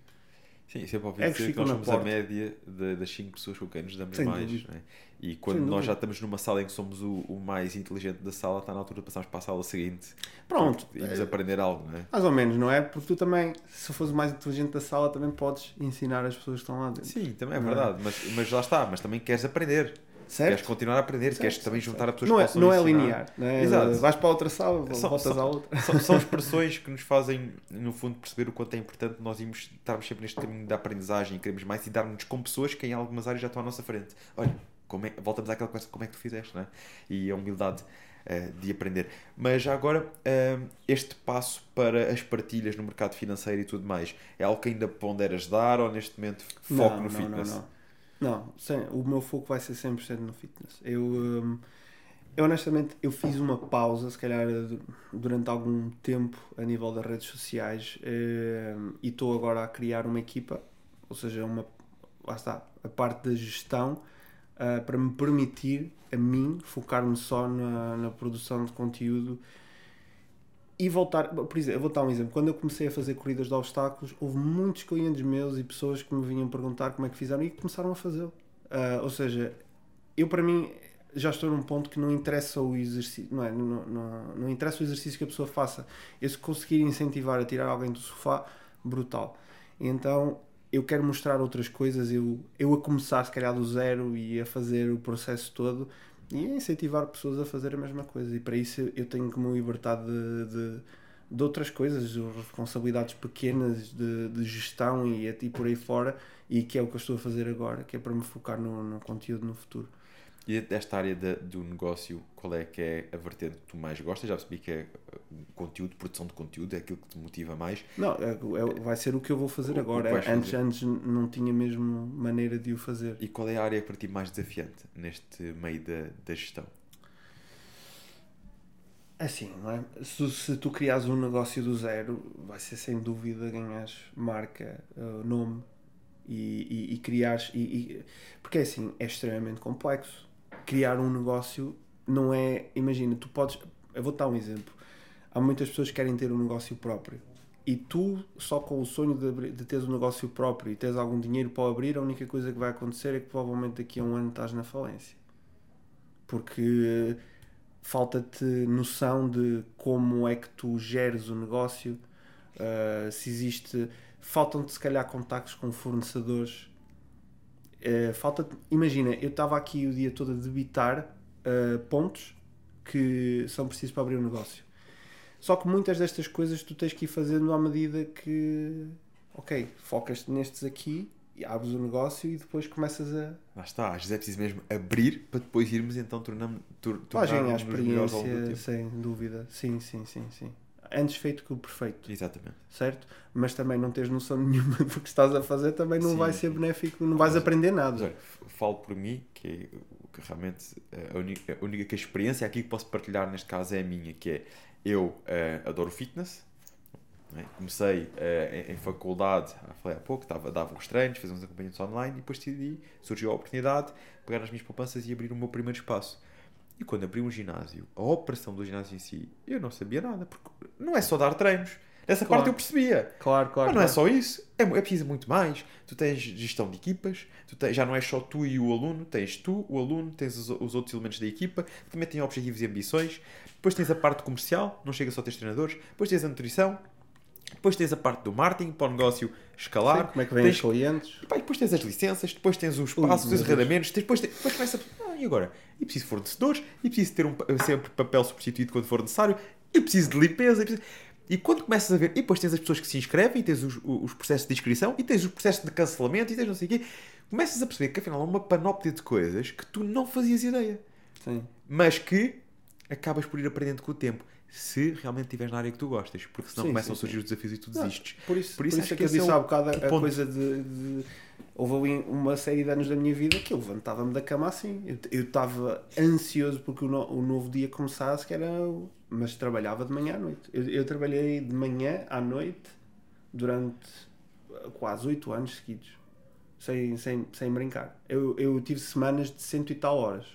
Sim, sempre ouvi dizer que nós somos porta. a média de, das 5 pessoas com quem nos damos Sem mais. É? E quando Sem nós já estamos numa sala em que somos o, o, mais inteligente da sala, está na altura de passarmos para a sala seguinte. Pronto. E é, aprender algo, não é? Mais ou menos, não é? Porque tu também, se fores o mais inteligente da sala, também podes ensinar as pessoas que estão lá dentro. Sim, também é verdade. É? Mas, mas lá está, mas também queres aprender. Certo? Queres continuar a aprender, certo, queres também juntar a pessoas não que é, possam Não é linear. Não é? Exato. Vais para outra sala, são, voltas são, à outra. São, são expressões que nos fazem, no fundo, perceber o quanto é importante nós irmos, estarmos sempre neste caminho da aprendizagem e queremos mais e darmos com pessoas que em algumas áreas já estão à nossa frente. Olha, como é, voltamos àquela coisa, como é que tu fizeste, não é? E a humildade uh, de aprender. Mas já agora, uh, este passo para as partilhas no mercado financeiro e tudo mais, é algo que ainda ponderas dar ou neste momento foco não, no não, fitness? Não, não. Não, sem, o meu foco vai ser 100% no fitness. Eu, um, Eu honestamente eu fiz uma pausa, se calhar durante algum tempo a nível das redes sociais eh, e estou agora a criar uma equipa, ou seja, uma lá está, a parte da gestão uh, para me permitir a mim focar-me só na, na produção de conteúdo e voltar, por exemplo, eu vou dar um exemplo. Quando eu comecei a fazer corridas de obstáculos, houve muitos clientes meus e pessoas que me vinham perguntar como é que fizeram e começaram a fazê-lo. Uh, ou seja, eu para mim já estou num ponto que não interessa o exercício, não é? Não, não, não interessa o exercício que a pessoa faça. Eu se conseguir incentivar a tirar alguém do sofá, brutal. Então eu quero mostrar outras coisas, eu, eu a começar se calhar do zero e a fazer o processo todo e a incentivar pessoas a fazer a mesma coisa. E para isso eu tenho que me libertar de, de, de outras coisas, de responsabilidades pequenas de, de gestão e, e por aí fora, e que é o que eu estou a fazer agora, que é para me focar no, no conteúdo no futuro. E desta área de, do negócio, qual é que é a vertente que tu mais gostas? Já percebi que é uh, conteúdo, produção de conteúdo, é aquilo que te motiva mais. Não, é, é, vai ser o que eu vou fazer o, agora. antes, fazer. antes não tinha mesmo maneira de o fazer. E qual é a área para ti mais desafiante neste meio da, da gestão? Assim, não é? Se, se tu criares um negócio do zero, vai ser sem dúvida ganhar marca, uh, nome e, e, e criares. E, e, porque é assim, é extremamente complexo criar um negócio não é. Imagina, tu podes. Eu vou dar um exemplo. Há muitas pessoas que querem ter um negócio próprio. E tu, só com o sonho de, de teres um negócio próprio e teres algum dinheiro para abrir, a única coisa que vai acontecer é que provavelmente daqui a um ano estás na falência. Porque falta-te noção de como é que tu geres o negócio, uh, se existe. Faltam-te, se calhar, contactos com fornecedores Uh, falta. Imagina, eu estava aqui o dia todo a debitar uh, pontos que são precisos para abrir um negócio. Só que muitas destas coisas tu tens que ir fazendo à medida que. Ok, focas-te nestes aqui e abres o negócio e depois começas a. Lá está, às vezes é preciso mesmo abrir para depois irmos então tornando. Tor tornar a experiência, sem dúvida. Sim, sim, sim, sim antes feito que o perfeito. Exatamente. Certo? Mas também não tens noção nenhuma do que estás a fazer, também não sim, vai ser benéfico, não vais aprender nada. Mas, olha, falo por mim, que, que realmente a única, a única experiência aqui que posso partilhar neste caso é a minha, que é eu uh, adoro fitness. É? Comecei uh, em, em, faculdade, falei há pouco, dava, dava uns treinos, fazia uns acompanhamentos online e depois decidi, surgiu a oportunidade de pegar nas minhas poupanças e abrir o meu primeiro espaço. E quando abri um ginásio, a operação do ginásio em si, eu não sabia nada, porque não é só dar treinos. Essa claro. parte eu percebia. Claro, claro. Mas não é claro. é só isso. É, é preciso muito mais. Tu tens gestão de equipas, tu tens, já não é só tu e o aluno, tens tu, o aluno, tens os, os outros elementos da equipa, que também têm objetivos e ambições. Depois tens a parte comercial, não chega só a ter treinadores. Depois tens a nutrição, depois tens a parte do marketing para o negócio escalar. Sim, como é que vêm tens, os clientes. E, pá, depois tens as licenças, depois tens o espaço, os arrendamentos, depois, depois começa. E agora? E preciso de fornecedores, e preciso ter um, sempre papel substituído quando for necessário, e preciso de limpeza. E, preciso... e quando começas a ver, e depois tens as pessoas que se inscrevem, e tens os, os processos de inscrição, e tens os processos de cancelamento, e tens não sei o quê, começas a perceber que afinal há uma panóplia de coisas que tu não fazias ideia. Sim. Mas que acabas por ir aprendendo com o tempo se realmente estiveres na área que tu gostas, porque senão sim, começam sim, a surgir sim. os desafios e tu desistes. Não, por isso, por isso, por isso é que, eu disse é há bocado a, a coisa de, de, Houve ali uma série de anos da minha vida que eu levantava-me da cama assim. Eu estava ansioso porque o, no, o, novo dia começasse, que era. Mas trabalhava de manhã à noite. Eu, eu trabalhei de manhã à noite durante quase oito anos seguidos. Sem, sem, sem brincar. Eu, eu tive semanas de cento e tal horas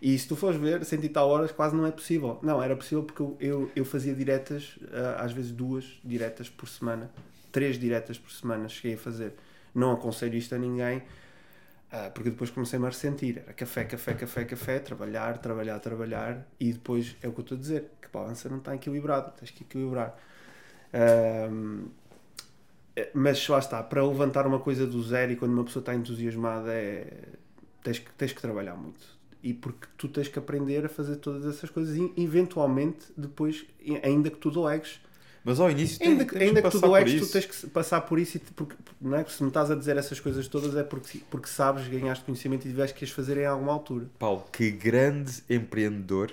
e se tu fores ver, cento e tal horas quase não é possível. Não, era possível porque eu, eu, eu fazia diretas, ah, às vezes duas diretas por semana, três diretas por semana cheguei a fazer. Não aconselho isto a ninguém, ah, porque depois comecei-me a ressentir. Era café, café, café, café, trabalhar, trabalhar, trabalhar, e depois é o que eu estou a dizer, que a balança não está equilibrada, tens que equilibrar. Um, mas lá está, para levantar uma coisa do zero e quando uma pessoa está entusiasmada é tens que, tens que trabalhar muito e porque tu tens que aprender a fazer todas essas coisas e eventualmente depois ainda que tu delegues mas ao início ainda, tens, ainda que tu delegues tu tens que passar por isso e porque, não é? se me estás a dizer essas coisas todas é porque, porque sabes, ganhaste conhecimento e tiveste que as fazer em alguma altura Paulo, que grande empreendedor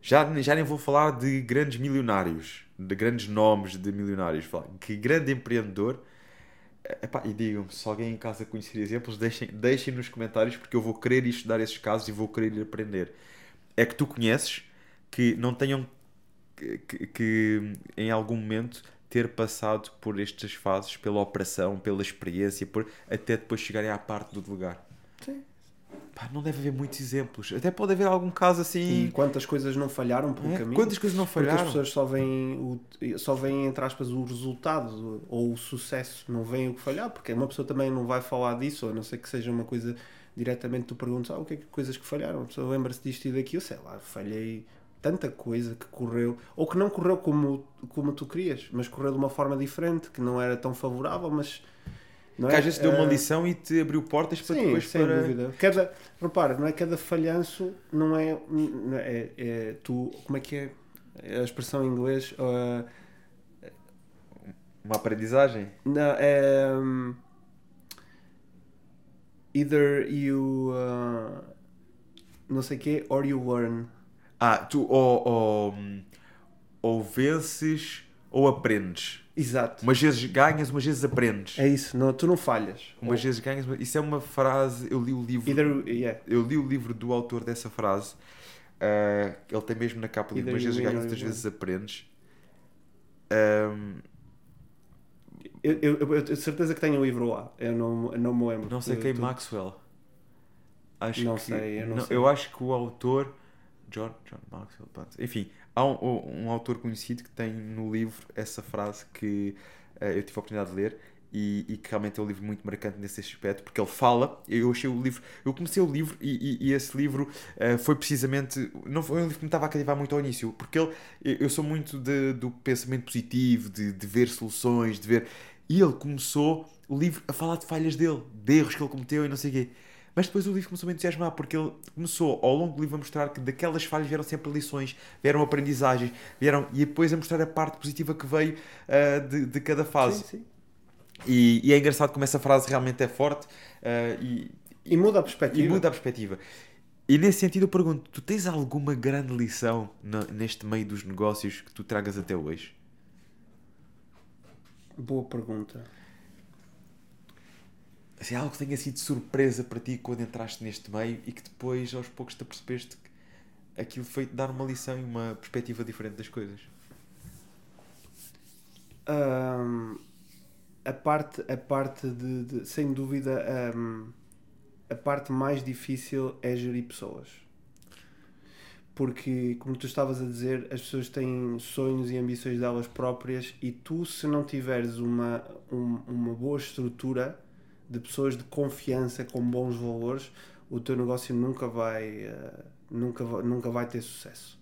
já, já nem vou falar de grandes milionários de grandes nomes de milionários que grande empreendedor Epá, e digam-me, se alguém em casa conhecer exemplos, deixem, deixem nos comentários porque eu vou querer estudar esses casos e vou querer aprender. é que tu conheces que não tenham que, que- que, em algum momento ter passado por estas fases, pela operação, pela experiência, por, até depois chegarem à parte do delegar? Sim. Pá, não deve haver muitos exemplos. Até pode haver algum caso E assim. quantas coisas não falharam pelo é? caminho? Quantas coisas não Porque as falharam? pessoas só veem, o, só veem, entre aspas, o resultado ou o sucesso, não veem o que falhar, porque uma pessoa também não vai falar disso, a não ser que seja uma coisa diretamente tu perguntas, ah, o que é que coisas que falharam? A pessoa lembra-se disto e daquilo, sei lá, falhei tanta coisa que correu, ou que não correu como, como tu querias, mas correu de uma forma diferente, que não era tão favorável, mas. Não Que às vezes deu uma Eh, lição e te abriu portas para Sim, depois sem para. dúvida. Cada, repara, não é cada falhanço, não é, não é, é tu, como é que é a expressão em inglês? Uh, Uma aprendizagem. não, é, um, either you, uh, não sei o quê, or you learn. Ah, tu ou, ou, ou vences ou aprendes. Exato. Umas vezes ganhas, umas vezes aprendes. É isso, não, tu não falhas. Umas vezes ganhas. mas Isso é uma frase. Eu li o livro. Either, yeah. Eu li o livro do autor dessa frase. Ah, ele tem mesmo na capa do livro. Umas vezes ganhas, outras vezes aprendes. Ahm, Eu, eu, eu, eu tenho certeza que tenho o livro lá, eu não, não me lembro. não sei quem, tudo. Maxwell. Acho Não que, sei, eu não sei. eu acho que o autor. John, John Maxwell. pronto. Enfim, há um, um autor conhecido que tem no livro essa frase que eh, eu tive a oportunidade de ler e, e que realmente é um livro muito marcante nesse aspecto, porque ele fala. Eu achei o livro. Eu comecei o livro e, e- e esse livro eh, foi precisamente. Não foi um livro que me estava a cativar muito ao início, porque ele, eu sou muito de- do pensamento positivo, de, de ver soluções, de ver. E ele começou o livro a falar de falhas dele, de erros que ele cometeu e não sei o quê. Mas depois o livro começou a me entusiasmar, porque ele começou ao longo do livro a mostrar que daquelas falhas vieram sempre lições, vieram aprendizagens, vieram, e depois a mostrar a parte positiva que veio ah, de, de cada fase. Sim, sim. E, e é engraçado como essa frase realmente é forte ah, e, E muda a perspectiva. e muda a perspectiva. E nesse sentido eu pergunto, tu tens alguma grande lição na- neste meio dos negócios que tu tragas até hoje? Boa pergunta. Assim, algo que tenha sido surpresa para ti quando entraste neste meio e que depois aos poucos te apercebeste que aquilo foi dar uma lição e uma perspectiva diferente das coisas. Ahm, a parte, a parte de, de- sem dúvida, ahm, a parte mais difícil é gerir pessoas. Porque, como tu estavas a dizer, as pessoas têm sonhos e ambições delas próprias e tu, se não tiveres uma, um- uma boa estrutura de pessoas de confiança com bons valores, o teu negócio nunca vai, eh, nunca, nunca vai ter sucesso.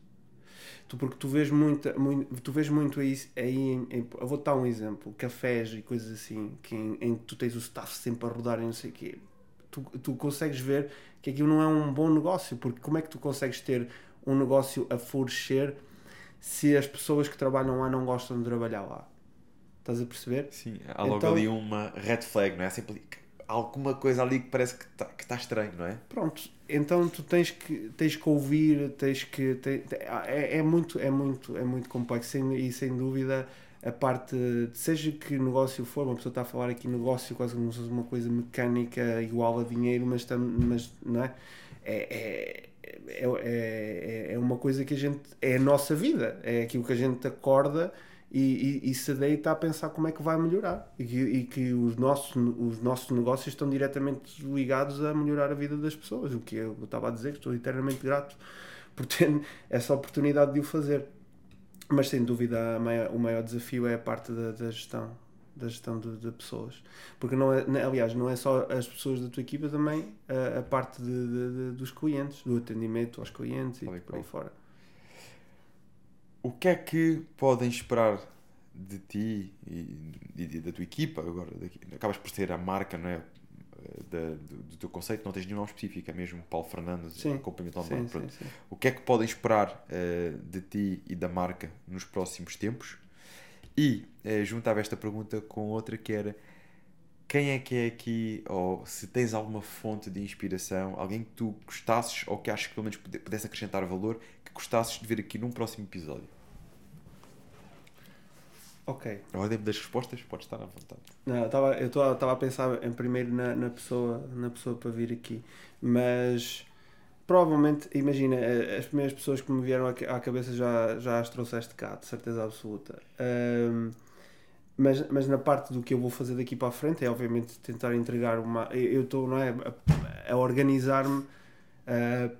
Tu, porque tu vês, muita, muito, tu vês muito aí, aí em, em- eu vou dar um exemplo, cafés e coisas assim, que em, em tu tens o staff sempre a rodar e não sei o quê. Tu, tu consegues ver que aquilo não é um bom negócio, porque como é que tu consegues ter um negócio a florescer se as pessoas que trabalham lá não gostam de trabalhar lá? Estás a perceber? Sim, há logo Então- ali uma red flag, não é? Há sempre alguma coisa ali que parece que está que tá estranho, não é? Pronto, então tu tens que, tens que ouvir, tens que. te- te- é, é muito, é, muito, é muito complexo e sem dúvida a parte, de- seja que negócio for, uma pessoa está a falar aqui negócio quase como se fosse uma coisa mecânica igual a dinheiro, mas, tam, mas não é? É, é, é, é, é uma coisa que a gente. É a nossa vida, é aquilo que a gente acorda e, e, e se deita a pensar como é que vai melhorar e que, e que os, nossos, os nossos negócios estão diretamente ligados a melhorar a vida das pessoas, o que eu estava a dizer, que estou eternamente grato por ter essa oportunidade de o fazer. Mas sem dúvida maior- o maior desafio é a parte da, da gestão da gestão de, de pessoas porque não é, não- aliás não é só as pessoas da tua equipa também a, a parte de, de- dos clientes do atendimento aos clientes e e por aí qual. fora O que é que podem esperar de ti e, e da tua equipa agora? Daqui, acabas por ser a marca, não é? Eh, Da- do, do teu conceito, não tens nenhum nome específico, é mesmo Paulo Fernandes, Sim. acompanhamento online. sim, Pronto. sim. O que é que podem esperar eh, de ti e da marca nos próximos tempos? E eh, juntava esta pergunta com outra que era quem é que é aqui, ou se tens alguma fonte de inspiração, alguém que tu gostasses ou que achas que pelo menos pude- pudesse acrescentar valor, que gostasses de ver aqui num próximo episódio? Ok A ordem das respostas pode estar à vontade. Não, eu estava eu estava a pensar em primeiro na, na pessoa na pessoa para vir aqui, mas provavelmente, imagina, as primeiras pessoas que me vieram à cabeça já, já as trouxeste cá, de certeza absoluta. Um, mas, mas na parte do que eu vou fazer daqui para a frente é obviamente tentar entregar uma. Eu estou não é, a, a organizar-me, a,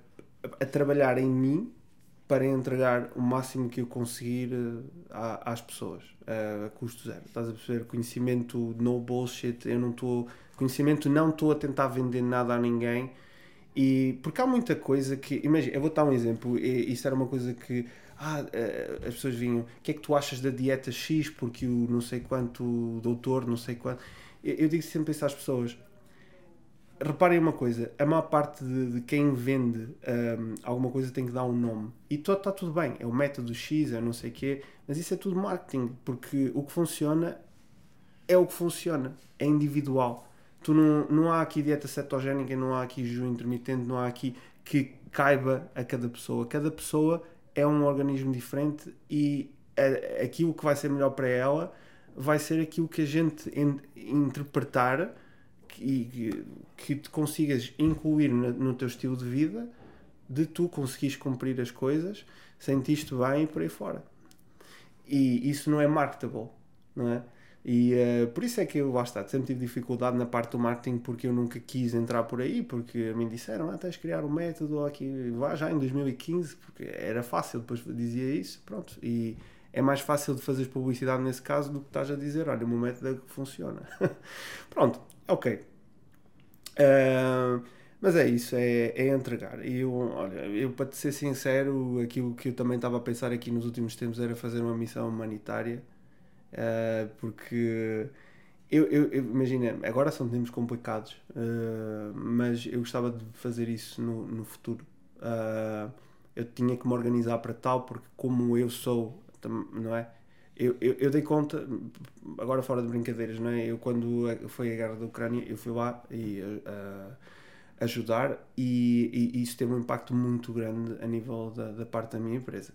a, trabalhar em mim para entregar o máximo que eu conseguir a, às pessoas, a, custo zero. Estás a perceber? Conhecimento no bullshit, eu não estou. Conhecimento não estou a tentar vender nada a ninguém. E porque há muita coisa que. Imagina, eu vou dar um exemplo. E, isso era uma coisa que ah, eh, as pessoas vinham, o que é que tu achas da dieta X, porque o não sei quanto, o doutor, não sei quanto. Eu, eu digo sempre isso às pessoas. Reparem uma coisa, a maior parte de, de quem vende um, alguma coisa tem que dar um nome. E está tudo bem, é o método X, é não sei o quê, mas isso é tudo marketing, porque o que funciona é o que funciona, é individual. Tu não, não há aqui dieta cetogénica, não há aqui jejum intermitente, não há aqui que caiba a cada pessoa. Cada pessoa é um organismo diferente e aquilo que vai ser melhor para ela vai ser aquilo que a gente interpretar e que, te consigas incluir no, no, teu estilo de vida de tu conseguires cumprir as coisas, sentiste bem e por aí fora. E isso não é marketable, não é? E uh, por isso é que eu, lá está, sempre tive dificuldade na parte do marketing porque eu nunca quis entrar por aí, porque me disseram, ah, tens de criar um método aqui, vá já em 2015, porque era fácil, depois dizia isso, pronto. E é mais fácil de fazer publicidade nesse caso do que estás a dizer, olha, o meu método é que funciona. pronto, ok. Uh, mas é isso, é, é entregar. E eu, olha, eu para te ser sincero, aquilo que eu também estava a pensar aqui nos últimos tempos era fazer uma missão humanitária Uh, porque eu, eu, eu, imagina, agora são tempos complicados, uh, mas eu gostava de fazer isso no, no futuro. Uh, eu tinha que me organizar para tal, porque como eu sou, não é? Eu, eu, eu, dei conta, agora fora de brincadeiras, não é? Eu quando foi a guerra da Ucrânia, eu fui lá e uh, ajudar e, e, isso teve um impacto muito grande a nível da, da parte da minha empresa.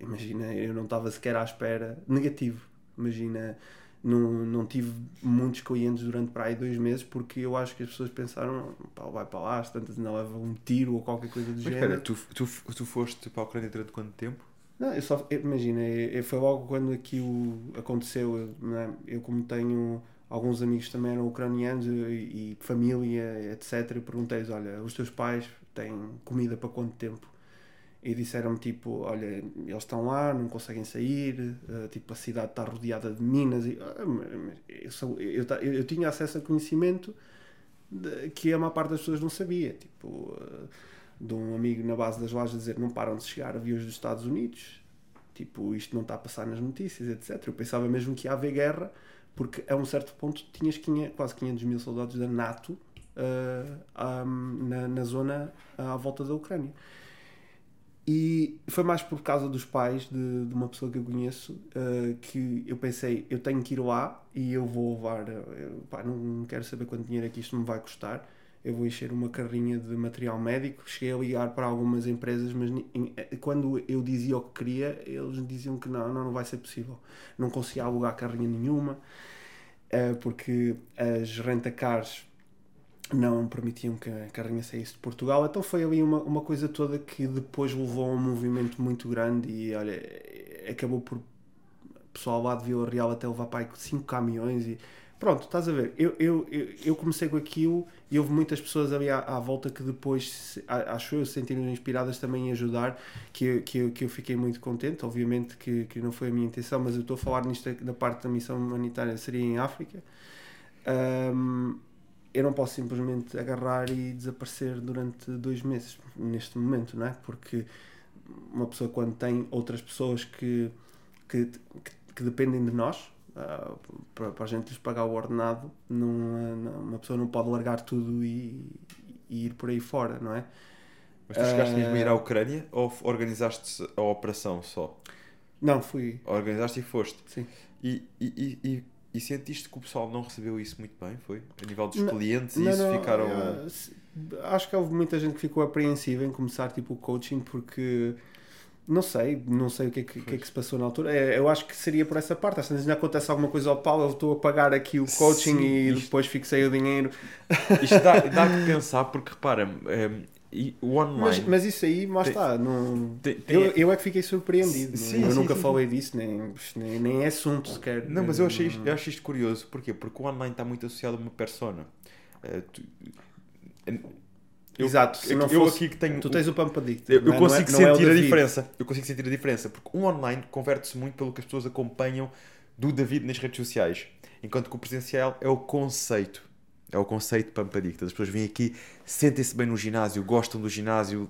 Imagina, eu não estava sequer à espera, negativo, Imagina, não, não tive muitos clientes durante para aí dois meses porque eu acho que as pessoas pensaram, pá, vai para lá, se tantas não leva um tiro ou qualquer coisa do Mas género. Espera, tu, tu, tu foste para a Ucrânia durante quanto tempo? Não, eu só, imagina, foi logo quando aquilo aconteceu, eu, é? eu como tenho alguns amigos também eram ucranianos e, e família, etc, eu perguntei-lhes, olha, os teus pais têm comida para quanto tempo? e disseram-me tipo, olha, eles estão lá, não conseguem sair, uh, tipo, a cidade está rodeada de minas e uh, eu, sou, eu, eu, eu, tinha acesso a conhecimento que a maior parte das pessoas não sabia, tipo, uh, de um amigo na base das lojas dizer não param de chegar aviões dos Estados Unidos, tipo, isto não está a passar nas notícias, etc. Eu pensava mesmo que ia haver guerra, porque a um certo ponto tinhas quase 500 mil soldados da NATO um, na, na zona à volta da Ucrânia. E foi mais por causa dos pais de, de uma pessoa que eu conheço uh, que eu pensei, eu tenho que ir lá e eu vou levar, eu, pá, não quero saber quanto dinheiro é que isto me vai custar, eu vou encher uma carrinha de material médico. Cheguei a ligar para algumas empresas, mas eh, quando eu dizia o que queria, eles diziam que não, não, não vai ser possível. Não conseguia alugar carrinha nenhuma, uh, porque as rentacars não permitiam que a carrinha saísse de Portugal. Então foi ali uma, uma coisa toda que depois levou a um movimento muito grande e olha, acabou por o pessoal lá de Vila Real até levar para aí 5 caminhões e pronto, estás a ver, eu, eu, eu, comecei com aquilo e houve muitas pessoas ali à, à volta que depois, acho eu, se sentiram inspiradas também em ajudar, que, eu, que, eu, que eu fiquei muito contente, obviamente que, que não foi a minha intenção, mas eu estou a falar nisto da parte da missão humanitária, seria em África. Um, eu não posso simplesmente agarrar e desaparecer durante dois meses neste momento, não é? Porque uma pessoa quando tem outras pessoas que, que, que dependem de nós uh, para, para a gente lhes pagar o ordenado, não, não, uma pessoa não pode largar tudo e, e, ir por aí fora, não é? Mas tu chegaste uh, mesmo a ir à Ucrânia ou organizaste a operação só? Não, fui. Organizaste e foste? Sim. E, e, e e sentiste que o pessoal não recebeu isso muito bem, foi? A nível dos não, clientes e isso não, ficaram... É, acho que houve muita gente que ficou apreensiva em começar tipo o coaching porque... Não sei, não sei o que é que, que, é que se passou na altura. É, eu acho que seria por essa parte. Às vezes ainda acontece alguma coisa ao Paulo, eu estou a pagar aqui o coaching Sim, e isto, depois fixei o dinheiro. Isto dá, dá que pensar, porque repara, é, e o online. Mas, mas isso aí, Tem- está. Não... tem- tem- Eu, eu é que fiquei surpreendido. Sim, eu sim, nunca sim, falei disso, nem, nem, nem é assunto sequer. Não, mas eu achei isto, eu achei isto curioso. Porquê? Porque o online está muito associado a uma persona. Eh, tu- eu- Exato, se eu, não eu fosse- aqui que tenho. Tu tens o Pump Addict. Eu, eu é- é- consigo é sentir a David. diferença. Eu consigo sentir a diferença. Porque o online converte-se muito pelo que as pessoas acompanham do David nas redes sociais. Enquanto que o presencial é o conceito. É o conceito Pump Addict. As pessoas vêm aqui, sentem-se bem no ginásio, gostam do ginásio,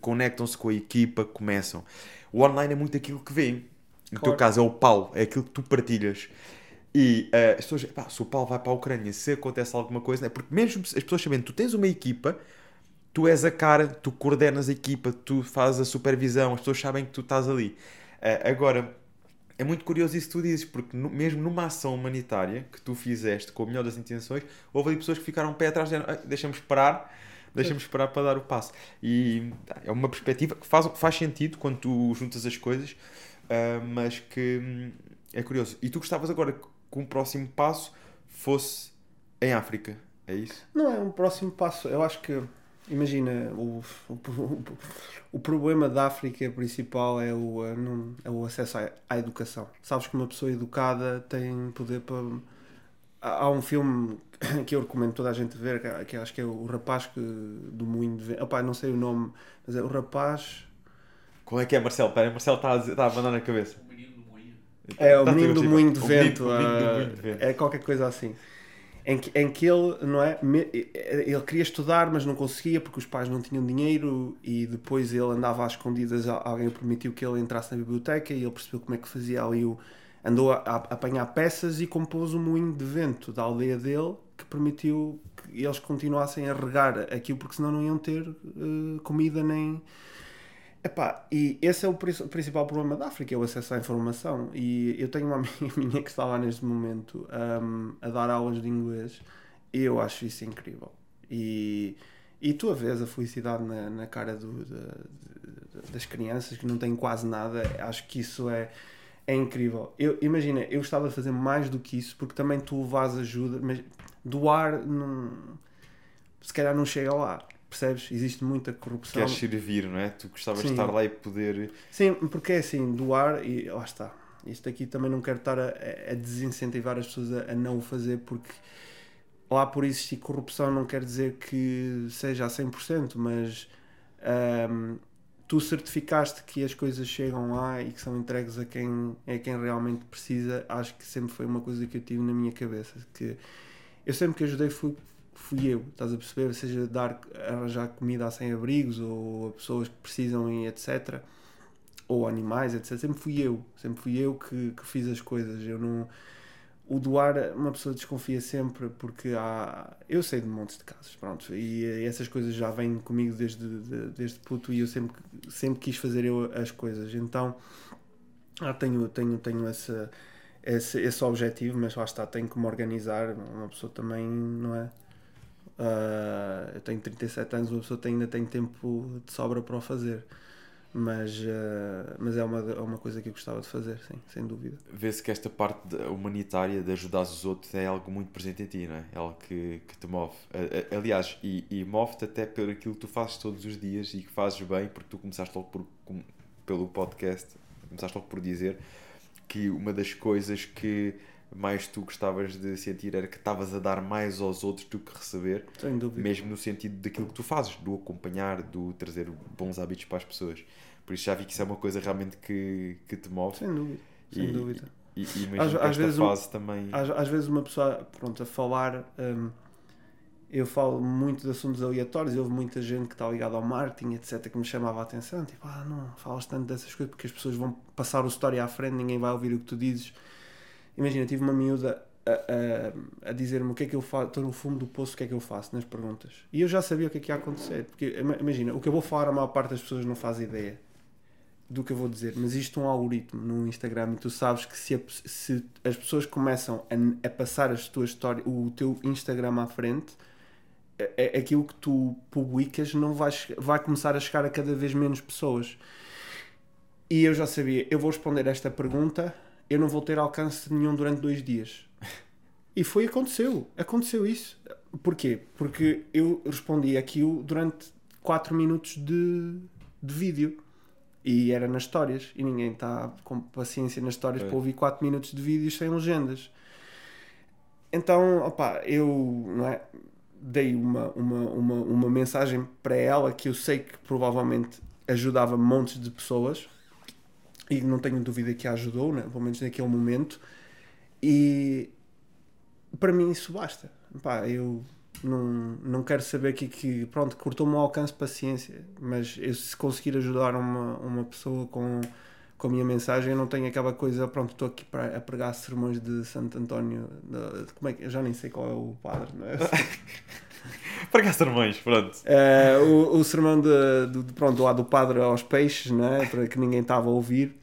conectam-se com a equipa, começam. O online é muito aquilo que vêem. No teu Claro. caso é o Paulo, é aquilo que tu partilhas. E eh, as pessoas, pá, se o Paulo vai para a Ucrânia, se acontece alguma coisa, é porque mesmo as pessoas sabendo, tu tens uma equipa, tu és a cara, tu coordenas a equipa, tu fazes a supervisão, as pessoas sabem que tu estás ali. Eh, agora, é muito curioso isso que tu dizes, porque no- mesmo numa ação humanitária que tu fizeste com a melhor das intenções, houve ali pessoas que ficaram um pé atrás, dizendo, "Ai, deixa-me esperar, deixa-me esperar para dar o passo. E tá, é uma perspectiva que faz, faz sentido quando tu juntas as coisas, ah, mas que hum, é curioso. E tu gostavas agora que um próximo passo fosse em África, é isso? Não, é um próximo passo. Eu acho que, imagina, o, o, o, problema da África principal é o, eh, é o acesso à, à educação. Sabes que uma pessoa educada tem poder para. Há um filme que eu recomendo toda a gente ver, que, que acho que é o rapaz que, do Moinho de Vento. Opá, não sei o nome, mas é o rapaz. Como é que é, Marcelo? Pera, Marcelo está a, dizer- está a abanar na cabeça. O menino do moinho. É o Tá menino do tudo moinho de o menino- vento. o menino do moinho de vento. É qualquer coisa assim. Em que, em que ele, não é? Ele queria estudar, mas não conseguia porque os pais não tinham dinheiro e depois ele andava às escondidas. al- Alguém permitiu que ele entrasse na biblioteca e ele percebeu como é que fazia ali o. Andou a, a apanhar peças e compôs um moinho de vento da aldeia dele que permitiu que eles continuassem a regar aquilo porque senão não iam ter eh, comida nem. Epá, e esse é o pri- principal problema da África, é o acesso à informação. E eu tenho uma amiga minha que está lá neste momento um, a dar aulas de inglês e eu acho isso incrível. E, e tu a vês a felicidade na, na cara do- das crianças que não têm quase nada, acho que isso é, é incrível. Eu, imagina, eu gostava de fazer mais do que isso porque também tu levas ajuda, mas doar não, se calhar não chega lá. Percebes? Existe muita corrupção. Queres servir, não é? Tu gostavas de Sim. estar lá e poder. Sim, porque é assim, doar e lá está. Isto aqui também não quero estar a, a desincentivar as pessoas a, a não o fazer porque lá por existir corrupção não quer dizer que seja a 100%, mas ahm, tu certificaste que as coisas chegam lá e que são entregues a quem, a quem realmente precisa, acho que sempre foi uma coisa que eu tive na minha cabeça. Que eu sempre que ajudei fui, fui eu, estás a perceber? Seja dar, arranjar comida a sem-abrigos ou a pessoas que precisam e etc ou animais, etc. Sempre fui eu, sempre fui eu que, que fiz as coisas. Eu não. O doar, uma pessoa desconfia sempre porque há. Eu sei de montes de casos, pronto, e, eh, essas coisas já vêm comigo desde, de- desde puto e eu sempre, sempre quis fazer eu as coisas. Então, ah, tenho, tenho, tenho esse, esse, esse objetivo, mas lá está, tenho que me organizar. Uma pessoa também, não é? Ah, eu tenho 37 anos, uma pessoa tem- ainda tem tempo de sobra para o fazer. Mas, ah, mas é, uma, é uma coisa que eu gostava de fazer, sim, sem dúvida. Vê-se que esta parte humanitária de ajudar os outros é algo muito presente em ti, não é? É algo que, que te move. Aliás, e, e move-te até por aquilo que tu fazes todos os dias e que fazes bem, porque tu começaste logo por, com- pelo podcast, começaste logo por dizer que uma das coisas que mais tu gostavas de sentir era que estavas a dar mais aos outros do que receber, Sem dúvida. mesmo no sentido daquilo que tu fazes, do acompanhar, do trazer bons hábitos para as pessoas. Por isso já vi que isso é uma coisa realmente que, que te move. Sem dúvida. Sem E- dúvida. E, e Às- que às vezes um- fase também. Às, às vezes uma pessoa, pronto, a falar, hum, eu falo muito de assuntos aleatórios, houve muita gente que está ligada ao marketing, etc, que me chamava a atenção, tipo, ah, não, falas tanto dessas coisas porque as pessoas vão passar o story à frente, ninguém vai ouvir o que tu dizes. Imagina, tive uma miúda a, a, a dizer-me o que é que eu faço, estou no fundo do poço, o que é que eu faço nas perguntas. E eu já sabia o que é que ia acontecer, porque ima- imagina, o que eu vou falar, a maior parte das pessoas não faz ideia do que eu vou dizer, mas isto é um algoritmo no Instagram e tu sabes que se, a- se as pessoas começam a, a passar as tuas histórias, o teu Instagram à frente, aquilo que tu publicas não vai, vai começar a chegar a cada vez menos pessoas. E eu já sabia, eu vou responder esta pergunta, eu não vou ter alcance nenhum durante dois dias. E foi, aconteceu, aconteceu isso. Porquê? Porque eu respondi aquilo durante 4 minutos de, de vídeo. E era nas histórias. E ninguém está com paciência nas histórias É. para ouvir 4 minutos de vídeos sem legendas. Então, opá, eu não é, dei uma, uma, uma, uma mensagem para ela que eu sei que provavelmente ajudava montes de pessoas e não tenho dúvida que ajudou, né? pelo menos naquele momento. E para mim isso basta. Pá, eu não, não quero saber que, que pronto, cortou-me o alcance paciência, mas eu, se conseguir ajudar uma, uma pessoa com, com a minha mensagem, eu não tenho aquela coisa, pronto, estou aqui para, a pregar sermões de Santo António, de- como é que, já nem sei qual é o padre, não é? Para cá sermões, pronto. Eh, o, o sermão de, de, de- pronto, lá do padre aos peixes, né? para que ninguém estava a ouvir.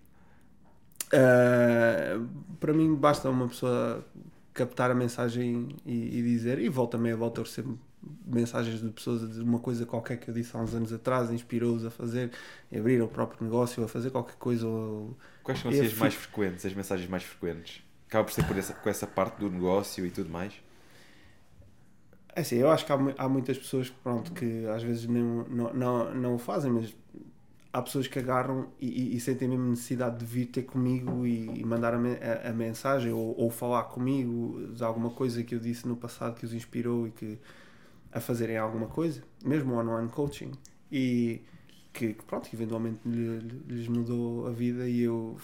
Eh, para mim basta uma pessoa captar a mensagem e, e dizer, e volta meia volta eu recebo mensagens de pessoas de uma coisa qualquer que eu disse há uns anos atrás, inspirou-os a fazer, a abrir o próprio negócio, a fazer qualquer coisa. Ou... Quais são as fico- mais frequentes, as mensagens mais frequentes? Acaba por ser por essa, com essa parte do negócio e tudo mais? É assim, eu acho que há, há muitas pessoas pronto, que às vezes não, não, não, não o fazem, mas há pessoas que agarram e, e- e sentem mesmo necessidade de vir ter comigo e, e mandar a, a- a mensagem ou, ou falar comigo de alguma coisa que eu disse no passado que os inspirou e que a fazerem alguma coisa, mesmo one-on-one coaching, e que, que, pronto, eventualmente lhe- lhe- lhes mudou a vida e eu,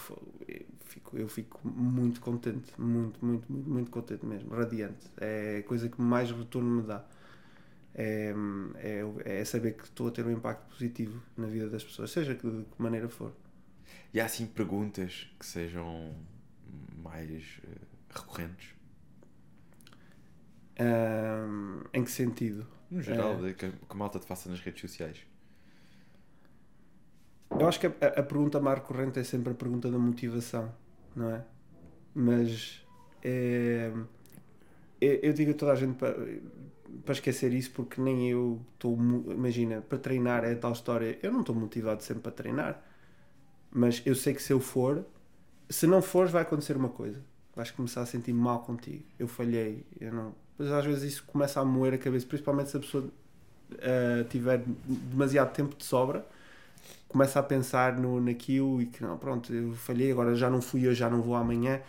eu fico, eu fico muito contente, muito, muito, muito, muito contente mesmo, radiante. É a coisa que mais retorno me dá. É, é, é saber que estou a ter um impacto positivo na vida das pessoas, seja de que maneira for. E há assim perguntas que sejam mais eh, recorrentes? Ahm, em que sentido? No geral, É. que, que a malta te faça nas redes sociais. Eu acho que a, a- pergunta mais recorrente é sempre a pergunta da motivação, não é? Mas é, eu, eu digo a toda a gente para, para esquecer isso porque nem eu estou. Imagina, para treinar é tal história. Eu não estou motivado sempre para treinar, mas eu sei que se eu for, se não fores, vai acontecer uma coisa. Vais começar a sentir mal contigo. Eu falhei, eu não. Mas às vezes isso começa a moer a cabeça, principalmente se a pessoa ah, tiver demasiado tempo de sobra começa a pensar no, naquilo e que não, pronto, eu falhei, agora já não fui hoje, já não vou amanhã.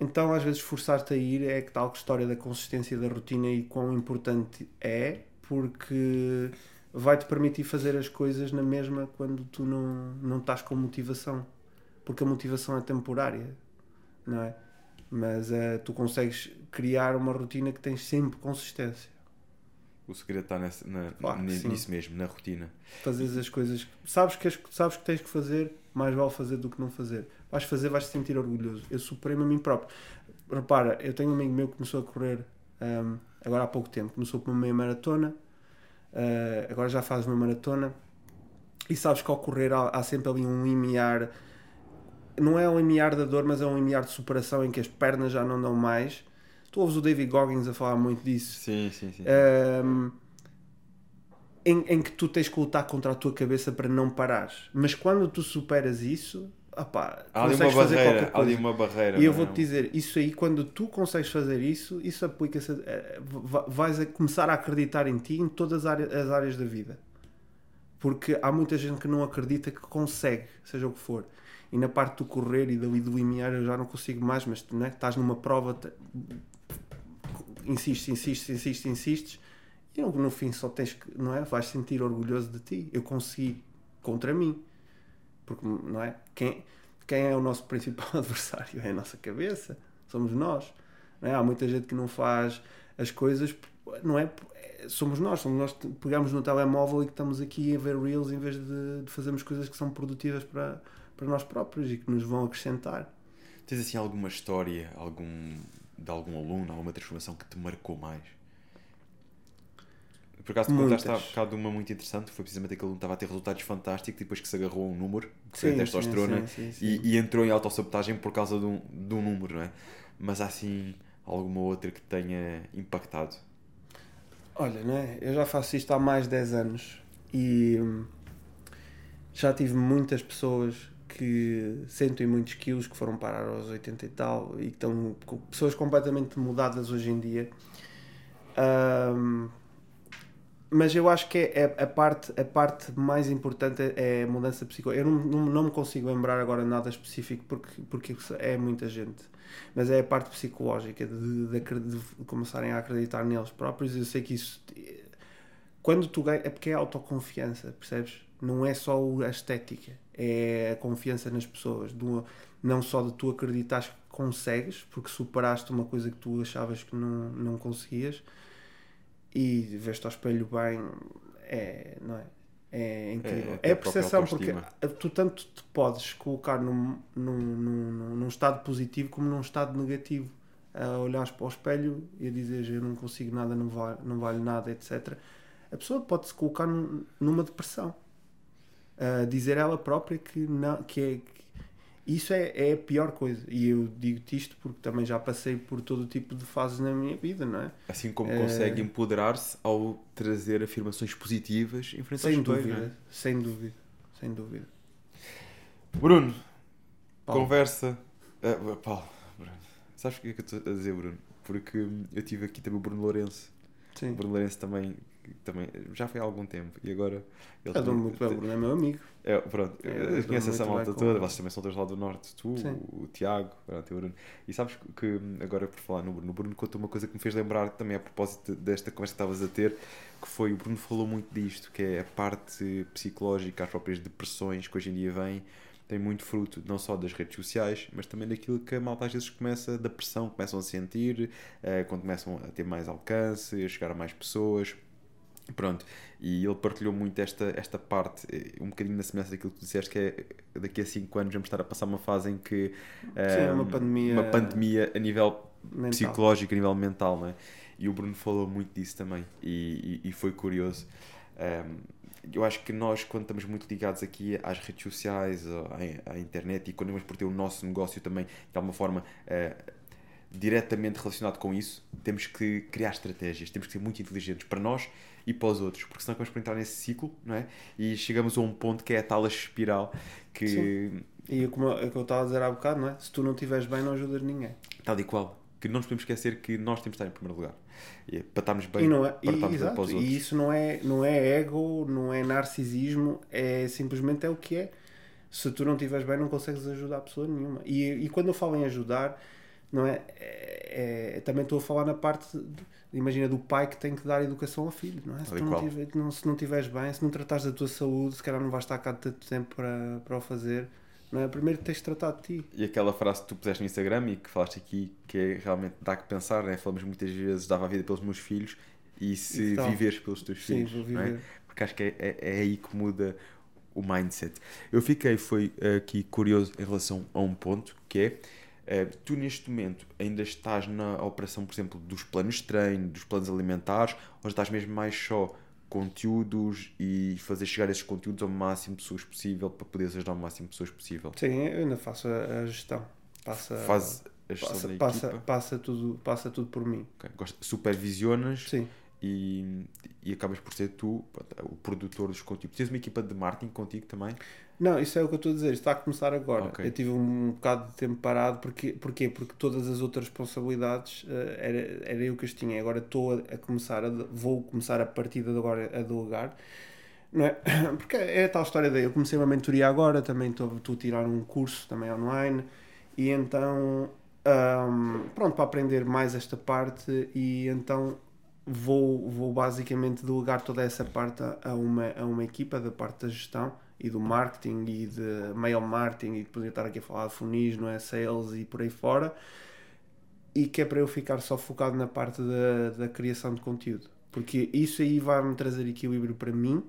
Então, às vezes, forçar-te a ir é que tal história da consistência da rotina e quão importante é, porque vai-te permitir fazer as coisas na mesma quando tu não, não estás com motivação. Porque a motivação é temporária, não é? Mas eh, tu consegues criar uma rotina que tens sempre consistência. O segredo está nessa, na- Claro nisso mesmo, na rotina. Fazeres as coisas. Sabes que, as- sabes que tens que fazer, mais vale fazer do que não fazer. Vais fazer, vais te sentir orgulhoso. Eu superei-me a mim próprio. Repara, eu tenho um amigo meu que começou a correr hum, agora há pouco tempo. Começou por uma meia maratona, ah, agora já faz uma maratona. E sabes que ao correr há, há sempre ali um limiar. Não é um limiar da dor, mas é um limiar de superação em que as pernas já não dão mais. Tu ouves o David Goggins a falar muito disso Sim, sim, sim. um, em, em que tu tens que lutar contra a tua cabeça para não parares. Mas quando tu superas isso, opá, há ali uma barreira. Há ali uma barreira. E eu não é? vou-te dizer, isso aí, quando tu consegues fazer isso, isso aplica-se. a- va- vais a começar a acreditar em ti em todas as áreas, as áreas da vida. Porque há muita gente que não acredita que consegue, seja o que for. E na parte do correr e do limiar eu já não consigo mais, mas tu né, estás numa prova, insistes, insistes, insistes, insistes, e no, no fim só tens que, não é? Vais sentir orgulhoso de ti. Eu consegui contra mim. Porque, não é? Quem, quem é o nosso principal adversário? É a nossa cabeça. Somos nós. É? Há muita gente que não faz as coisas, não é? É, Somos nós. Somos nós que pegamos no telemóvel e que estamos aqui a ver Reels em vez de, de fazermos coisas que são produtivas para, para nós próprios e que nos vão acrescentar. Tens assim alguma história algum, de algum aluno, alguma transformação que te marcou mais? Por acaso tu contaste há bocado de uma muito interessante, foi precisamente aquele aluno que estava a ter resultados fantásticos depois que se agarrou a um número, que foi a Sim, testosterona, sim, sim, sim, e, sim. e entrou em autossabotagem por causa de um, de um número, não é? Mas há assim alguma outra que tenha impactado? Olha, não é? Eu já faço isto há mais de 10 anos e hum, já tive muitas pessoas que sentem muitos quilos que foram parar aos 80 e tal e que estão com pessoas completamente mudadas hoje em dia. Hum, mas eu acho que é, é a, parte, a parte mais importante é a mudança psicológica. Eu não, não, não me consigo lembrar agora nada específico porque, porque é muita gente. Mas é a parte psicológica de, de, de, de começarem a acreditar neles próprios. Eu sei que isso. Quando tu ganhas. É porque é autoconfiança, percebes? Não é só a estética, é a confiança nas pessoas. Do, não só de tu acreditares que consegues, porque superaste uma coisa que tu achavas que não, não conseguias e veste ao espelho bem, é, não é? É incrível. É, é a percepção, porque tu tanto te podes colocar num, num, num, num, estado positivo como num estado negativo. A olhar para o espelho e a dizer eu não consigo nada, não vale, não vale nada, etc. A pessoa pode se colocar numa depressão. A dizer ela própria que, não, que, é, isso é, é a pior coisa. E eu digo-te isto porque também já passei por todo tipo de fases na minha vida, não é? Assim como é... consegue empoderar-se ao trazer afirmações positivas em frente sem dúvida, é? Sem dúvida, sem dúvida. Bruno, Paulo. conversa. Uh, Paulo, Bruno. Sabes o que é que eu estou a dizer, Bruno? Porque eu tive aqui também o Bruno Lourenço. Sim. O Bruno Lourenço também também já foi há algum tempo e agora ele eu muito bem, o Bruno é meu amigo. É, pronto, é, eu, eu conheço essa malta toda, vocês também são dois lá do norte, tu, Sim. o, Tiago, pronto, o Bruno. E sabes que agora por falar no Bruno, o Bruno contou uma coisa que me fez lembrar também a propósito desta conversa que estavas a ter, que foi o Bruno falou muito disto, que é a parte psicológica, as próprias depressões que hoje em dia vêm tem muito fruto não só das redes sociais, mas também daquilo que a malta às vezes começa, da pressão, começam a sentir, uh, quando começam a ter mais alcance, a chegar a mais pessoas. Pronto, e ele partilhou muito esta, esta parte, eh, um bocadinho na semelhança daquilo que tu disseste, que é daqui a 5 anos vamos estar a passar uma fase em que Sim, um, uma, pandemia, uma pandemia a nível mental. psicológico, a nível mental, não é? E o Bruno falou muito disso também, e, e, e foi curioso. Um, eu acho que nós, quando estamos muito ligados aqui às redes sociais, à, à internet, e quando vamos por ter o nosso negócio também, de alguma forma, uh, diretamente relacionado com isso, temos que criar estratégias, temos que ser muito inteligentes para nós e para os outros, porque senão vamos para entrar nesse ciclo, não é? E chegamos a um ponto que é a tal espiral que. Sim. E como é que eu estava a dizer há bocado, não é? Se tu não estiveres bem, não ajudas ninguém. Tal e qual. Que não nos podemos esquecer que nós temos de estar em primeiro lugar. E, é para estarmos bem, e não é, para e, estarmos exato, para os outros. E isso não é, não é ego, não é narcisismo, é simplesmente é o que é. Se tu não estiveres bem, não consegues ajudar a pessoa nenhuma. E, e quando eu falo em ajudar, não é, é, é também estou a falar na parte de, imagina, do pai que tem que dar educação ao filho, não é? Se, não, tiver, não, se não estiveres bem, se não tratares da tua saúde, se calhar não vais estar cá tanto tempo para, para o fazer. Não é? Primeiro tens de tratar de ti. E aquela frase que tu puseste no Instagram e que falaste aqui, que é, realmente dá que pensar, né? falamos muitas vezes, dava a vida pelos meus filhos e se viveres pelos teus sim, filhos. Não é? Porque acho que é, é, é aí que muda o mindset. Eu fiquei foi aqui curioso em relação a um ponto que é Uh, tu neste momento ainda estás na operação, por exemplo, dos planos de treino, dos planos alimentares, ou estás mesmo mais só conteúdos e fazer chegar esses conteúdos ao máximo de pessoas possível para poderes ajudar o máximo de pessoas possível? Sim, eu ainda faço a, a gestão. Passa, Faz a gestão passa, da passa, passa, tudo, passa tudo por mim. Okay. Supervisionas Sim. E, e acabas por ser tu o produtor dos conteúdos. Tens uma equipa de marketing contigo também? Não, isso é o que eu estou a dizer, está a começar agora. Okay. Eu tive um bocado de tempo parado, porque, porquê? Porque todas as outras responsabilidades uh, era, era eu que as tinha. Agora estou a, a, começar, a, vou começar a partir de agora a delegar. Não é? Porque é a tal história daí. Eu comecei uma mentoria agora, também estou, estou a tirar um curso também online, e então, um, pronto, para aprender mais esta parte, e então vou, vou basicamente delegar toda essa parte a uma, a uma equipa da parte da gestão e do marketing e de mail marketing e poder estar aqui a falar de funis, não é? Sales e por aí fora. E que é para eu ficar só focado na parte da, da criação de conteúdo. Porque isso aí vai-me trazer equilíbrio para mim,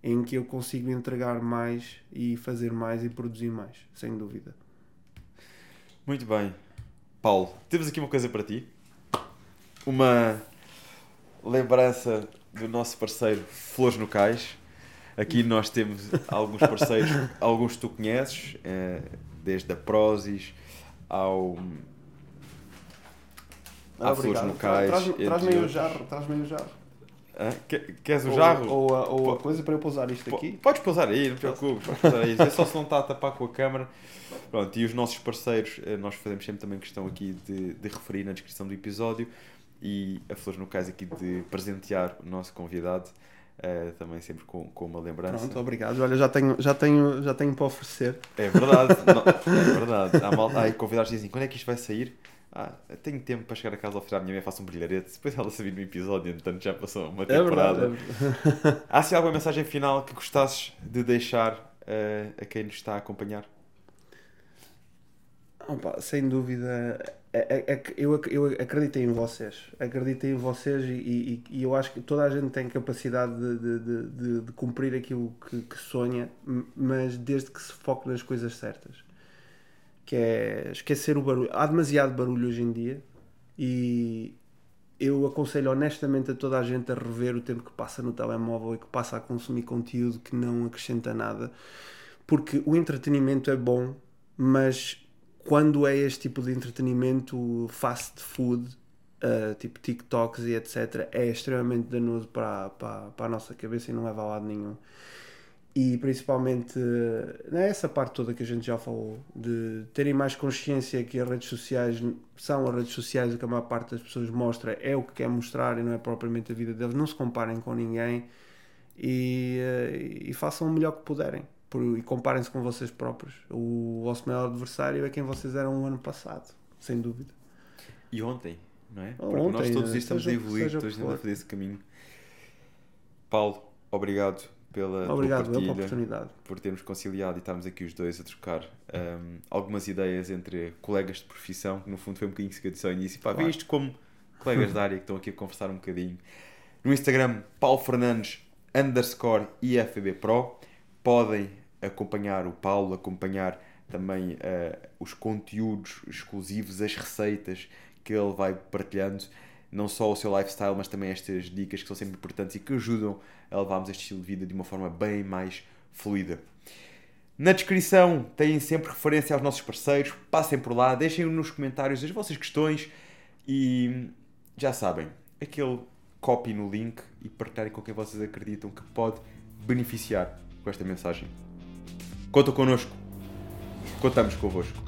em que eu consigo entregar mais e fazer mais e produzir mais, sem dúvida. Muito bem. Paulo, temos aqui uma coisa para ti. Uma lembrança do nosso parceiro Flores no Cais. Aqui nós temos alguns parceiros, alguns tu conheces, eh, desde a Prozis ao. Ah, Flores no Cais. Traz-me aí o jarro. Traz-me o jarro. Queres o jarro? Ou, a, ou a coisa para eu pousar isto aqui? Podes pousar aí, não te preocupes. Podes. É só se não está a tapar com a câmera. Pronto, e os nossos parceiros, eh, nós fazemos sempre também questão aqui de, de referir na descrição do episódio e a Flores no caso aqui de presentear o nosso convidado. Uh, também sempre com, com uma lembrança. Pronto, obrigado. Olha, já tenho, já tenho, já tenho para oferecer. É verdade, não, é verdade. Há, mal, há convidados que dizem quando é que isto vai sair? Ah, tenho tempo para chegar a casa ao final, a minha mãe faça um brilharete. Depois ela sabia no episódio, entanto já passou uma temporada. É verdade, é verdade. Há se alguma mensagem final que gostasses de deixar uh, a quem nos está a acompanhar? Opa, sem dúvida, eu, eu acredito em vocês. Acredito em vocês e, e, e, eu acho que toda a gente tem capacidade de, de, de, de cumprir aquilo que, que, sonha, mas desde que se foque nas coisas certas. Que é esquecer o barulho. Há demasiado barulho hoje em dia e eu aconselho honestamente a toda a gente a rever o tempo que passa no telemóvel e que passa a consumir conteúdo que não acrescenta nada. Porque o entretenimento é bom, mas quando é este tipo de entretenimento fast food, uh, tipo TikToks e etc., é extremamente danoso para, para, para a nossa cabeça e não leva a lado nenhum. E principalmente nessa parte toda que a gente já falou, de terem mais consciência que as redes sociais são as redes sociais, o que a maior parte das pessoas mostra é o que quer mostrar e não é propriamente a vida deles. Não se comparem com ninguém e, uh, e façam o melhor que puderem por, e comparem-se com vocês próprios. O vosso maior adversário é quem vocês eram o ano passado, sem dúvida. E ontem, não é? Porque ontem, nós todos estamos a evoluir, todos estamos a fazer esse caminho. Paulo, obrigado pela, obrigado pela, pela oportunidade. Por termos conciliado e estarmos aqui os dois a trocar um, algumas ideias entre colegas de profissão, que no fundo foi um bocadinho que eu disse ao início. Pá, claro. isto como colegas da área que estão aqui a conversar um bocadinho. No Instagram, Paulo Fernandes underscore IFB Pro. Podem acompanhar o Paulo, acompanhar também uh, os conteúdos exclusivos, as receitas que ele vai partilhando, não só o seu lifestyle, mas também estas dicas que são sempre importantes e que ajudam a levarmos este estilo de vida de uma forma bem mais fluida. Na descrição têm sempre referência aos nossos parceiros, passem por lá, deixem nos comentários as vossas questões e já sabem, aquele copy no link e partilhem com quem vocês acreditam que pode beneficiar com esta mensagem. Conta connosco. Contamos convosco.